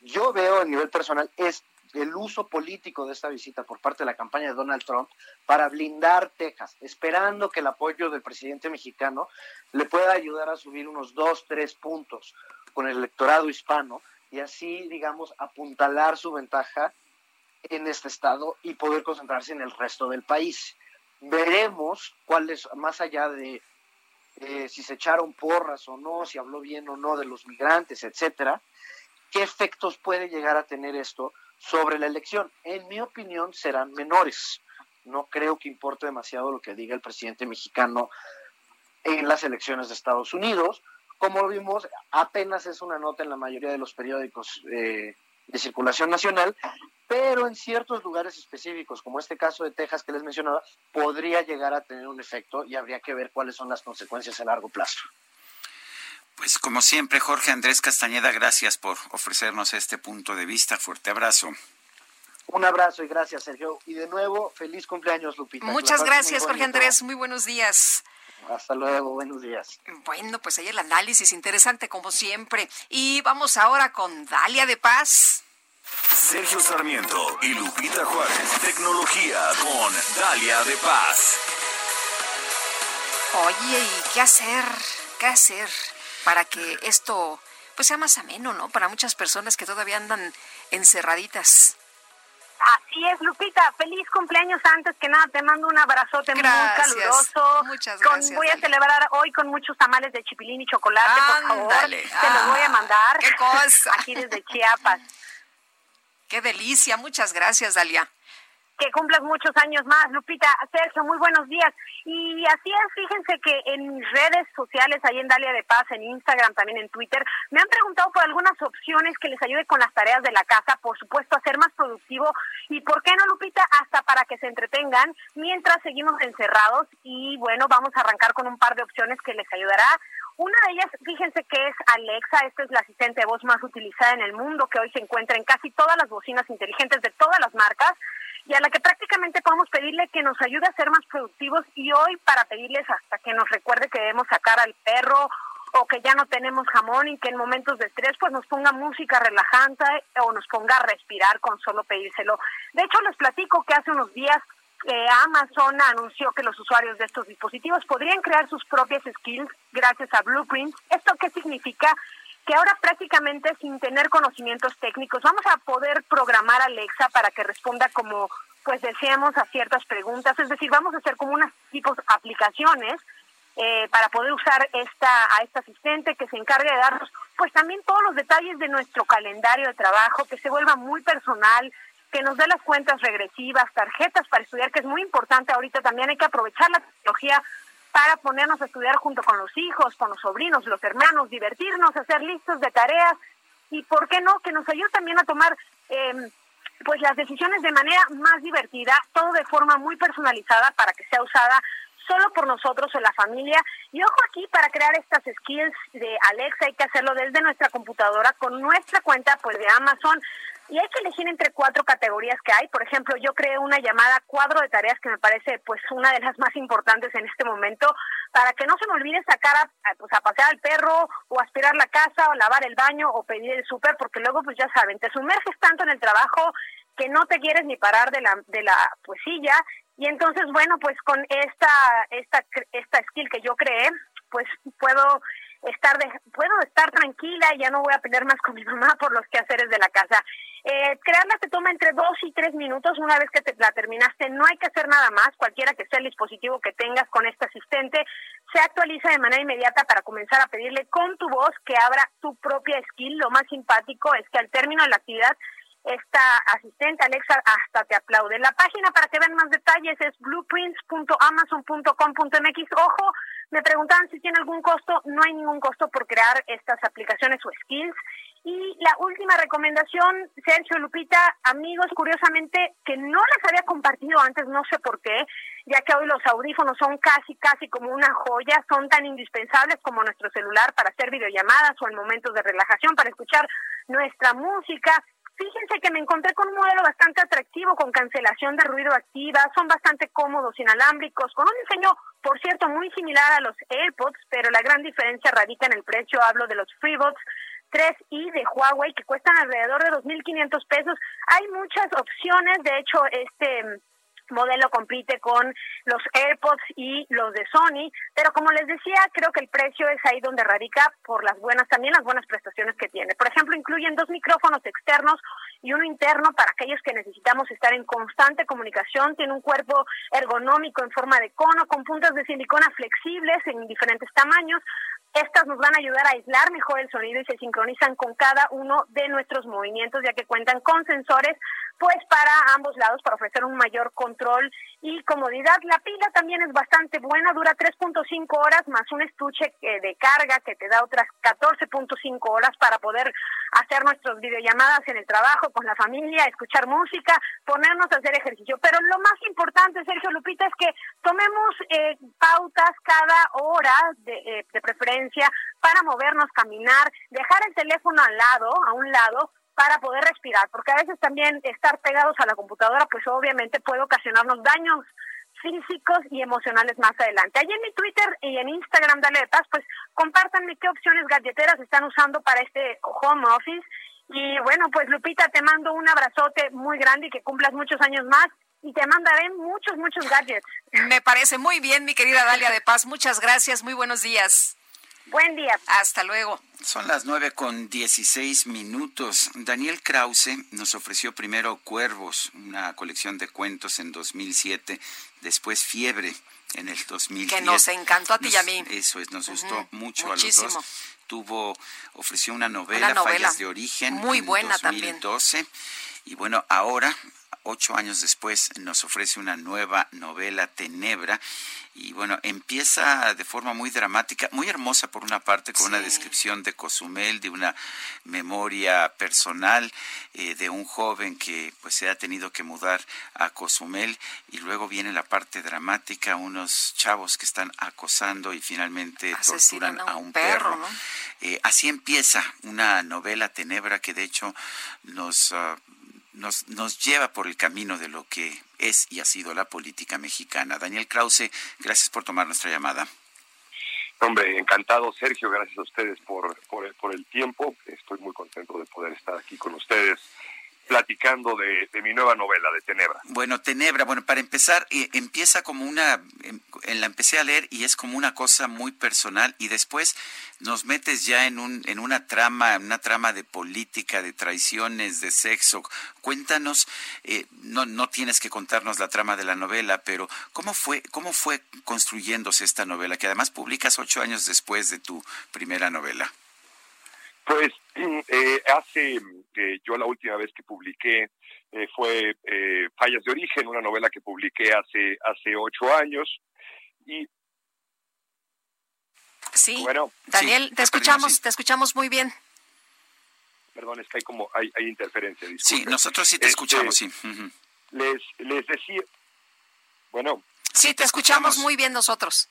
yo veo a nivel personal es el uso político de esta visita por parte de la campaña de Donald Trump para blindar Texas, esperando que el apoyo del presidente mexicano le pueda ayudar a subir unos dos, tres puntos con el electorado hispano y así, digamos, apuntalar su ventaja en este estado y poder concentrarse en el resto del país veremos cuáles, más allá de eh, si se echaron porras o no, si habló bien o no de los migrantes, etcétera, qué efectos puede llegar a tener esto sobre la elección. En mi opinión, serán menores. No creo que importe demasiado lo que diga el presidente mexicano en las elecciones de Estados Unidos. Como vimos, apenas es una nota en la mayoría de los periódicos eh, de circulación nacional, pero en ciertos lugares específicos, como este caso de Texas que les mencionaba, podría llegar a tener un efecto y habría que ver cuáles son las consecuencias a largo plazo. Pues como siempre, Jorge Andrés Castañeda, gracias por ofrecernos este punto de vista. Fuerte abrazo. Un abrazo y gracias, Sergio. Y de nuevo, feliz cumpleaños, Lupita. Muchas gracias, Jorge Andrés. Muy buenos días. Hasta luego, buenos días. Bueno, pues ahí el análisis interesante como siempre. Y vamos ahora con Dalia de Paz. Sergio Sarmiento y Lupita Juárez. Tecnología con Dalia de Paz. Oye, ¿y qué hacer? ¿Qué hacer para que esto pues sea más ameno, ¿no? Para muchas personas que todavía andan encerraditas. Así es, Lupita. Feliz cumpleaños antes que nada. Te mando un abrazote muy caluroso. Muchas gracias. voy a celebrar hoy con muchos tamales de chipilín y chocolate, por favor. Te los voy a mandar. ¡Qué cosa! Aquí desde Chiapas. ¡Qué delicia! Muchas gracias, Dalia que cumplas muchos años más. Lupita, Sergio, muy buenos días. Y así es, fíjense que en mis redes sociales, ahí en Dalia de Paz, en Instagram, también en Twitter, me han preguntado por algunas opciones que les ayude con las tareas de la casa, por supuesto, a ser más productivo. Y por qué no, Lupita, hasta para que se entretengan mientras seguimos encerrados. Y bueno, vamos a arrancar con un par de opciones que les ayudará. Una de ellas, fíjense que es Alexa, esta es la asistente de voz más utilizada en el mundo, que hoy se encuentra en casi todas las bocinas inteligentes de todas las marcas y a la que prácticamente podemos pedirle que nos ayude a ser más productivos y hoy para pedirles hasta que nos recuerde que debemos sacar al perro o que ya no tenemos jamón y que en momentos de estrés pues nos ponga música relajante o nos ponga a respirar con solo pedírselo. De hecho les platico que hace unos días eh, Amazon anunció que los usuarios de estos dispositivos podrían crear sus propias skills gracias a Blueprint. ¿Esto qué significa? Que ahora prácticamente sin tener conocimientos técnicos vamos a poder programar a Alexa para que responda como pues deseamos a ciertas preguntas, es decir, vamos a hacer como unas tipos aplicaciones eh, para poder usar esta a esta asistente que se encargue de darnos pues también todos los detalles de nuestro calendario de trabajo, que se vuelva muy personal, que nos dé las cuentas regresivas, tarjetas para estudiar, que es muy importante ahorita. También hay que aprovechar la tecnología para ponernos a estudiar junto con los hijos, con los sobrinos, los hermanos, divertirnos, hacer listas de tareas y, ¿por qué no?, que nos ayude también a tomar eh, pues las decisiones de manera más divertida, todo de forma muy personalizada para que sea usada solo por nosotros o la familia. Y ojo aquí, para crear estas skills de Alexa hay que hacerlo desde nuestra computadora con nuestra cuenta pues de Amazon y hay que elegir entre cuatro categorías que hay. Por ejemplo, yo creé una llamada cuadro de tareas que me parece pues una de las más importantes en este momento para que no se me olvide sacar a, pues, a pasear al perro o aspirar la casa o lavar el baño o pedir el súper porque luego pues ya saben, te sumerges tanto en el trabajo que no te quieres ni parar de la de la pues silla y entonces bueno, pues con esta esta esta skill que yo creé, pues puedo estar de, puedo estar tranquila y ya no voy a pelear más con mi mamá por los quehaceres de la casa. Eh, crearla te toma entre dos y tres minutos. Una vez que te la terminaste, no hay que hacer nada más. Cualquiera que sea el dispositivo que tengas con este asistente, se actualiza de manera inmediata para comenzar a pedirle con tu voz que abra tu propia skill. Lo más simpático es que al término de la actividad, esta asistente Alexa hasta te aplaude. La página para que vean más detalles es blueprints.amazon.com.mx. Ojo, me preguntaban si tiene algún costo. No hay ningún costo por crear estas aplicaciones o skills. Y la última recomendación, Sergio Lupita, amigos, curiosamente, que no les había compartido antes, no sé por qué, ya que hoy los audífonos son casi, casi como una joya, son tan indispensables como nuestro celular para hacer videollamadas o en momentos de relajación, para escuchar nuestra música. Fíjense que me encontré con un modelo bastante atractivo con cancelación de ruido activa, son bastante cómodos, inalámbricos, con un diseño, por cierto, muy similar a los AirPods, pero la gran diferencia radica en el precio, hablo de los FreeBuds 3i de Huawei que cuestan alrededor de 2.500 pesos. Hay muchas opciones, de hecho, este modelo compite con los AirPods y los de Sony, pero como les decía, creo que el precio es ahí donde radica por las buenas, también las buenas prestaciones que tiene. Por ejemplo, incluyen dos micrófonos externos y uno interno para aquellos que necesitamos estar en constante comunicación. Tiene un cuerpo ergonómico en forma de cono con puntas de silicona flexibles en diferentes tamaños. Estas nos van a ayudar a aislar mejor el sonido y se sincronizan con cada uno de nuestros movimientos, ya que cuentan con sensores pues para ambos lados para ofrecer un mayor control y comodidad. La pila también es bastante buena, dura 3.5 horas más un estuche de carga que te da otras 14.5 horas para poder hacer nuestras videollamadas en el trabajo, con la familia, escuchar música, ponernos a hacer ejercicio. Pero lo más importante, Sergio Lupita, es que tomemos eh, pautas cada hora de, eh, de preferencia para movernos, caminar, dejar el teléfono al lado, a un lado, para poder respirar, porque a veces también estar pegados a la computadora, pues obviamente puede ocasionarnos daños físicos y emocionales más adelante. Allí en mi Twitter y en Instagram, Dale de Paz, pues compártanme qué opciones galleteras están usando para este home office. Y bueno, pues Lupita, te mando un abrazote muy grande y que cumplas muchos años más y te mandaré muchos, muchos gadgets. Me parece muy bien, mi querida Dalia de Paz. Muchas gracias, muy buenos días. Buen día. Hasta luego. Son las nueve con dieciséis minutos. Daniel Krause nos ofreció primero Cuervos, una colección de cuentos en 2007, después Fiebre en el 2010. Que nos encantó a ti y a mí. Eso es, nos gustó mucho a los dos. Tuvo, ofreció una novela, Fallas de Origen, muy buena 2012. También. Y bueno, ahora, ocho años después, nos ofrece una nueva novela, Tenebra, y bueno, empieza de forma muy dramática, muy hermosa por una parte, con una descripción de Cozumel, de una memoria personal eh, de un joven que pues se ha tenido que mudar a Cozumel. Y luego viene la parte dramática, unos chavos que están acosando y finalmente torturan a un, perro. eh, así empieza una novela tenebra que de hecho nos... Uh, nos, nos lleva por el camino de lo que es y ha sido la política mexicana. Daniel Krause, gracias por tomar nuestra llamada. Hombre, encantado, Sergio, gracias a ustedes por, por, por el tiempo. Estoy muy contento de poder estar aquí con ustedes platicando de, de, mi nueva novela, de Tenebra. Bueno, Tenebra, bueno, para empezar, eh, empieza como una, en, en, la empecé a leer y es como una cosa muy personal y después nos metes ya en, un, en una trama, una trama de política, de traiciones, de sexo. Cuéntanos, eh, no, no tienes que contarnos la trama de la novela, pero ¿cómo fue, cómo fue construyéndose esta novela, que además publicas ocho años después de tu primera novela? Pues eh, hace, eh, yo la última vez que publiqué eh, fue eh, Fallas de Origen, una novela que publiqué hace, hace ocho años. Y Sí, bueno, Daniel, sí, te escuchamos, sí. te escuchamos muy bien. Perdón, es que hay como, hay, hay interferencia. Sí, Disculpe. nosotros sí te este, escuchamos, sí. Uh -huh. les, les decía, bueno. Sí, te, escuchamos muy bien nosotros.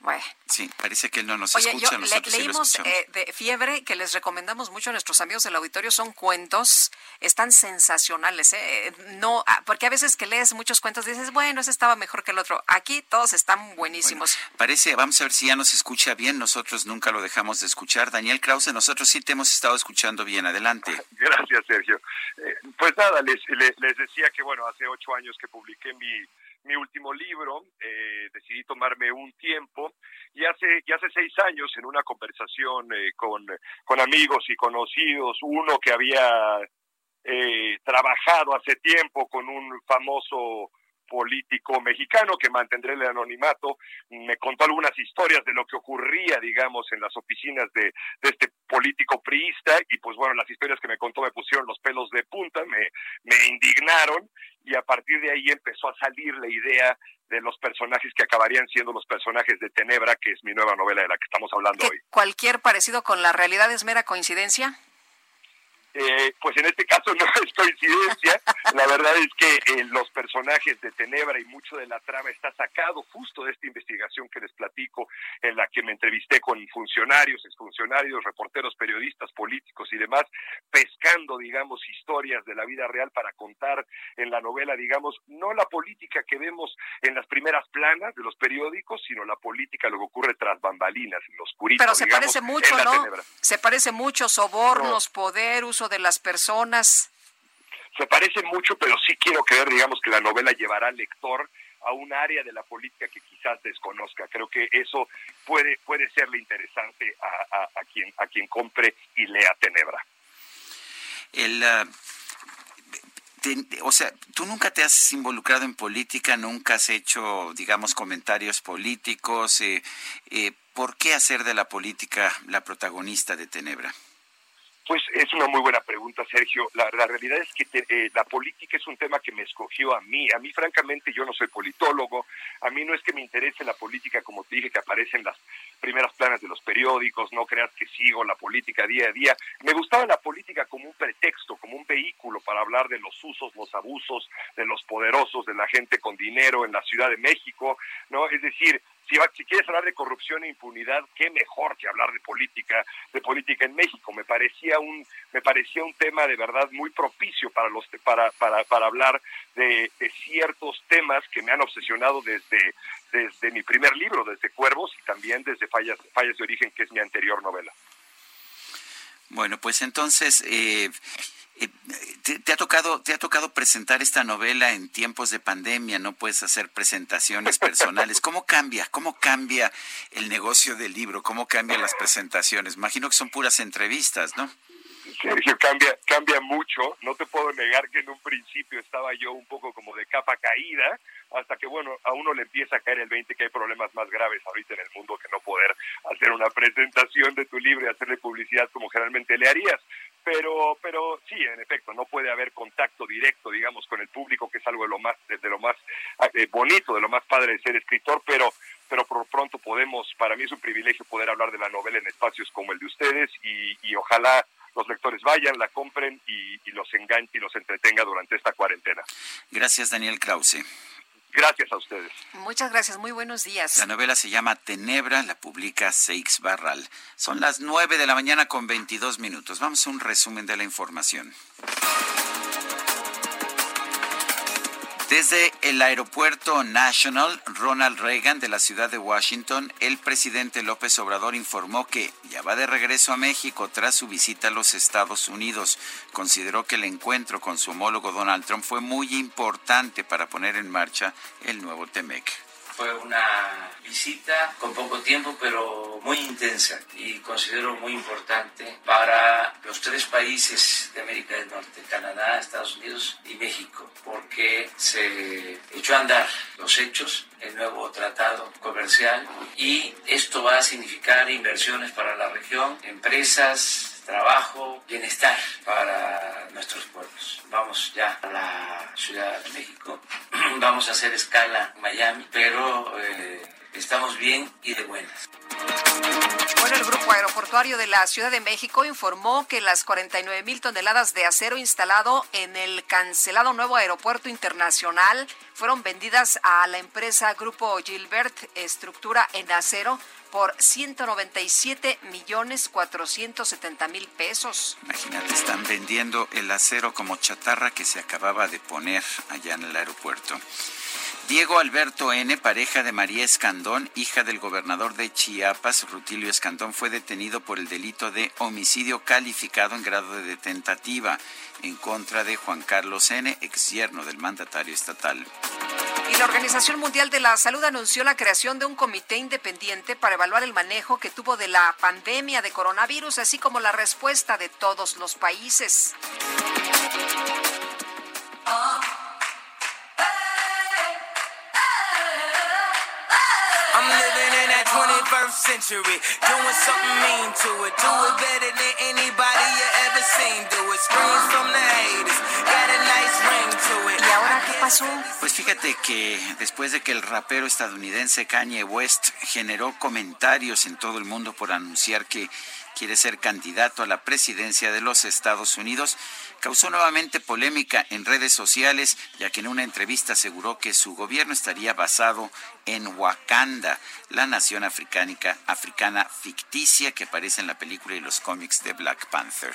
Bueno. Sí, parece que él no nos Oye, escucha. Yo le, leímos eh, de Fiebre, que les recomendamos mucho a nuestros amigos del auditorio. Son cuentos, están sensacionales. ¿eh? No, ah, porque a veces que lees muchos cuentos dices, bueno, ese estaba mejor que el otro. Aquí todos están buenísimos. Bueno, parece, vamos a ver si ya nos escucha bien. Nosotros nunca lo dejamos de escuchar. Daniel Krause, nosotros sí te hemos estado escuchando bien. Adelante. Gracias, Sergio. Eh, pues nada, les, les, les decía que, bueno, hace ocho años que publiqué mi mi último libro, eh, decidí tomarme un tiempo y hace, hace seis años en una conversación eh, con, con amigos y conocidos, uno que había eh, trabajado hace tiempo con un famoso político mexicano que mantendré el anonimato, me contó algunas historias de lo que ocurría, digamos, en las oficinas de, de, este político priista y pues bueno, las historias que me contó me pusieron los pelos de punta, me, me indignaron y a partir de ahí empezó a salir la idea de los personajes que acabarían siendo los personajes de Tenebra, que es mi nueva novela de la que estamos hablando hoy. ¿Cualquier parecido con la realidad es mera coincidencia? Eh, pues en este caso no es coincidencia. La verdad es que eh, los personajes de Tenebra y mucho de la trama está sacado justo de esta investigación que les platico, en la que me entrevisté con funcionarios, exfuncionarios, reporteros, periodistas, políticos y demás, pescando, digamos, historias de la vida real para contar en la novela, digamos, no la política que vemos en las primeras planas de los periódicos, sino la política, lo que ocurre tras bambalinas, en los oscurito. Pero se digamos, parece mucho, ¿no? Tenebra. Se parece mucho, sobornos, no. poder, uso de las personas. Se parece mucho, pero sí quiero creer, digamos, que la novela llevará al lector a un área de la política que quizás desconozca. Creo que eso puede, puede serle interesante a, a, a quien, a quien compre y lea Tenebra. El, uh, te, o sea, tú nunca te has involucrado en política, nunca has hecho, digamos, comentarios políticos. Eh, eh, ¿Por qué hacer de la política la protagonista de Tenebra? Pues es una muy buena pregunta, Sergio. La, realidad es que eh, la política es un tema que me escogió a mí. A mí, francamente, yo no soy politólogo. A mí no es que me interese la política, como te dije, que aparece en las primeras planas de los periódicos. No creas que sigo la política día a día. Me gustaba la política como un pretexto, como un vehículo para hablar de los usos, los abusos, de los poderosos, de la gente con dinero en la Ciudad de México. ¿no? Es decir, si, quieres hablar de corrupción e impunidad, qué mejor que hablar de política, de política en México. Me parecía un, me parecía un tema de verdad muy propicio para los, para, para, para hablar de, ciertos temas que me han obsesionado desde, desde mi primer libro, desde Cuervos y también desde Fallas, Fallas de Origen, que es mi anterior novela. Bueno, pues entonces, eh, te, ha tocado, te ha tocado presentar esta novela en tiempos de pandemia, no puedes hacer presentaciones personales. ¿Cómo cambia? ¿Cómo cambia el negocio del libro? ¿Cómo cambian las presentaciones? Imagino que son puras entrevistas, ¿no? Sergio, cambia, cambia mucho. No te puedo negar que en un principio estaba yo un poco como de capa caída, hasta que, bueno, a uno le empieza a caer el 20 que hay problemas más graves ahorita en el mundo que no poder hacer una presentación de tu libro y hacerle publicidad como generalmente le harías pero pero sí en efecto no puede haber contacto directo digamos con el público que es algo de lo más de, lo más eh, bonito de lo más padre de ser escritor pero pero por pronto podemos para mí es un privilegio poder hablar de la novela en espacios como el de ustedes y, y ojalá los lectores vayan, la compren y, los enganche y los entretenga durante esta cuarentena. Gracias, Daniel Krause. Gracias a ustedes. Muchas gracias, muy buenos días. La novela se llama Tenebra, la publica Seix Barral. Son las nueve de la mañana con 22 minutos. Vamos a un resumen de la información. Desde el aeropuerto National Ronald Reagan de la ciudad de Washington, el presidente López Obrador informó que ya va de regreso a México tras su visita a los Estados Unidos. Consideró que el encuentro con su homólogo Donald Trump fue muy importante para poner en marcha el nuevo TEMEC. Fue una visita con poco tiempo, pero muy intensa y considero muy importante para los tres países de América del Norte, Canadá, Estados Unidos y México, porque se echó a andar los hechos, el nuevo tratado comercial y esto va a significar inversiones para la región, empresas, trabajo, bienestar para nuestros pueblos. Vamos ya a la Ciudad de México, vamos a hacer escala en Miami, pero eh, estamos bien y de buenas. Bueno, el Grupo Aeroportuario de la Ciudad de México informó que las 49 mil toneladas de acero instalado en el cancelado nuevo aeropuerto internacional fueron vendidas a la empresa Grupo Gilbert Estructura en Acero por 197 millones 470 mil pesos. Imagínate, están vendiendo el acero como chatarra que se acababa de poner allá en el aeropuerto. Diego Alberto N., pareja de María Escandón, hija del gobernador de Chiapas, Rutilio Escandón, fue detenido por el delito de homicidio calificado en grado de tentativa en contra de Juan Carlos N., ex yerno del mandatario estatal. Y la Organización Mundial de la Salud anunció la creación de un comité independiente para evaluar el manejo que tuvo de la pandemia de coronavirus, así como la respuesta de todos los países. ¿Y ahora qué pasó? Pues fíjate que después de que el rapero estadounidense Kanye West generó comentarios en todo el mundo por anunciar que quiere ser candidato a la presidencia de los Estados Unidos, causó nuevamente polémica en redes sociales, ya que en una entrevista aseguró que su gobierno estaría basado en Wakanda, la nación africánica, africana ficticia que aparece en la película y los cómics de Black Panther.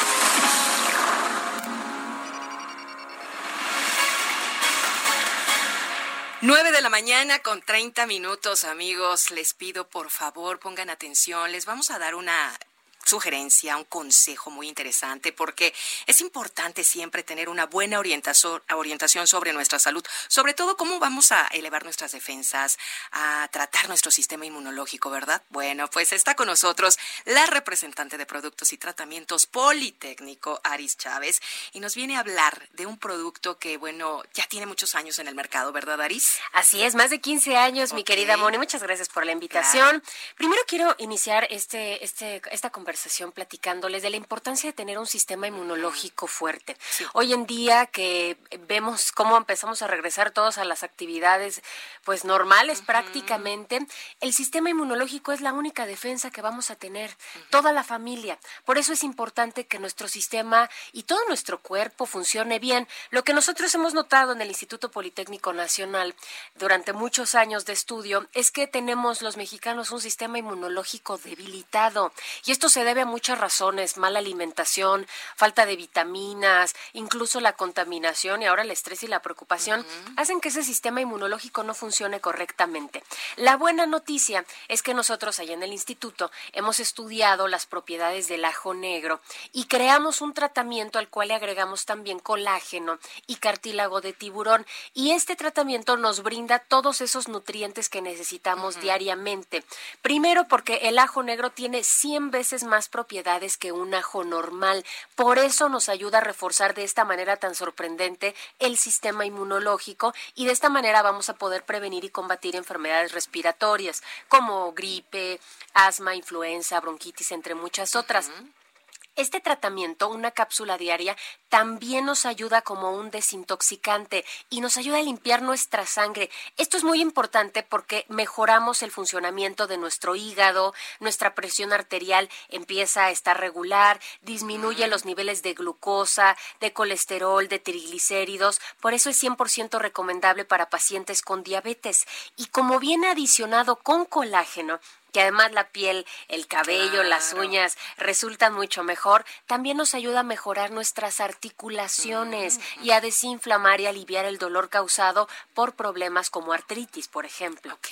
9 de la mañana con 30 minutos, amigos. Les pido por favor pongan atención. Les vamos a dar una sugerencia, un consejo muy interesante, porque es importante siempre tener una buena orientación, orientación sobre nuestra salud, sobre todo cómo vamos a elevar nuestras defensas, a tratar nuestro sistema inmunológico, ¿verdad? Bueno, pues está con nosotros la representante de productos y tratamientos Politécnico, Aris Chávez, y nos viene a hablar de un producto que, bueno, ya tiene muchos años en el mercado, ¿verdad, Aris? Así es, más de 15 años, mi querida Moni. Muchas gracias por la invitación. Primero quiero iniciar este, este, esta conversación platicándoles de la importancia de tener un sistema inmunológico fuerte. Hoy en día que vemos cómo empezamos a regresar todos a las actividades pues normales prácticamente, el sistema inmunológico es la única defensa que vamos a tener, toda la familia. Por eso es importante que nuestro sistema y todo nuestro cuerpo funcione bien. Lo que nosotros hemos notado en el Instituto Politécnico Nacional durante muchos años de estudio es que tenemos los mexicanos un sistema inmunológico debilitado y esto se debe a muchas razones, mala alimentación, falta de vitaminas, incluso la contaminación y ahora el estrés y la preocupación hacen que ese sistema inmunológico no funcione correctamente. La buena noticia es que nosotros allá en el instituto hemos estudiado las propiedades del ajo negro y creamos un tratamiento al cual le agregamos también colágeno y cartílago de tiburón y este tratamiento nos brinda todos esos nutrientes que necesitamos diariamente. Primero porque el ajo negro tiene 100 veces más más propiedades que un ajo normal. Por eso nos ayuda a reforzar de esta manera tan sorprendente el sistema inmunológico y de esta manera vamos a poder prevenir y combatir enfermedades respiratorias como gripe, asma, influenza, bronquitis, entre muchas otras. Este tratamiento, una cápsula diaria, también nos ayuda como un desintoxicante y nos ayuda a limpiar nuestra sangre. Esto es muy importante porque mejoramos el funcionamiento de nuestro hígado, nuestra presión arterial empieza a estar regular, disminuye los niveles de glucosa, de colesterol, de triglicéridos. Por eso es 100% recomendable para pacientes con diabetes. Y como viene adicionado con colágeno, que además la piel, el cabello, las uñas resultan mucho mejor, también nos ayuda a mejorar nuestras articulaciones y a desinflamar y aliviar el dolor causado por problemas como artritis, por ejemplo. Ok,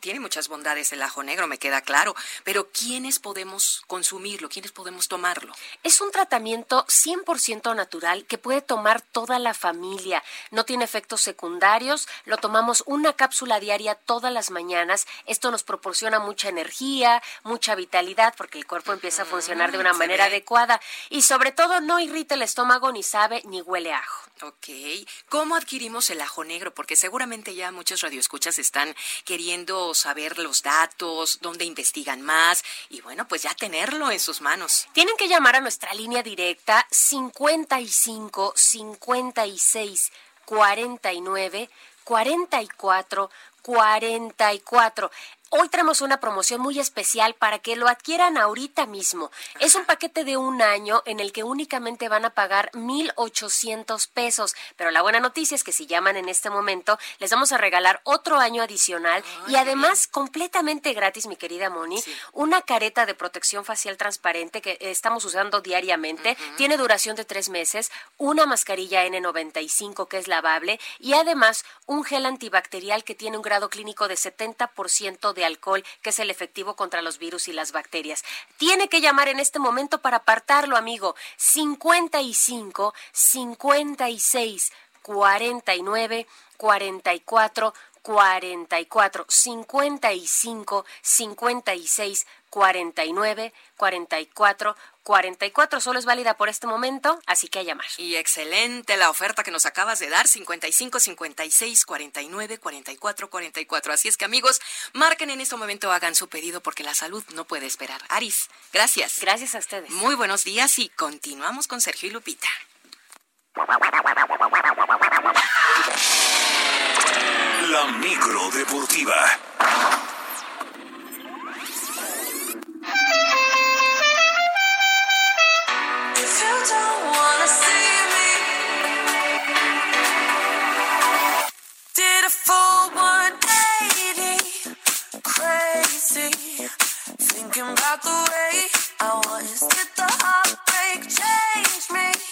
tiene muchas bondades el ajo negro, me queda claro, pero ¿quiénes podemos consumirlo? ¿Quiénes podemos tomarlo? Es un tratamiento 100% natural que puede tomar toda la familia, no tiene efectos secundarios, lo tomamos una cápsula diaria todas las mañanas, esto nos proporciona mucha energía, mucha vitalidad, porque el cuerpo empieza a funcionar de una manera adecuada y sobre todo no irrita el estómago, ni sabe, ni huele a ajo. Ok. ¿Cómo adquirimos el ajo negro? Porque seguramente ya muchos radioescuchas están queriendo saber los datos, dónde investigan más y bueno, pues ya tenerlo en sus manos. Tienen que llamar a nuestra línea directa 55 56 49 44 44. Hoy tenemos una promoción muy especial para que lo adquieran ahorita mismo. Es un paquete de un año en el que únicamente van a pagar 1,800 pesos. Pero la buena noticia es que si llaman en este momento, les vamos a regalar otro año adicional y además completamente gratis, mi querida Moni, una careta de protección facial transparente que estamos usando diariamente. Tiene duración de tres meses, una mascarilla N95 que es lavable y además un gel antibacterial que tiene un grado clínico de 70% de alcohol, que es el efectivo contra los virus y las bacterias. Tiene que llamar en este momento para apartarlo, amigo. 55 56 49 44 44 55 56 49 44 44 solo es válida por este momento, así que a llamar. Y excelente la oferta que nos acabas de dar, 55 56 49 44 44. Así es que amigos, marquen en este momento, hagan su pedido porque la salud no puede esperar. Aris, gracias. Gracias a ustedes. Muy buenos días y continuamos con Sergio y Lupita. La micro deportiva.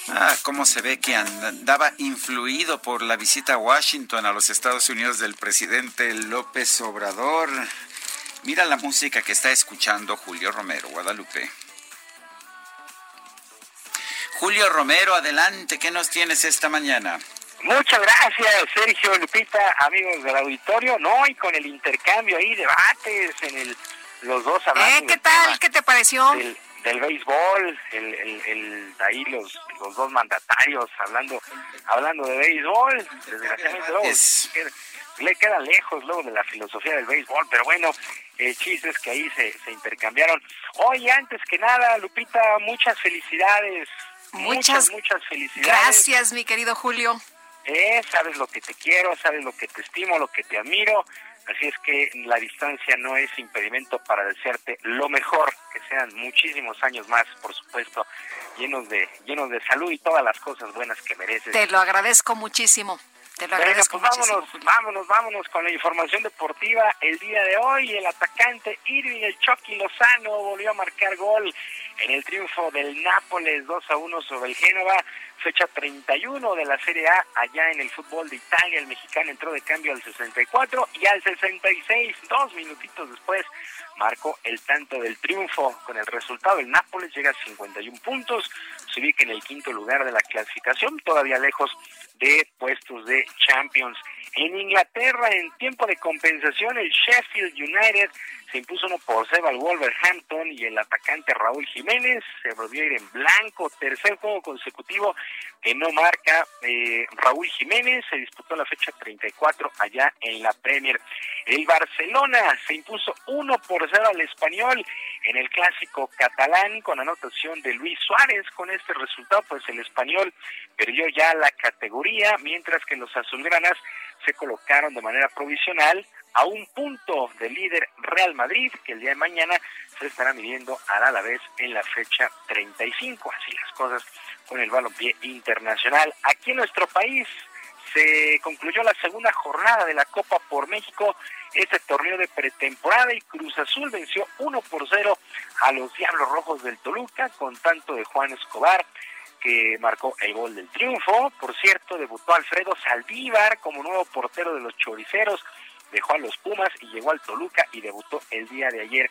Ah, cómo se ve que andaba influido por la visita a Washington a los Estados Unidos del presidente López Obrador. Mira la música que está escuchando Julio Romero, Guadalupe. Julio Romero, adelante, ¿qué nos tienes esta mañana? Muchas gracias, Sergio Lupita, amigos del auditorio. No, y con el intercambio ahí, debates en el los dos hablando. ¿Eh? ¿Qué tal? ¿Qué te pareció? Del, béisbol, el, el, ahí los, los dos mandatarios hablando hablando de béisbol. Desgraciadamente, le queda lejos luego de la filosofía del béisbol, pero bueno, eh, chistes que ahí se, se intercambiaron. Oye, antes que nada, Lupita, muchas felicidades. Muchas, muchas, felicidades. Gracias, mi querido Julio. Eh, sabes lo que te quiero, sabes lo que te estimo, lo que te admiro. Así es que la distancia no es impedimento para desearte lo mejor, que sean muchísimos años más, por supuesto, llenos de llenos de salud y todas las cosas buenas que mereces. Te lo agradezco muchísimo. Te lo agradezco pues vámonos, vámonos, vámonos con la información deportiva. El día de hoy el atacante Irving el Chucky Lozano volvió a marcar gol en el triunfo del Nápoles 2 a 1 sobre el Génova fecha 31 de la Serie A allá en el fútbol de Italia. El mexicano entró de cambio al 64 y al 66, dos minutitos después, marcó el tanto del triunfo. Con el resultado, el Nápoles llega a 51 puntos, se ubica en el quinto lugar de la clasificación, todavía lejos de puestos de Champions. En Inglaterra, en tiempo de compensación, el Sheffield United se impuso uno por cero al Wolverhampton y el atacante Raúl Jiménez se volvió a ir en blanco, tercer juego consecutivo que no marca eh, Raúl Jiménez, se disputó la fecha 34 allá en la Premier. El Barcelona se impuso uno por cero al español en el clásico catalán con anotación de Luis Suárez. Con este resultado, pues el español perdió ya la categoría, mientras que los azulgranas se colocaron de manera provisional a un punto del líder Real Madrid, que el día de mañana se estará midiendo al Alavés en la fecha 35. Así las cosas con el balompié internacional. Aquí en nuestro país se concluyó la segunda jornada de la Copa por México, este torneo de pretemporada y Cruz Azul venció 1 por 0 a los Diablos Rojos del Toluca con tanto de Juan Escobar que marcó el gol del triunfo. Por cierto, debutó Alfredo Saldívar como nuevo portero de los Choriceros dejó a los Pumas y llegó al Toluca y debutó el día de ayer.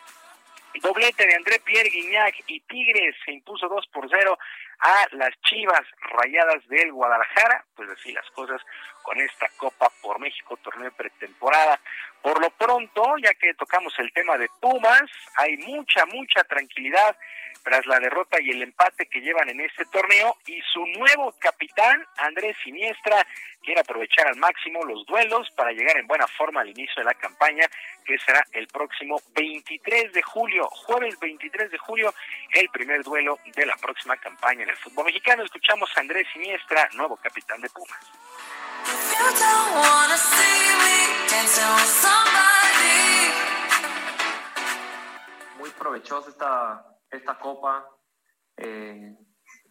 Doblete de André Pierre Guignac y Tigres se impuso 2 por 0 a las Chivas Rayadas del Guadalajara. Pues así las cosas con esta Copa por México, torneo pretemporada. Por lo pronto, ya que tocamos el tema de Pumas, hay mucha, mucha tranquilidad tras la derrota y el empate que llevan en este torneo y su nuevo capitán, Andrés Siniestra, quiere aprovechar al máximo los duelos para llegar en buena forma al inicio de la campaña, que será el próximo 23 de julio, jueves 23 de julio, el primer duelo de la próxima campaña en el fútbol mexicano. Escuchamos a Andrés Siniestra, nuevo capitán de Pumas. Muy provechosa esta esta copa. Eh,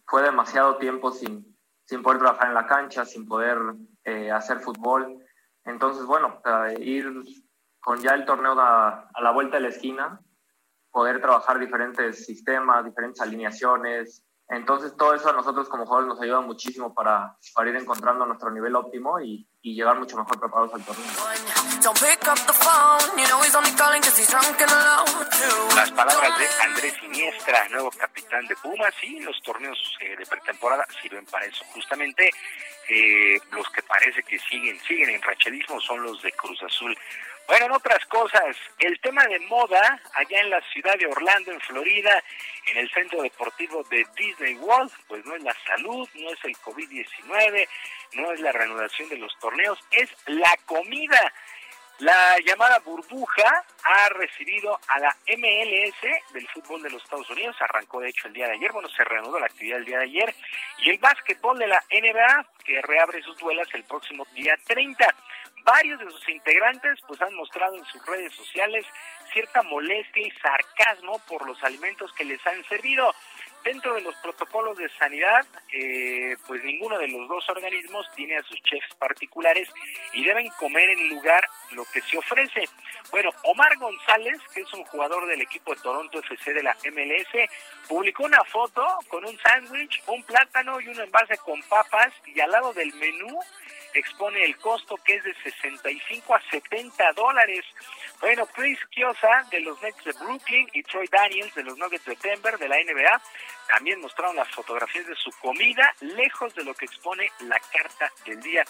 fue demasiado tiempo sin, sin poder trabajar en la cancha, sin poder eh, hacer fútbol. Entonces, bueno, ir con ya el torneo a la vuelta de la esquina, poder trabajar diferentes sistemas, diferentes alineaciones, entonces todo eso a nosotros como jugadores nos ayuda muchísimo para, para ir encontrando nuestro nivel óptimo y, y llegar mucho mejor preparados al torneo. Las palabras de Andrés Siniestra, nuevo capitán de Pumas, y los torneos eh, de pretemporada sirven para eso. Justamente eh, los que parece que siguen, siguen en rachadismo son los de Cruz Azul. Bueno, en otras cosas, el tema de moda allá en la ciudad de Orlando, en Florida, en el centro deportivo de Disney World, pues no es la salud, no es el COVID-19, no es la reanudación de los torneos, es la comida. La llamada burbuja ha recibido a la MLS del fútbol de los Estados Unidos, arrancó de hecho el día de ayer, bueno, se reanudó la actividad el día de ayer, y el básquetbol de la NBA, que reabre sus duelas el próximo día 30. Varios de sus integrantes pues han mostrado en sus redes sociales cierta molestia y sarcasmo por los alimentos que les han servido. Dentro de los protocolos de sanidad, eh, pues ninguno de los dos organismos tiene a sus chefs particulares y deben comer en lugar lo que se ofrece. Bueno, Omar González, que es un jugador del equipo de Toronto FC de la MLS, publicó una foto con un sándwich, un plátano y un envase con papas y al lado del menú expone el costo que es de 65 a 70 dólares. Bueno, Chris Kiosa de los Nets de Brooklyn y Troy Daniels de los Nuggets de Denver de la NBA también mostraron las fotografías de su comida lejos de lo que expone la carta del día.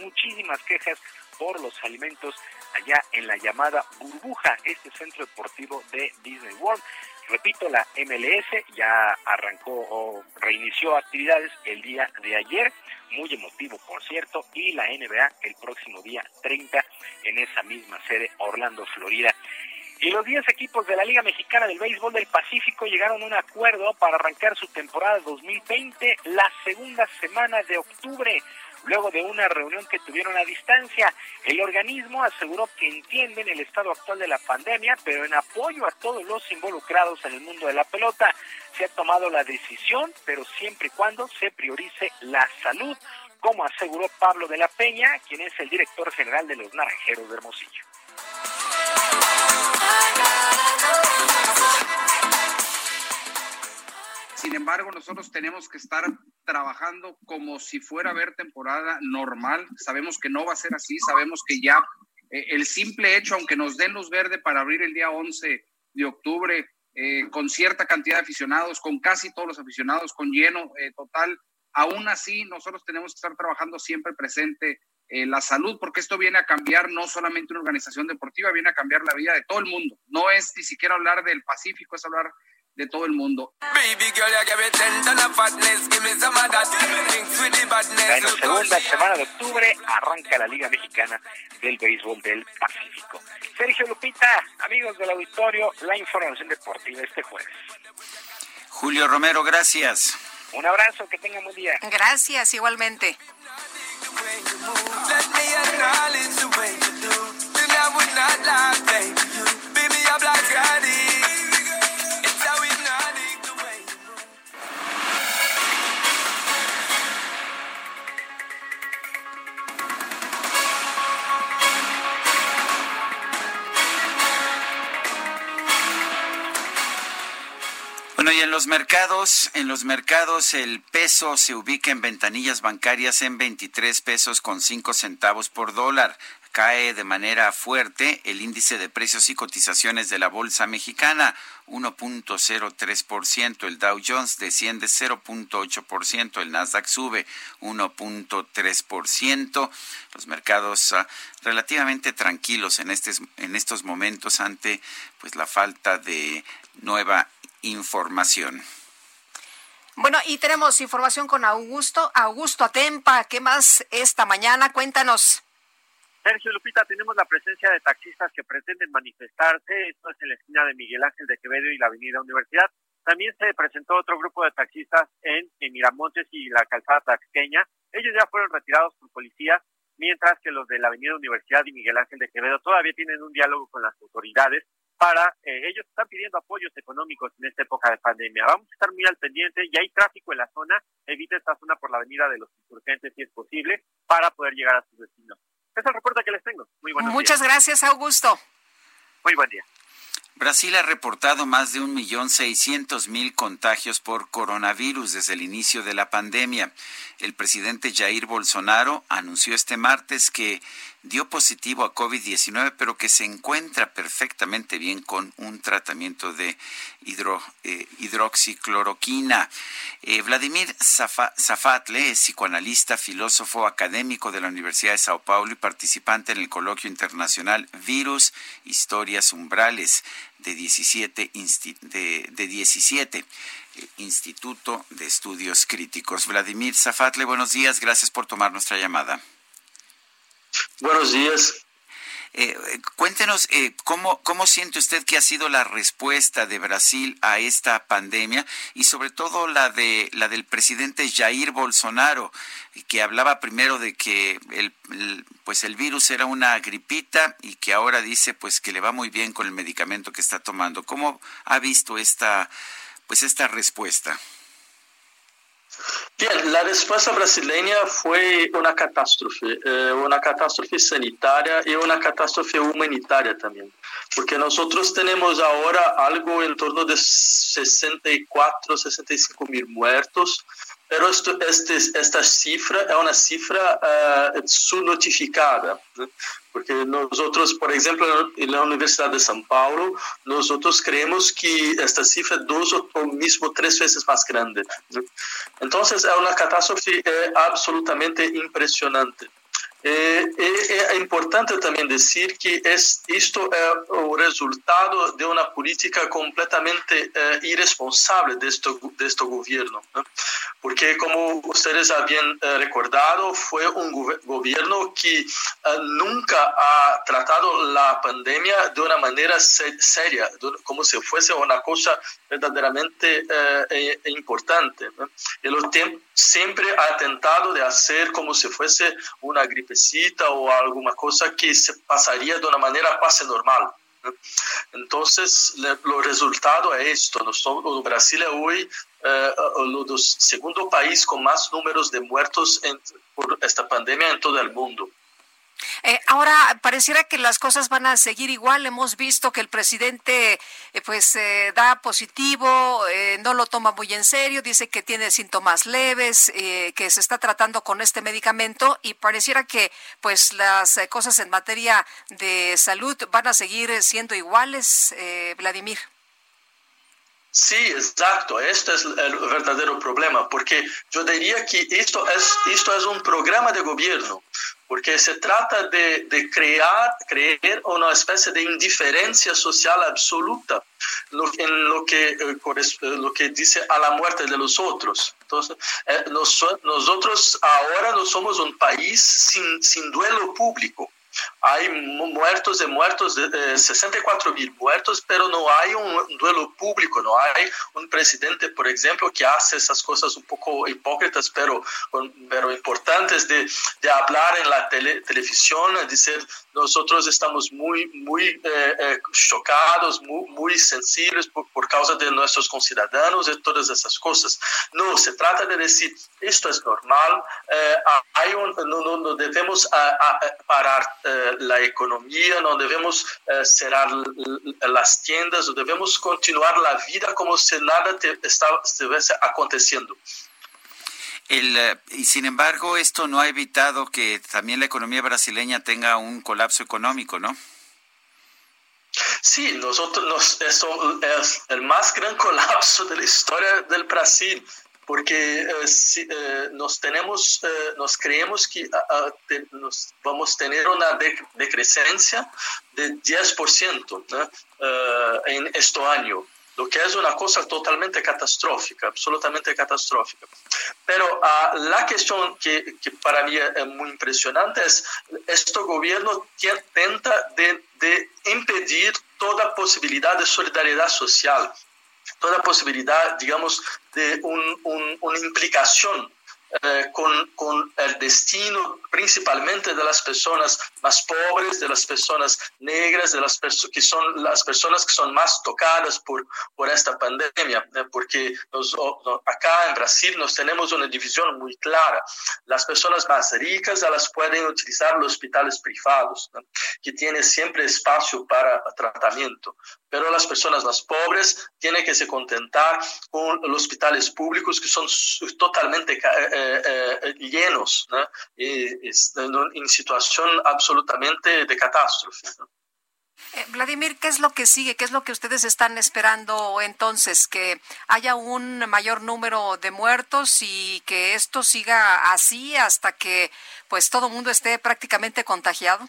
Muchísimas quejas por los alimentos allá en la llamada burbuja, este centro deportivo de Disney World. Repito, la MLS ya arrancó o reinició actividades el día de ayer, muy emotivo por cierto, y la NBA el próximo día 30 en esa misma sede, Orlando, Florida. Y los 10 equipos de la Liga Mexicana del Béisbol del Pacífico llegaron a un acuerdo para arrancar su temporada 2020 la segunda semana de octubre luego de una reunión que tuvieron a distancia. El organismo aseguró que entienden el estado actual de la pandemia, pero en apoyo a todos los involucrados en el mundo de la pelota, se ha tomado la decisión, pero siempre y cuando se priorice la salud, como aseguró Pablo de la Peña, quien es el director general de los Naranjeros de Hermosillo. Sin embargo, nosotros tenemos que estar trabajando como si fuera a haber temporada normal. Sabemos que no va a ser así, sabemos que ya eh, el simple hecho, aunque nos den luz verde para abrir el día 11 de octubre, eh, con cierta cantidad de aficionados, con casi todos los aficionados, con lleno eh, total, aún así nosotros tenemos que estar trabajando siempre presente la salud, porque esto viene a cambiar no solamente una organización deportiva, viene a cambiar la vida de todo el mundo. No es ni siquiera hablar del Pacífico, es hablar de todo el mundo. En la segunda semana de octubre arranca la Liga Mexicana del Béisbol del Pacífico. Sergio Lupita, amigos del auditorio, la información deportiva este jueves. Julio Romero, gracias. Un abrazo, que tengan buen día. Gracias, igualmente. Y en los mercados, en los mercados el peso se ubica en ventanillas bancarias en 23 pesos con 5 centavos por dólar. Cae de manera fuerte el índice de precios y cotizaciones de la Bolsa Mexicana, 1.03%, el Dow Jones desciende 0.8%, el Nasdaq sube 1.3%. Los mercados ah, relativamente tranquilos en, este, en estos momentos ante pues la falta de nueva información. Bueno, y tenemos información con Augusto, Augusto Atempa, ¿qué más esta mañana? Cuéntanos. Sergio Lupita, tenemos la presencia de taxistas que pretenden manifestarse, esto es en la esquina de Miguel Ángel de Quevedo y la Avenida Universidad. También se presentó otro grupo de taxistas en, en Miramontes y la calzada taxqueña. Ellos ya fueron retirados por policía, mientras que los de la Avenida Universidad y Miguel Ángel de Quevedo todavía tienen un diálogo con las autoridades para, eh, ellos están pidiendo apoyos económicos en esta época de pandemia. Vamos a estar muy al pendiente, y hay tráfico en la zona, evita esta zona por la avenida de los insurgentes si es posible, para poder llegar a sus destinos. Es el reporte que les tengo. Muy buenos Muchas gracias, Augusto. Muy buen día. Brasil ha reportado más de un millón seiscientos mil contagios por coronavirus desde el inicio de la pandemia. El presidente Jair Bolsonaro anunció este martes que dio positivo a COVID-19, pero que se encuentra perfectamente bien con un tratamiento de eh, hidroxicloroquina. Eh, Vladimir Zafatle es psicoanalista, filósofo académico de la Universidad de Sao Paulo y participante en el coloquio internacional Virus, Historias Umbrales de 17, de, de 17 eh, Instituto de Estudios Críticos. Vladimir Zafatle, buenos días, gracias por tomar nuestra llamada. Buenos días. Eh, cuéntenos eh, cómo, cómo siente usted que ha sido la respuesta de Brasil a esta pandemia y sobre todo la de la del presidente Jair Bolsonaro, que hablaba primero de que el, pues el virus era una gripita y que ahora dice pues que le va muy bien con el medicamento que está tomando. ¿Cómo ha visto esta pues esta respuesta? Bien, la respuesta brasileña fue una catástrofe, eh, una catástrofe sanitaria y una catástrofe humanitaria también, porque nosotros tenemos ahora algo en torno de 64, 65 mil muertos, pero esto, este, esta cifra es una cifra uh, subnotificada, ¿no? porque nosotros, por ejemplo, en la Universidad de São Paulo, nosotros creemos que esta cifra es dos o mismo tres veces más grande. ¿no? Entonces, es una catástrofe eh, absolutamente impresionante. Eh, é, é, importante também dizer que isto é o resultado de uma política completamente eh, irresponsável deste, deste governo. ¿no? Porque, como vocês haviam eh, recordado, foi um governo que eh, nunca ha tratado a pandemia de uma maneira séria, como se fosse uma coisa verdadeiramente eh, importante. ¿no? Ele sempre ha tentado de fazer como se fosse uma gripe o alguna cosa que se pasaría de una manera casi normal. Entonces, lo resultado es esto. Nosotros, Brasil es hoy eh, el segundo país con más números de muertos por esta pandemia en todo el mundo. Eh, ahora pareciera que las cosas van a seguir igual. Hemos visto que el presidente eh, pues eh, da positivo, no lo toma muy en serio, dice que tiene síntomas leves, que se está tratando con este medicamento y pareciera que pues las cosas en materia de salud van a seguir siendo iguales, Vladimir. Sí, exacto. Este es el verdadero problema, porque yo diría que esto es, esto es un programa de gobierno, porque se trata de, de crear, creer una especie de indiferencia social absoluta en lo que, eh, lo que dice a la muerte de los otros. Entonces, eh, nosotros ahora no somos un país sin, sin duelo público. Hay muertos de muertos, de, 64 mil muertos, pero no hay un duelo público, no hay un presidente, por ejemplo, que hace esas cosas un poco hipócritas, pero, pero importantes de, de hablar en la tele, televisión, decir, nosotros estamos muy, muy eh, eh, chocados, muy, muy sensibles por, por, causa de nuestros conciudadanos y todas esas cosas. No, se trata de decir, esto es normal, eh, hay un, no, no, no debemos a, a parar eh, la economía, no debemos eh, cerrar las tiendas, debemos continuar la vida como si nada te, estaba, estuviese aconteciendo. El, eh, y sin embargo, esto no ha evitado que también la economía brasileña tenga un colapso económico, ¿no? Sí, nosotros nos, eso es el más gran colapso de la historia del Brasil porque eh, si, eh, nos tenemos, eh, nos creemos que uh, te, nos vamos a tener una de, decrecencia de 10% ¿no? en este año, lo que es una cosa totalmente catastrófica, absolutamente catastrófica. Pero uh, la cuestión que, que, para mí es muy impresionante es, este gobierno tenta de, de impedir toda posibilidad de solidaridad social toda posibilidad, digamos, de un, un, una implicación eh, con, con, el destino principalmente de las personas más pobres, de las personas negras, de las personas que son las personas que son más tocadas por, por esta pandemia, ¿eh? porque nos, acá en Brasil nos tenemos una división muy clara. Las personas más ricas las pueden utilizar los hospitales privados, ¿no? que tienen siempre espacio para tratamiento, pero las personas más pobres tienen que se contentar con los hospitales públicos que son totalmente eh, llenos ¿no? en situación absolutamente de catástrofe. ¿no? Eh, Vladimir, ¿qué es lo que sigue? ¿Qué es lo que ustedes están esperando entonces? ¿Que haya un mayor número de muertos y que esto siga así hasta que pues todo el mundo esté prácticamente contagiado?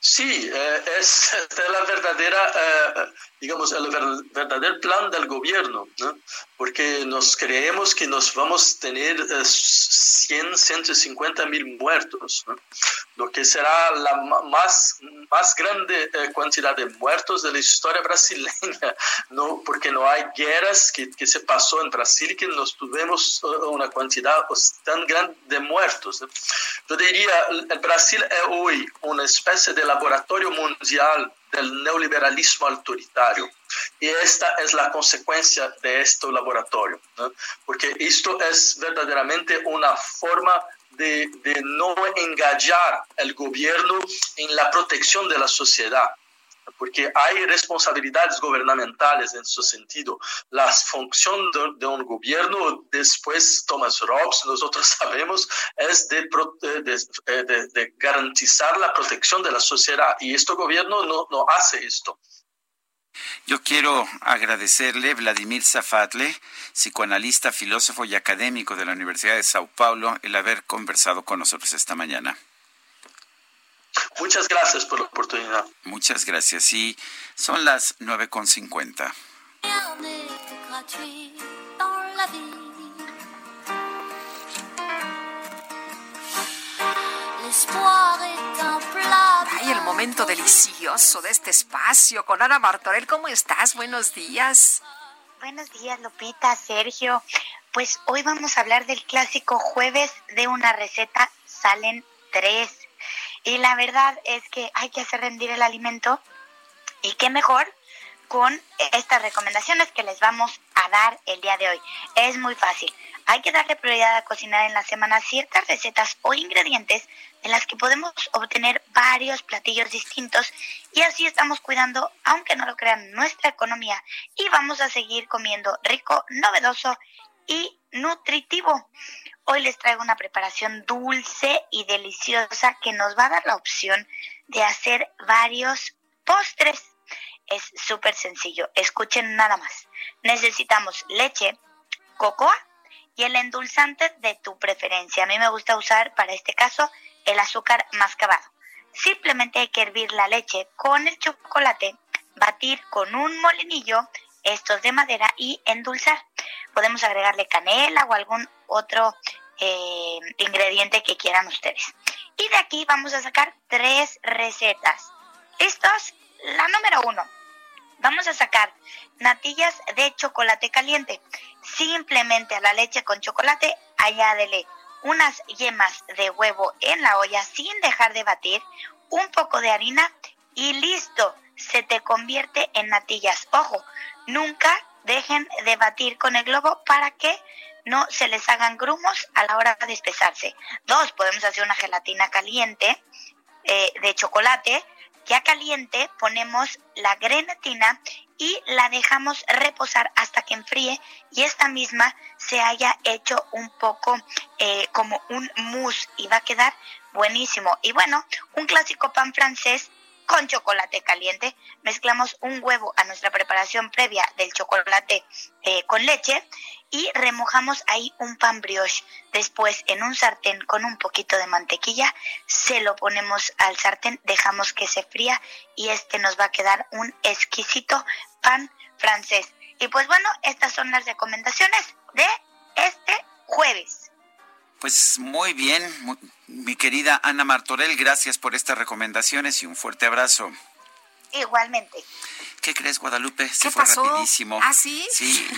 Sí, eh, es, es, la verdadera, eh, digamos, el verdadero plan del gobierno, porque nos creemos que nos vamos a tener 100, 150 mil muertos, lo que será la más, más grande eh, cantidad de muertos de la historia brasileña, ¿no? porque no hay guerras que, que se pasó en Brasil que nos tuvimos eh, una cantidad tan grande de muertos. Yo diría, el Brasil es hoy una especie de laboratorio mundial del neoliberalismo autoritario. Y esta es la consecuencia de este laboratorio, porque esto es verdaderamente una forma de, de no engañar al gobierno en la protección de la sociedad porque hay responsabilidades gubernamentales en su sentido. La función de, un gobierno, después Thomas Robs, nosotros sabemos, es de, de, de, garantizar la protección de la sociedad y este gobierno no, no hace esto. Yo quiero agradecerle Vladimir Zafatle, psicoanalista, filósofo y académico de la Universidad de Sao Paulo, el haber conversado con nosotros esta mañana. Muchas gracias por la oportunidad. Muchas gracias. Y son las 9.50. Ay, el momento delicioso de este espacio con Ana Martorell. ¿Cómo estás? Buenos días. Buenos días, Lupita, Sergio. Pues hoy vamos a hablar del clásico jueves de una receta. Salen tres. Y la verdad es que hay que hacer rendir el alimento y qué mejor con estas recomendaciones que les vamos a dar el día de hoy. Es muy fácil. Hay que darle prioridad a cocinar en la semana ciertas recetas o ingredientes de las que podemos obtener varios platillos distintos y así estamos cuidando, aunque no lo crean, nuestra economía y vamos a seguir comiendo rico, novedoso y nutritivo. Hoy les traigo una preparación dulce y deliciosa que nos va a dar la opción de hacer varios postres. Es súper sencillo. Escuchen nada más. Necesitamos leche, cocoa y el endulzante de tu preferencia. A mí me gusta usar para este caso el azúcar mascabado. Simplemente hay que hervir la leche con el chocolate, batir con un molinillo estos de madera y endulzar. Podemos agregarle canela o algún otro eh, ingrediente que quieran ustedes. Y de aquí vamos a sacar tres recetas. ¿Listos? La número uno. Vamos a sacar natillas de chocolate caliente. Simplemente a la leche con chocolate añádele unas yemas de huevo en la olla sin dejar de batir, un poco de harina y listo, se te convierte en natillas. Ojo, nunca dejen de batir con el globo para que no se les hagan grumos a la hora de espesarse. Dos, podemos hacer una gelatina caliente eh, de chocolate. Ya caliente ponemos la grenatina y la dejamos reposar hasta que enfríe y esta misma se haya hecho un poco eh, como un mousse y va a quedar buenísimo. Y bueno, un clásico pan francés con chocolate caliente. Mezclamos un huevo a nuestra preparación previa del chocolate eh, con leche y remojamos ahí un pan brioche. Después en un sartén con un poquito de mantequilla se lo ponemos al sartén, dejamos que se fría y este nos va a quedar un exquisito pan francés. Y pues bueno, estas son las recomendaciones de este jueves. Pues muy bien, mi querida Ana Martorell, gracias por estas recomendaciones y un fuerte abrazo. Igualmente. ¿Qué crees, Guadalupe? Se fue rapidísimo. ¿Ah, sí? Sí,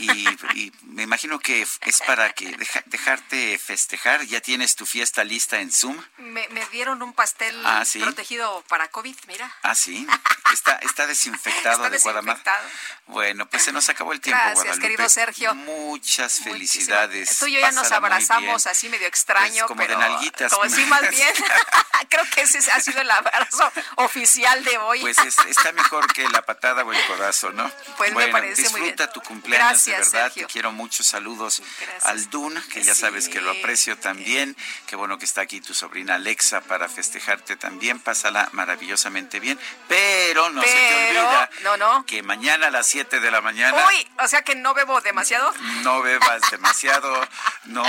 y, me imagino que es para que dejarte festejar. ¿Ya tienes tu fiesta lista en Zoom? Me, dieron un pastel ah, protegido para COVID, mira. Ah, sí. Está, está desinfectado de Guadalajara. Bueno, pues se nos acabó el tiempo, Gracias, querido Sergio. Muchas felicidades. Tú y yo ya nos abrazamos así medio extraño. Pues como de nalguitas. Como sí, más bien. Creo que ese ha sido el abrazo oficial de hoy. Pues está mejor que la patada el codazo, ¿no? Pues me parece muy bien. tu cumpleaños, de verdad. Te quiero mucho. Saludos al Dun, que ya sabes que lo aprecio también. Qué bueno que está aquí tu sobrina Alexa para festejarte también. Pásala maravillosamente bien. Pero no se te olvida no, no. que mañana a las 7 de la mañana. Uy, o sea que no bebo demasiado. No bebas demasiado. No,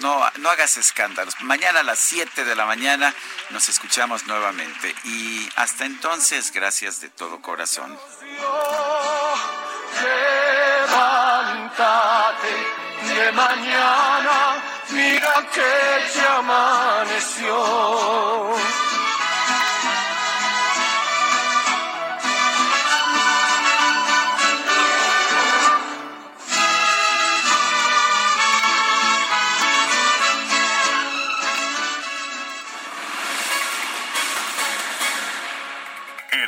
no, no hagas escándalos. Mañana a las 7 de la mañana nos escuchamos nuevamente. Y hasta entonces, gracias de todo corazón levántate de mañana, mira que ya amaneció.